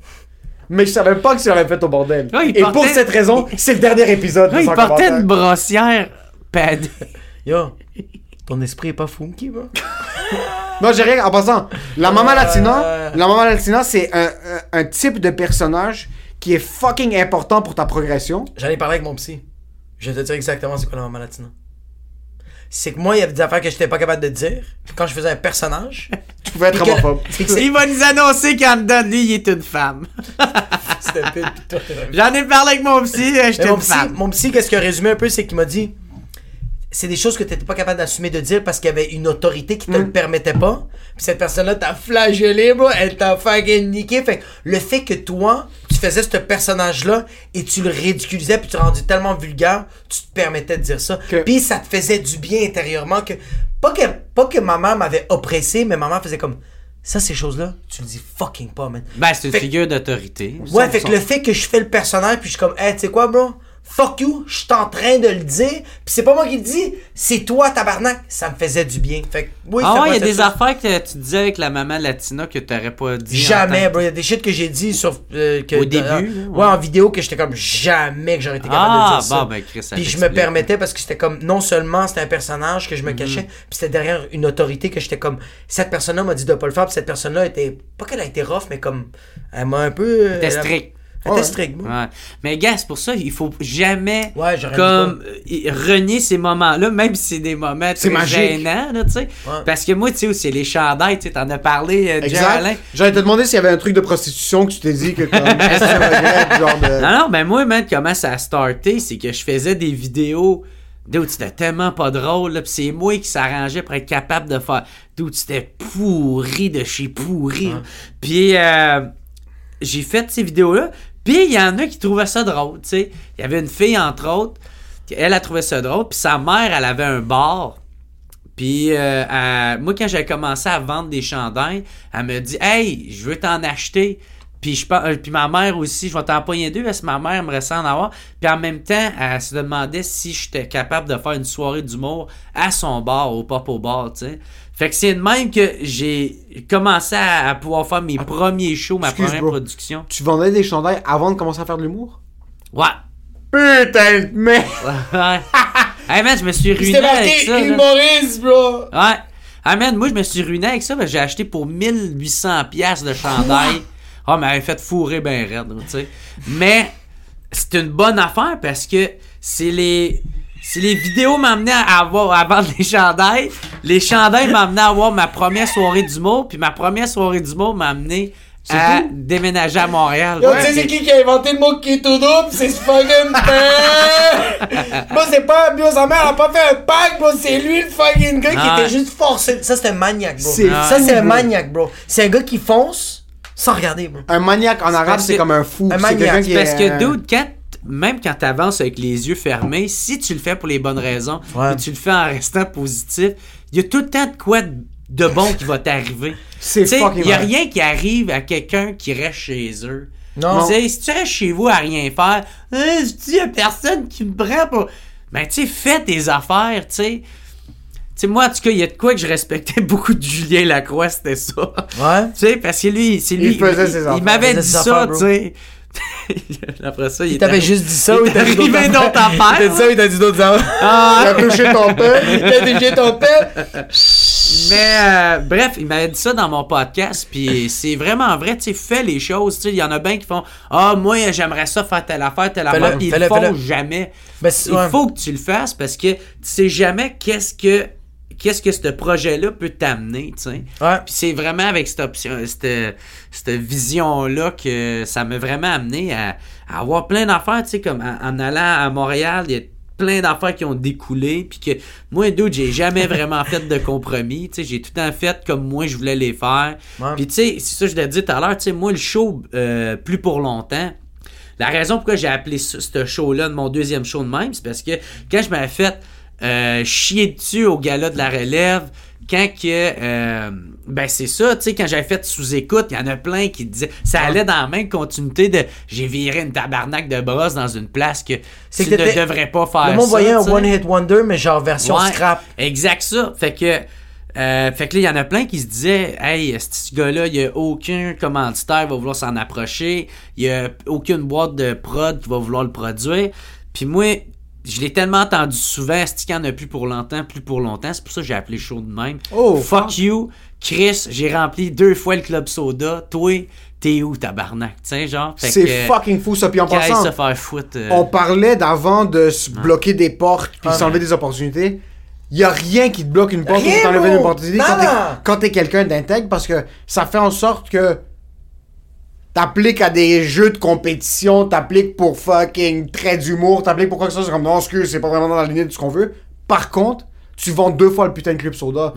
Mais je savais pas que tu l'avais fait au bordel. Et pour cette raison, c'est le dernier épisode. Là, de il commentaire. une brossière padée. Yo, ton esprit est pas funky, bro? Non, j'ai rien. En passant, la Mama Euh. Latina, la Mama Latina, c'est un, un, un type de personnage qui est fucking important pour ta progression. J'en ai parlé avec mon psy. Je vais te dire exactement c'est quoi la maman latina. C'est que moi, il y avait des affaires que j'étais pas capable de dire. Quand je faisais un personnage, Tu pouvais être homophobe. Il va nous annoncer qu'en dedans de lui, il est une femme. c'était pire, J'en ai parlé avec mon psy, euh, j'étais une psy, femme. mon psy, qu'est-ce qu'il a résumé un peu, c'est qu'il m'a dit c'est des choses que t'étais pas capable d'assumer de dire parce qu'il y avait une autorité qui te Mm. le permettait pas. Puis cette personne-là t'a flagellé, bro. Elle t'a fucking niqué. Fait que le fait que toi, tu faisais ce personnage-là et tu le ridiculisais puis tu le rendu tellement vulgaire, tu te permettais de dire ça. Que- Puis ça te faisait du bien intérieurement que pas que pas que maman m'avait oppressé, mais maman faisait comme ça ces choses-là, tu le dis fucking pas, man. Ben, c'est une Fait- figure d'autorité. Ouais, fait que le fait que je fais le personnage, puis je suis comme, hey, tu sais quoi, bro? Fuck you, je suis en train de le dire, puis c'est pas moi qui le dis, c'est toi, tabarnak. Ça me faisait du bien. Fait que, oui, Ah ouais, il y a des chose. affaires que tu disais avec la maman latina que t'aurais pas dit. Jamais, bro. Il y a des shit que j'ai dit sur. euh, que, Au début, euh, là, ouais. ouais. en vidéo, que j'étais comme, jamais que j'aurais été capable Ah, de dire ça. bon, ben, Chris, ça Puis je me permettais parce que c'était comme, non seulement c'était un personnage que je Mhm. me cachais, puis c'était derrière une autorité que j'étais comme, cette personne-là m'a dit de pas le faire, puis cette personne-là était, pas qu'elle a été rough, mais comme, elle m'a un peu. elle strict. Bro. Ouais. Mais gars, c'est pour ça, il faut jamais Ouais, comme euh, renier ces moments-là, même si c'est des moments C'est très magique. gênants, là, tu sais. Parce que moi, tu sais, c'est les chandails, tu sais, t'en as parlé, euh, Alain. J'allais te demander s'il y avait un truc de prostitution que tu t'es dit que comme. regrettes, genre de. Non, non, ben moi, man, comment ça a starté, c'est que je faisais des vidéos. Dude, c'était tellement pas drôle, là, pis c'est moi qui s'arrangeait pour être capable de faire. Dude, c'était pourri de chez pourri. Puis, euh, j'ai fait ces vidéos-là, Puis il y en a qui trouvaient ça drôle, tu sais. Il y avait une fille, entre autres, elle a trouvé ça drôle, puis sa mère, elle avait un bar. Puis euh, moi, quand j'ai commencé à vendre des chandails, elle me dit Hey, je veux t'en acheter. Puis, je, euh, puis ma mère aussi, je vais t'en pogner deux parce que ma mère aimerait ça en avoir. Puis en même temps, elle se demandait si j'étais capable de faire une soirée d'humour à son bar, au pop au bar, tu sais. Fait que c'est de même que j'ai commencé à, à pouvoir faire mes premiers shows, ma première bro. production. Tu vendais des chandails avant de commencer à faire de l'humour? Ouais. Putain de merde! Ouais. hey man, je me suis ruiné C'était avec ça. là. humoriste, bro. Ouais. Ah man, moi je me suis ruiné avec ça, j'ai acheté pour 1800 pièces de chandail. Ah, mais elle avait fait fourrer ben raide, tu sais. Mais c'est une bonne affaire parce que c'est les c'est les vidéos m'amenaient à avoir à vendre les chandails. Les chandails m'amenaient à avoir ma première soirée d'humour, puis ma première soirée d'humour m'a amené à déménager à Montréal. Yo, Ouais, tu sais, c'est c'est- qui qui a inventé le mot keto double? C'est ce fucking père! Moi, c'est pas. Yo, sa mère a pas fait un pack, bro. C'est lui le fucking gars Ah. qui était juste forcé. Ça, c'était un maniaque, bro. C'est Ça, c'est un bro. maniaque, bro. C'est un gars qui fonce sans regarder, bro. Un maniaque en arabe, c'est comme un fou. Un C'est maniaque, quelqu'un qui Parce est, que, dude, quand, même quand t'avances avec les yeux fermés, si tu le fais pour les bonnes raisons, Ouais. et tu le fais en restant positif, il y a tout le temps de quoi de de bon qui va t'arriver. C'est Tu Il y a rien qui arrive à quelqu'un qui reste chez eux. Non. Tu sais, si tu restes chez vous à rien faire, hein, il y a personne qui me prend pour. Ben, tu sais, fais tes affaires, tu sais. Tu sais, moi, en tout cas, il y a de quoi que je respectais beaucoup de Julien Lacroix, c'était ça. Ouais. Tu sais, parce que lui, c'est lui. Il faisait ses affaires. Il m'avait dit ça, tu sais. Après ça, il, Il t'avait juste dit ça il t'a arrivé affaires? d'autres affaires? Il t'a dit ça il t'a dit d'autres affaires? Ah, Il a touché ton père. Il t'a touché ton père? Mais euh, bref, il m'avait dit ça dans mon podcast, puis c'est vraiment vrai, tu sais, fais les choses, tu sais, il y en a bien qui font Ah, moi, j'aimerais ça faire telle affaire, telle affaire, ils le font jamais. Ben, il ouais. faut que tu le fasses parce que tu sais jamais qu'est-ce que qu'est-ce que ce projet-là peut t'amener, tu sais. Ouais. Puis c'est vraiment avec cette option, cette, cette vision-là que ça m'a vraiment amené à, à avoir plein d'affaires, tu sais, comme en, en allant à Montréal, il y a plein d'affaires qui ont découlé, puis que moi, dude, j'ai jamais vraiment fait de compromis, tu sais, j'ai tout temps fait comme moi je voulais les faire. Ouais. Puis tu sais, c'est ça que je l'ai dit tout à l'heure, tu sais, moi, le show, euh, plus pour longtemps, la raison pourquoi j'ai appelé ce, ce show-là de mon deuxième show de même, c'est parce que quand je m'avais fait euh, chier dessus au gala de la relève, quand que euh, ben c'est ça, tu sais, quand j'avais fait sous-écoute, il y en a plein qui disaient ça allait dans la même continuité de j'ai viré une tabarnak de brosse dans une place que tu que ne devrais pas faire Le monde ça, voyait un. One Hit Wonder, mais genre version Ouais, scrap. Exact ça. Fait que euh, fait que là, il y en a plein qui se disaient Hey, ce gars-là, il y a aucun commanditaire qui va vouloir s'en approcher. Il y a aucune boîte de prod qui va vouloir le produire. Puis moi, je l'ai tellement entendu souvent, c'est qu'il n'y en a plus pour longtemps, plus pour longtemps? C'est pour ça que j'ai appelé le show de même. Oh, Fuck fuck. you, Chris, j'ai rempli deux fois le club soda. Toi, t'es où, tabarnak? Tu sais, genre. C'est que, fucking fou ça. Puis en passant, se faire foutre. euh, on parlait d'avant de se bloquer des portes puis Ah, s'enlever des opportunités. Il y a rien qui te bloque une porte ou Rien, qui t'enlève une opportunité non. quand t'es quelqu'un d'intègre parce que ça fait en sorte que t'appliques à des jeux de compétition, t'appliques pour fucking trait d'humour, t'appliques pour quoi que ce soit, c'est comme non, excuse, c'est pas vraiment dans la lignée de ce qu'on veut. Par contre, tu vends deux fois le putain de club soda.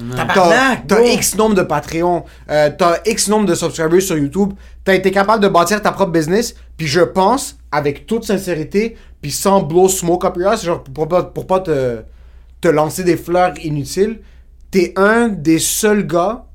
T'as. X nombre de Patreon, euh, t'as X nombre de subscribers sur YouTube, t'as été capable de bâtir ta propre business, puis je pense, avec toute sincérité, puis sans blow smoke up your ass, genre pour pas, pour pas te, te lancer des fleurs inutiles, t'es un des seuls gars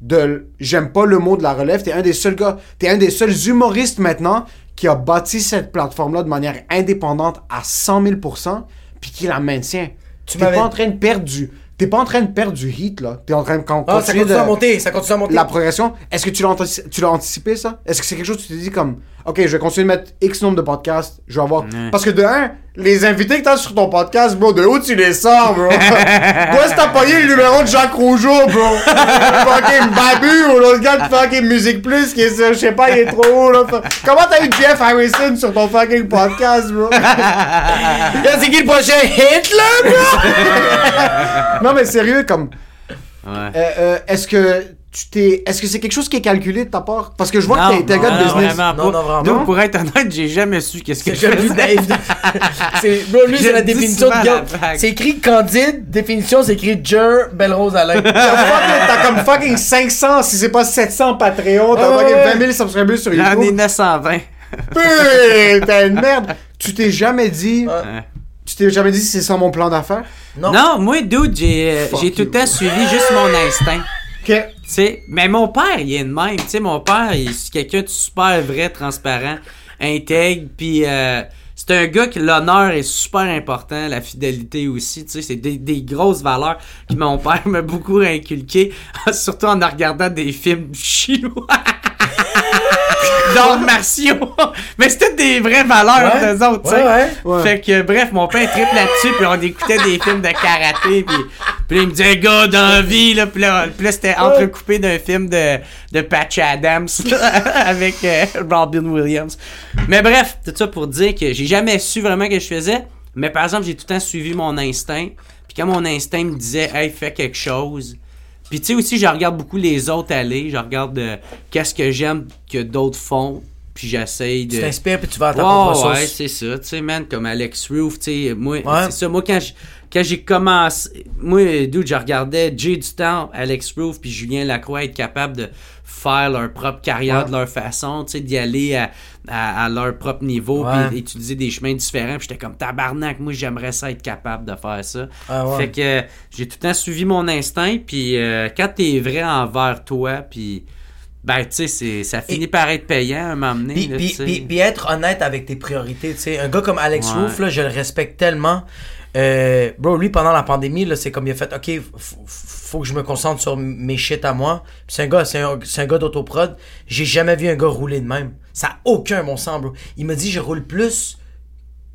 de j'aime pas le mot de la relève t'es un des seuls gars t'es un des seuls humoristes maintenant qui a bâti cette plateforme là de manière indépendante à 100 000% puis qui la maintient. Tu t'es m'avais- pas en train de perdre du t'es pas en train de perdre du hit là. T'es en train de con- Ah, ça continue de- à monter, ça continue à monter. la progression. Est-ce que tu l'as antici- tu l'as anticipé ça? Est-ce que c'est quelque chose que tu t'es dit comme ok je vais continuer de mettre X nombre de podcasts je vais avoir parce que de un les invités que t'as sur ton podcast bro de où tu les sors bro? Toi si t'as pogné le numéro de Jacques Rougeau bro? Fucking Babu ou l'autre gars de fucking Musique Plus qui est je sais pas il est trop haut là. Comment t'as eu Jeff Harrison sur ton fucking podcast bro? C'est qui le prochain hit, là, bro? non mais sérieux comme ouais. euh, euh, est-ce que tu t'es est-ce que c'est quelque chose qui est calculé de ta part? Parce que je vois Non, que t'es t'es un gars de non, business vraiment Non, non, vraiment Donc, pas. pour être honnête, j'ai jamais su qu'est-ce que faisais. Dave. c'est, bro, lui, Je c'est la définition de gars. C'est écrit Candide, définition, c'est écrit Jer, Belle Rose Alain. T'as comme fucking 500, si c'est pas 700 Patreon, t'as Ouais, fucking ouais. 20 000 subscribers sur J'en ai YouTube. 920. Putain de merde! Tu t'es jamais dit. Ouais. Tu t'es jamais dit c'est ça mon plan d'affaires? Non. Non, moi, dude, j'ai euh, j'ai tout le you. temps suivi juste mon instinct. Ok. Sais, mais mon père, il est de même. Tu sais, mon père, il- c'est quelqu'un de super vrai, transparent, intègre, puis euh, c'est un gars que l'honneur est super important, la fidélité aussi. Tu sais, c'est des, des grosses valeurs que mon père m'a beaucoup inculqué, surtout en regardant des films chinois. D'arts martiaux. Mais c'était des vraies valeurs Ouais. d'eux autres, tu sais. Ouais, ouais. Fait que, bref, mon père triple là-dessus, puis on écoutait des films de karaté, puis, puis il me disait, gars, dans la vie, là, puis là, c'était entrecoupé d'un film de, de Patch Adams, là, avec euh, Robin Williams. Mais bref, tout ça pour dire que j'ai jamais su vraiment ce que je faisais, mais par exemple, j'ai tout le temps suivi mon instinct, puis quand mon instinct me disait, hey, fais quelque chose, puis tu sais aussi, je regarde beaucoup les autres aller, je regarde euh, qu'est-ce que j'aime que d'autres font, puis j'essaye de... Tu t'inspires puis tu vas à ta Ouais, propre ouais, c'est ça. Tu sais, man, comme Alex Roof, tu sais, moi, Ouais. c'est ça. Moi, quand j'ai commencé, moi, dude, je regardais Jay du temps, Alex Roof, puis Julien Lacroix être capable de faire leur propre carrière de leur façon, tu sais, d'y aller à, à, à leur propre niveau, puis utiliser des chemins différents. Puis j'étais comme tabarnak, moi, j'aimerais ça être capable de faire ça. Ah. Fait que j'ai tout le temps suivi mon instinct, puis euh, quand t'es vrai envers toi, puis ben, tu sais, ça finit par être payant à un moment donné. Puis, là, puis, tu sais. puis- puis être honnête avec tes priorités, tu sais. Un gars comme Alex Ouais. Roof, là, je le respecte tellement. Euh, bro, lui, pendant la pandémie, là, c'est comme il a fait, OK, faut que je me concentre sur mes shit à moi. Puis c'est un gars, c'est un, c'est un gars d'autoprod. J'ai jamais vu un gars rouler de même. Ça a aucun bon sens, bro. Il m'a dit, je roule plus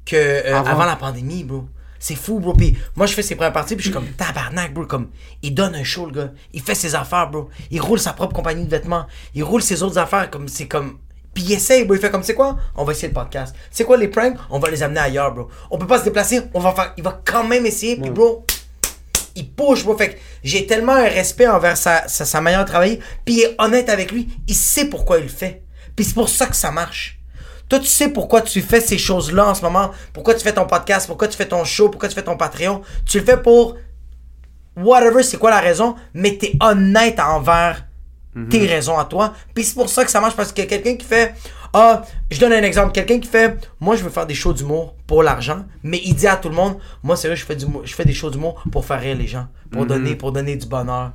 que euh, Avant. avant. la pandémie, bro. C'est fou, bro. Puis moi, je fais ses premières parties, puis je suis comme tabarnak, bro. Comme, il donne un show, le gars. Il fait ses affaires, bro. Il roule sa propre compagnie de vêtements. Il roule ses autres affaires, comme, c'est comme. Puis il essaye, bro. Il fait comme, c'est quoi? On va essayer le podcast. C'est quoi les pranks? On va les amener ailleurs, bro. On peut pas se déplacer, on va faire. Il va quand même essayer, puis bro. Il push, bro. Fait que j'ai tellement un respect envers sa, sa, sa manière de travailler. Puis il est honnête avec lui. Il sait pourquoi il le fait. Puis c'est pour ça que ça marche. Toi, tu sais pourquoi tu fais ces choses-là en ce moment. Pourquoi tu fais ton podcast, pourquoi tu fais ton show, pourquoi tu fais ton Patreon? Tu le fais pour whatever, c'est quoi la raison, mais t'es honnête envers tes raisons à toi. Puis c'est pour ça que ça marche parce que quelqu'un qui fait ah, je donne un exemple, quelqu'un qui fait moi je veux faire des shows d'humour pour l'argent, mais il dit à tout le monde moi c'est vrai je fais du je fais des shows d'humour pour faire rire les gens, pour donner pour donner du bonheur.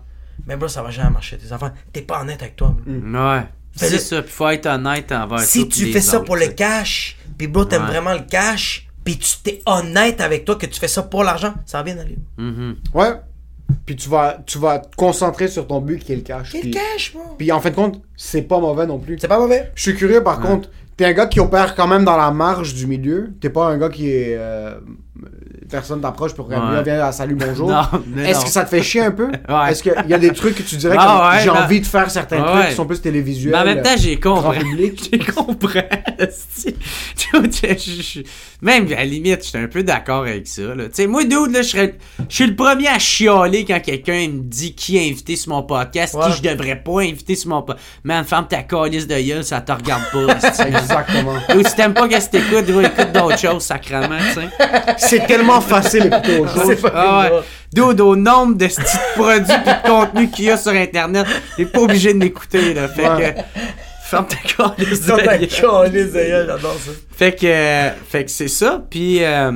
Mais bro, ça va jamais marcher tes enfants. T'es pas honnête avec toi. bro. Ouais. C'est ça, puis faut être honnête envers Si tu les fais ça autres, pour le cash, puis bro, t'aimes Ouais. vraiment le cash, puis tu t'es honnête avec toi que tu fais ça pour l'argent, ça va bien aller. Ouais. Puis tu vas, tu vas te concentrer sur ton but qui est le cash. Quel Puis- cash, bro? Puis en fin de compte, c'est pas mauvais non plus. C'est pas mauvais? Je suis curieux par contre. T'es un gars qui opère quand même dans la marge du milieu. T'es pas un gars qui est. euh, personne t'approche pour Ouais. viens à salut bonjour. Est-ce que ça te fait chier un peu? Ouais. Est-ce qu'il y a des trucs que tu dirais Ah comme ouais, j'ai ben- envie de faire certains Ouais. trucs qui sont plus télévisuels Mais en même temps, j'ai compris. J'ai compris. Même à la limite, j'étais un peu d'accord avec ça. là. Tu sais, moi, dude, là, je suis le premier à chialer quand quelqu'un me dit qui est invité sur mon podcast, qui je devrais pas inviter sur mon podcast. Man, ferme ta calice de gueule, ça te regarde pas. Exactement. Ou si t'aimes pas que t'écoutes, gros, écoute d'autres choses, sacrément, tu sais. C'est tellement facile chose. Ah ouais. Dude, au nombre de petits produits pis de contenus qu'il y a sur Internet, t'es pas obligé de m'écouter, là. Fait Ouais. que, ferme ta j'adore ça. Fait que, euh, fait que c'est ça. Puis, euh,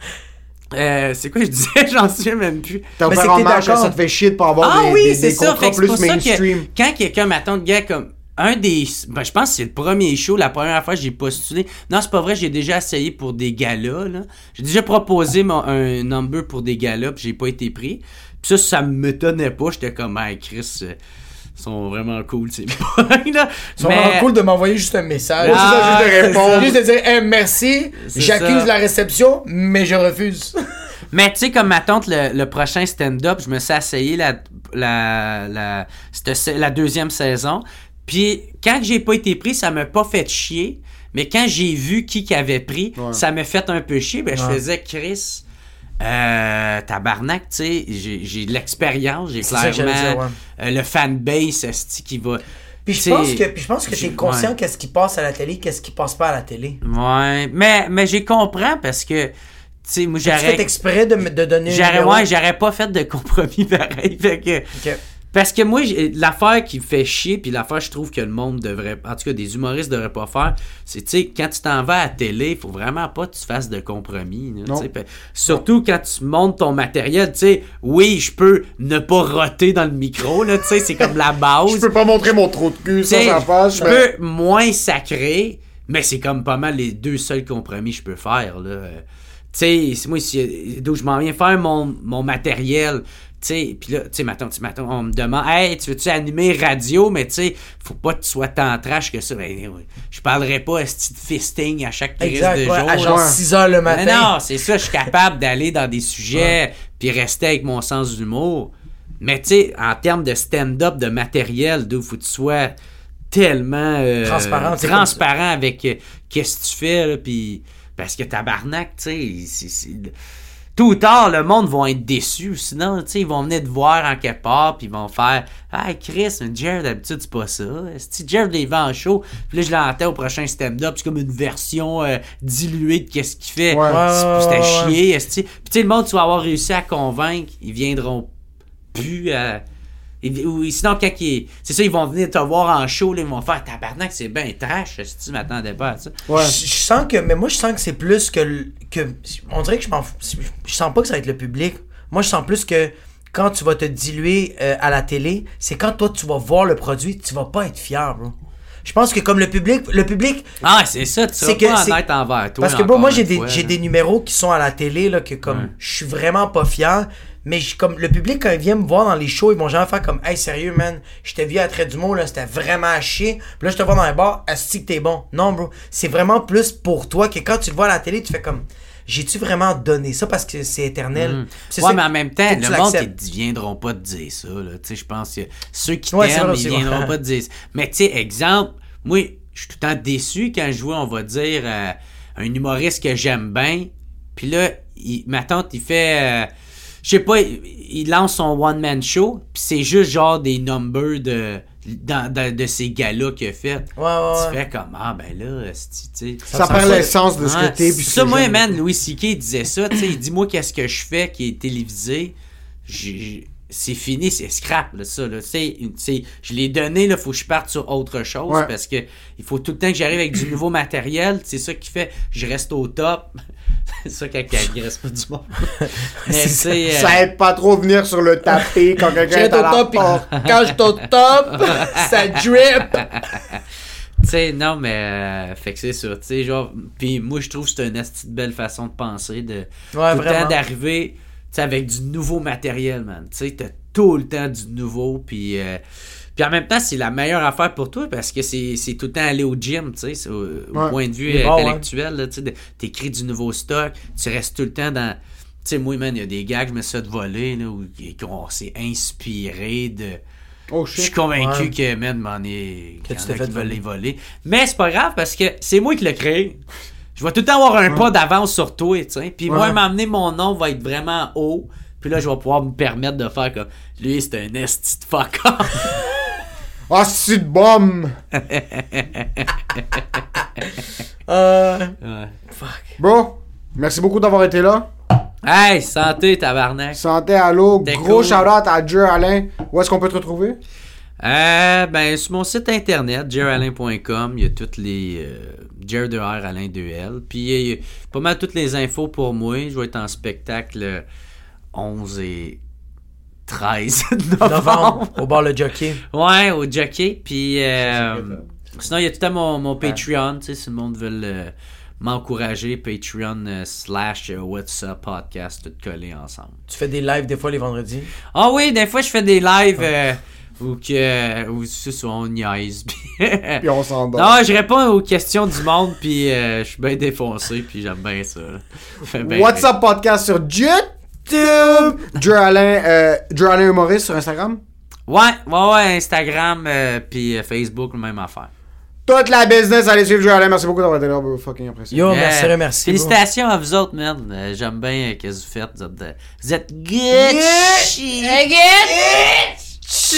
euh, c'est quoi je disais? J'en souviens même plus. T'as marge, d'accord. ça te fait chier de pas avoir Ah des, oui, des- ça. contrats plus mainstream. que quand quelqu'un m'attend de gars comme un des. Ben, je pense que c'est le premier show, la première fois que j'ai postulé. Non, c'est pas vrai, j'ai déjà essayé pour des galas, là. J'ai déjà proposé mon, un number pour des galas, puis j'ai pas été pris. Puis ça, ça m'étonnait pas. J'étais comme, hey, Chris, euh, ils sont vraiment cool, ces. Ils sont Mais- vraiment cool de m'envoyer juste un message. Ah, juste de répondre. Juste de dire, Hey, merci, C'est j'accuse ça. la réception, mais je refuse. Mais tu sais, comme ma tante, le, le prochain stand-up, je me suis essayé la, la, la deuxième saison. Puis quand j'ai pas été pris, ça m'a pas fait chier. Mais quand j'ai vu qui qui avait pris, ça m'a fait un peu chier. Ben, je Ouais. faisais Chris. Euh, tabarnak, tu sais, j'ai de l'expérience, j'ai clairement ouais. euh, le fanbase qui va. Puis je pense que, puis je pense que t'es conscient qu'est-ce qui passe à la télé, qu'est-ce qui passe pas à la télé. Ouais, mais, mais j'ai compris parce que, tu sais, moi j'aurais. exprès de, me- de donner J'aurais, ouais, j'aurais pas fait de compromis pareil. Fait que. Parce que moi, j'ai- l'affaire qui me fait chier, puis l'affaire je trouve que le monde devrait, en tout cas des humoristes devraient pas faire, c'est, tu sais, quand tu t'en vas à la télé, faut vraiment pas que tu fasses de compromis. là, Surtout quand tu montes ton matériel, tu sais, oui, je peux ne pas roter dans le micro, là, tu sais, c'est comme la base. Je peux pas montrer mon trou de cul sans je mais- peux moins sacré, mais c'est comme pas mal les deux seuls compromis que je peux faire. Là. Tu sais, moi, d'où je m'en viens faire mon, mon matériel. Sais, puis là, tu sais, maintenant, on me demande, hey, tu veux-tu animer radio, mais tu sais, faut pas que tu sois tant trash que ça. Ben, je parlerai pas esti de fisting à chaque crise de ouais, jour. à genre là. 6 heures le Mais matin. non, c'est ça, je suis capable d'aller dans des sujets puis rester avec mon sens d'humour. Mais tu sais, en termes de stand-up, de matériel, d'où faut que tu sois tellement euh, Transparent, transparent avec euh, qu'est-ce que tu fais, là, puis parce que tabarnak, tu sais, c'est- Tout ou tard, le monde va être déçu. Sinon, tu sais, ils vont venir te voir en quelque part, puis ils vont faire Ah, Chris, mais Jared, d'habitude, c'est pas ça. Si Jared les vend en show, puis là, je l'entends au prochain stand-up, c'est comme une version euh, diluée de qu'est-ce qu'il fait. Ouais. C'était chier. Puis tu sais, le monde, tu vas avoir réussi à convaincre, ils viendront plus à. Ils- Ou sinon, quand ils. C'est ça, ils vont venir te voir en show, là, ils vont faire tabarnak, c'est bien trash, si tu m'attendais pas à ça. Ouais. Je, je sens que, mais moi je sens que c'est plus que, que on dirait que je m'en je sens pas que ça va être le public. Moi je sens plus que quand tu vas te diluer euh, à la télé, c'est quand toi tu vas voir le produit, tu vas pas être fier, bro. Je pense que comme le public, le public, Ah, c'est ça, tu C'est que pas c'est- honnête envers toi. parce que bro, encore moi j'ai des numéros qui sont à la télé là que comme Ouais. je suis vraiment pas fier. Mais je- comme le public quand il vient me voir dans les shows, ils vont jamais faire comme Hey sérieux man, je t'ai vu à trait du mot là, c'était vraiment à chier. Puis là je te vois dans les bars, asti que t'es bon. Non bro, c'est vraiment plus pour toi que quand tu le vois à la télé, tu fais comme J'ai-tu vraiment donné ça parce que c'est éternel? C'est Ouais, ça- mais en même temps, le monde, ils viendront pas te dire ça. Là. Tu sais, Je pense que ceux qui Ouais, t'aiment, ils viendront pas te dire ça. Mais tu sais, exemple, moi, je suis tout le temps déçu quand je vois, on va dire, euh, un humoriste que j'aime bien. Puis là, il- ma tante, il fait. euh, je sais pas, il, lance son one-man show. Puis c'est juste genre des numbers de, dans- dans- de ces gars-là qu'il a fait. Ouais, ouais, Tu fais comme, ah ben là, tu sais. Ça perd l'essence de ce Ouais, que t'es. ça, moi, man, Louis C.K. disait ça, tu sais, il dit, moi, qu'est-ce que je fais qui est télévisé, j'ai- c'est fini, c'est scrap, là, ça, là, je l'ai donné, là, faut que je parte sur autre chose, Ouais. parce que il faut tout le temps que j'arrive avec du nouveau matériel, c'est ça qui fait, je reste au top, c'est ça quand il reste pas du monde. Mais, sais, euh, Ça aide pas trop à venir sur le tapis quand quelqu'un est à au la top, porte. quand je suis au top, ça drip. Tu sais, non, mais. euh, fait que c'est ça. Tu sais, genre. Puis moi, je trouve que c'est une belle façon de penser. De, Ouais, tout le temps d'arriver, sais, avec du nouveau matériel, man. Tu sais, t'as tout le temps du nouveau. Puis. euh, puis en même temps, c'est la meilleure affaire pour toi parce que c'est tout le temps aller au gym, tu sais, au, au Ouais. point de vue est bon, intellectuel, là, tu de- du nouveau stock, tu restes tout le temps dans... Tu sais, moi, man, il y a des gars que je me suis fait voler, là, où qu'on s'est inspiré de... Oh Je suis convaincu Ouais. que, man, m'en est. Que tu t'es fait voler. voler. Mais c'est pas grave parce que c'est moi qui l'ai créé. Je vais tout le temps avoir un pas d'avance sur toi, tu sais. Puis moi, m'amener mon nom va être vraiment haut. Puis là, je vais pouvoir me permettre de faire comme. Lui, c'est un esti de fuck. Ah, c'est de bombe! Euh, Ouais. Bro, merci beaucoup d'avoir été là. Hey, santé, tabarnak. Santé, allô. Gros cool. shout-out à Dieu Alain. Où est-ce qu'on peut te retrouver? Euh, ben, sur mon site internet, jeralain.com, il y a toutes les. Euh, Jer de R, Alain 2L. Puis il y a pas mal toutes les infos pour moi. Je vais être en spectacle le 11 et 13 novembre. novembre, au bar le jockey. Ouais, au jockey. Puis euh, sinon, il y a tout à mon, mon Patreon, tu sais, si le monde veut le- m'encourager, Patreon euh, slash euh, What's Up Podcast, tout collé ensemble. Tu fais des lives des fois les vendredis? Ah oui, des fois, je fais des lives euh, où, que, c'est ça, on niaise. puis- Puis on s'endort. non, je réponds aux questions du monde, puis euh, je suis bien défoncé, puis j'aime bien ça. What's rire. up podcast sur YouTube? Dieu Alain, euh, Dieu Alain humoriste sur Instagram? Ouais, ouais, ouais, Instagram, euh, puis euh, Facebook, même affaire. Toute la business, allez suivre Alain. Merci beaucoup d'avoir été là. Fucking apprécié. Yo, merci, merci. bro. Félicitations à vous autres, man. J'aime bien euh, que vous faites. Vous êtes, vous êtes good. shit. 切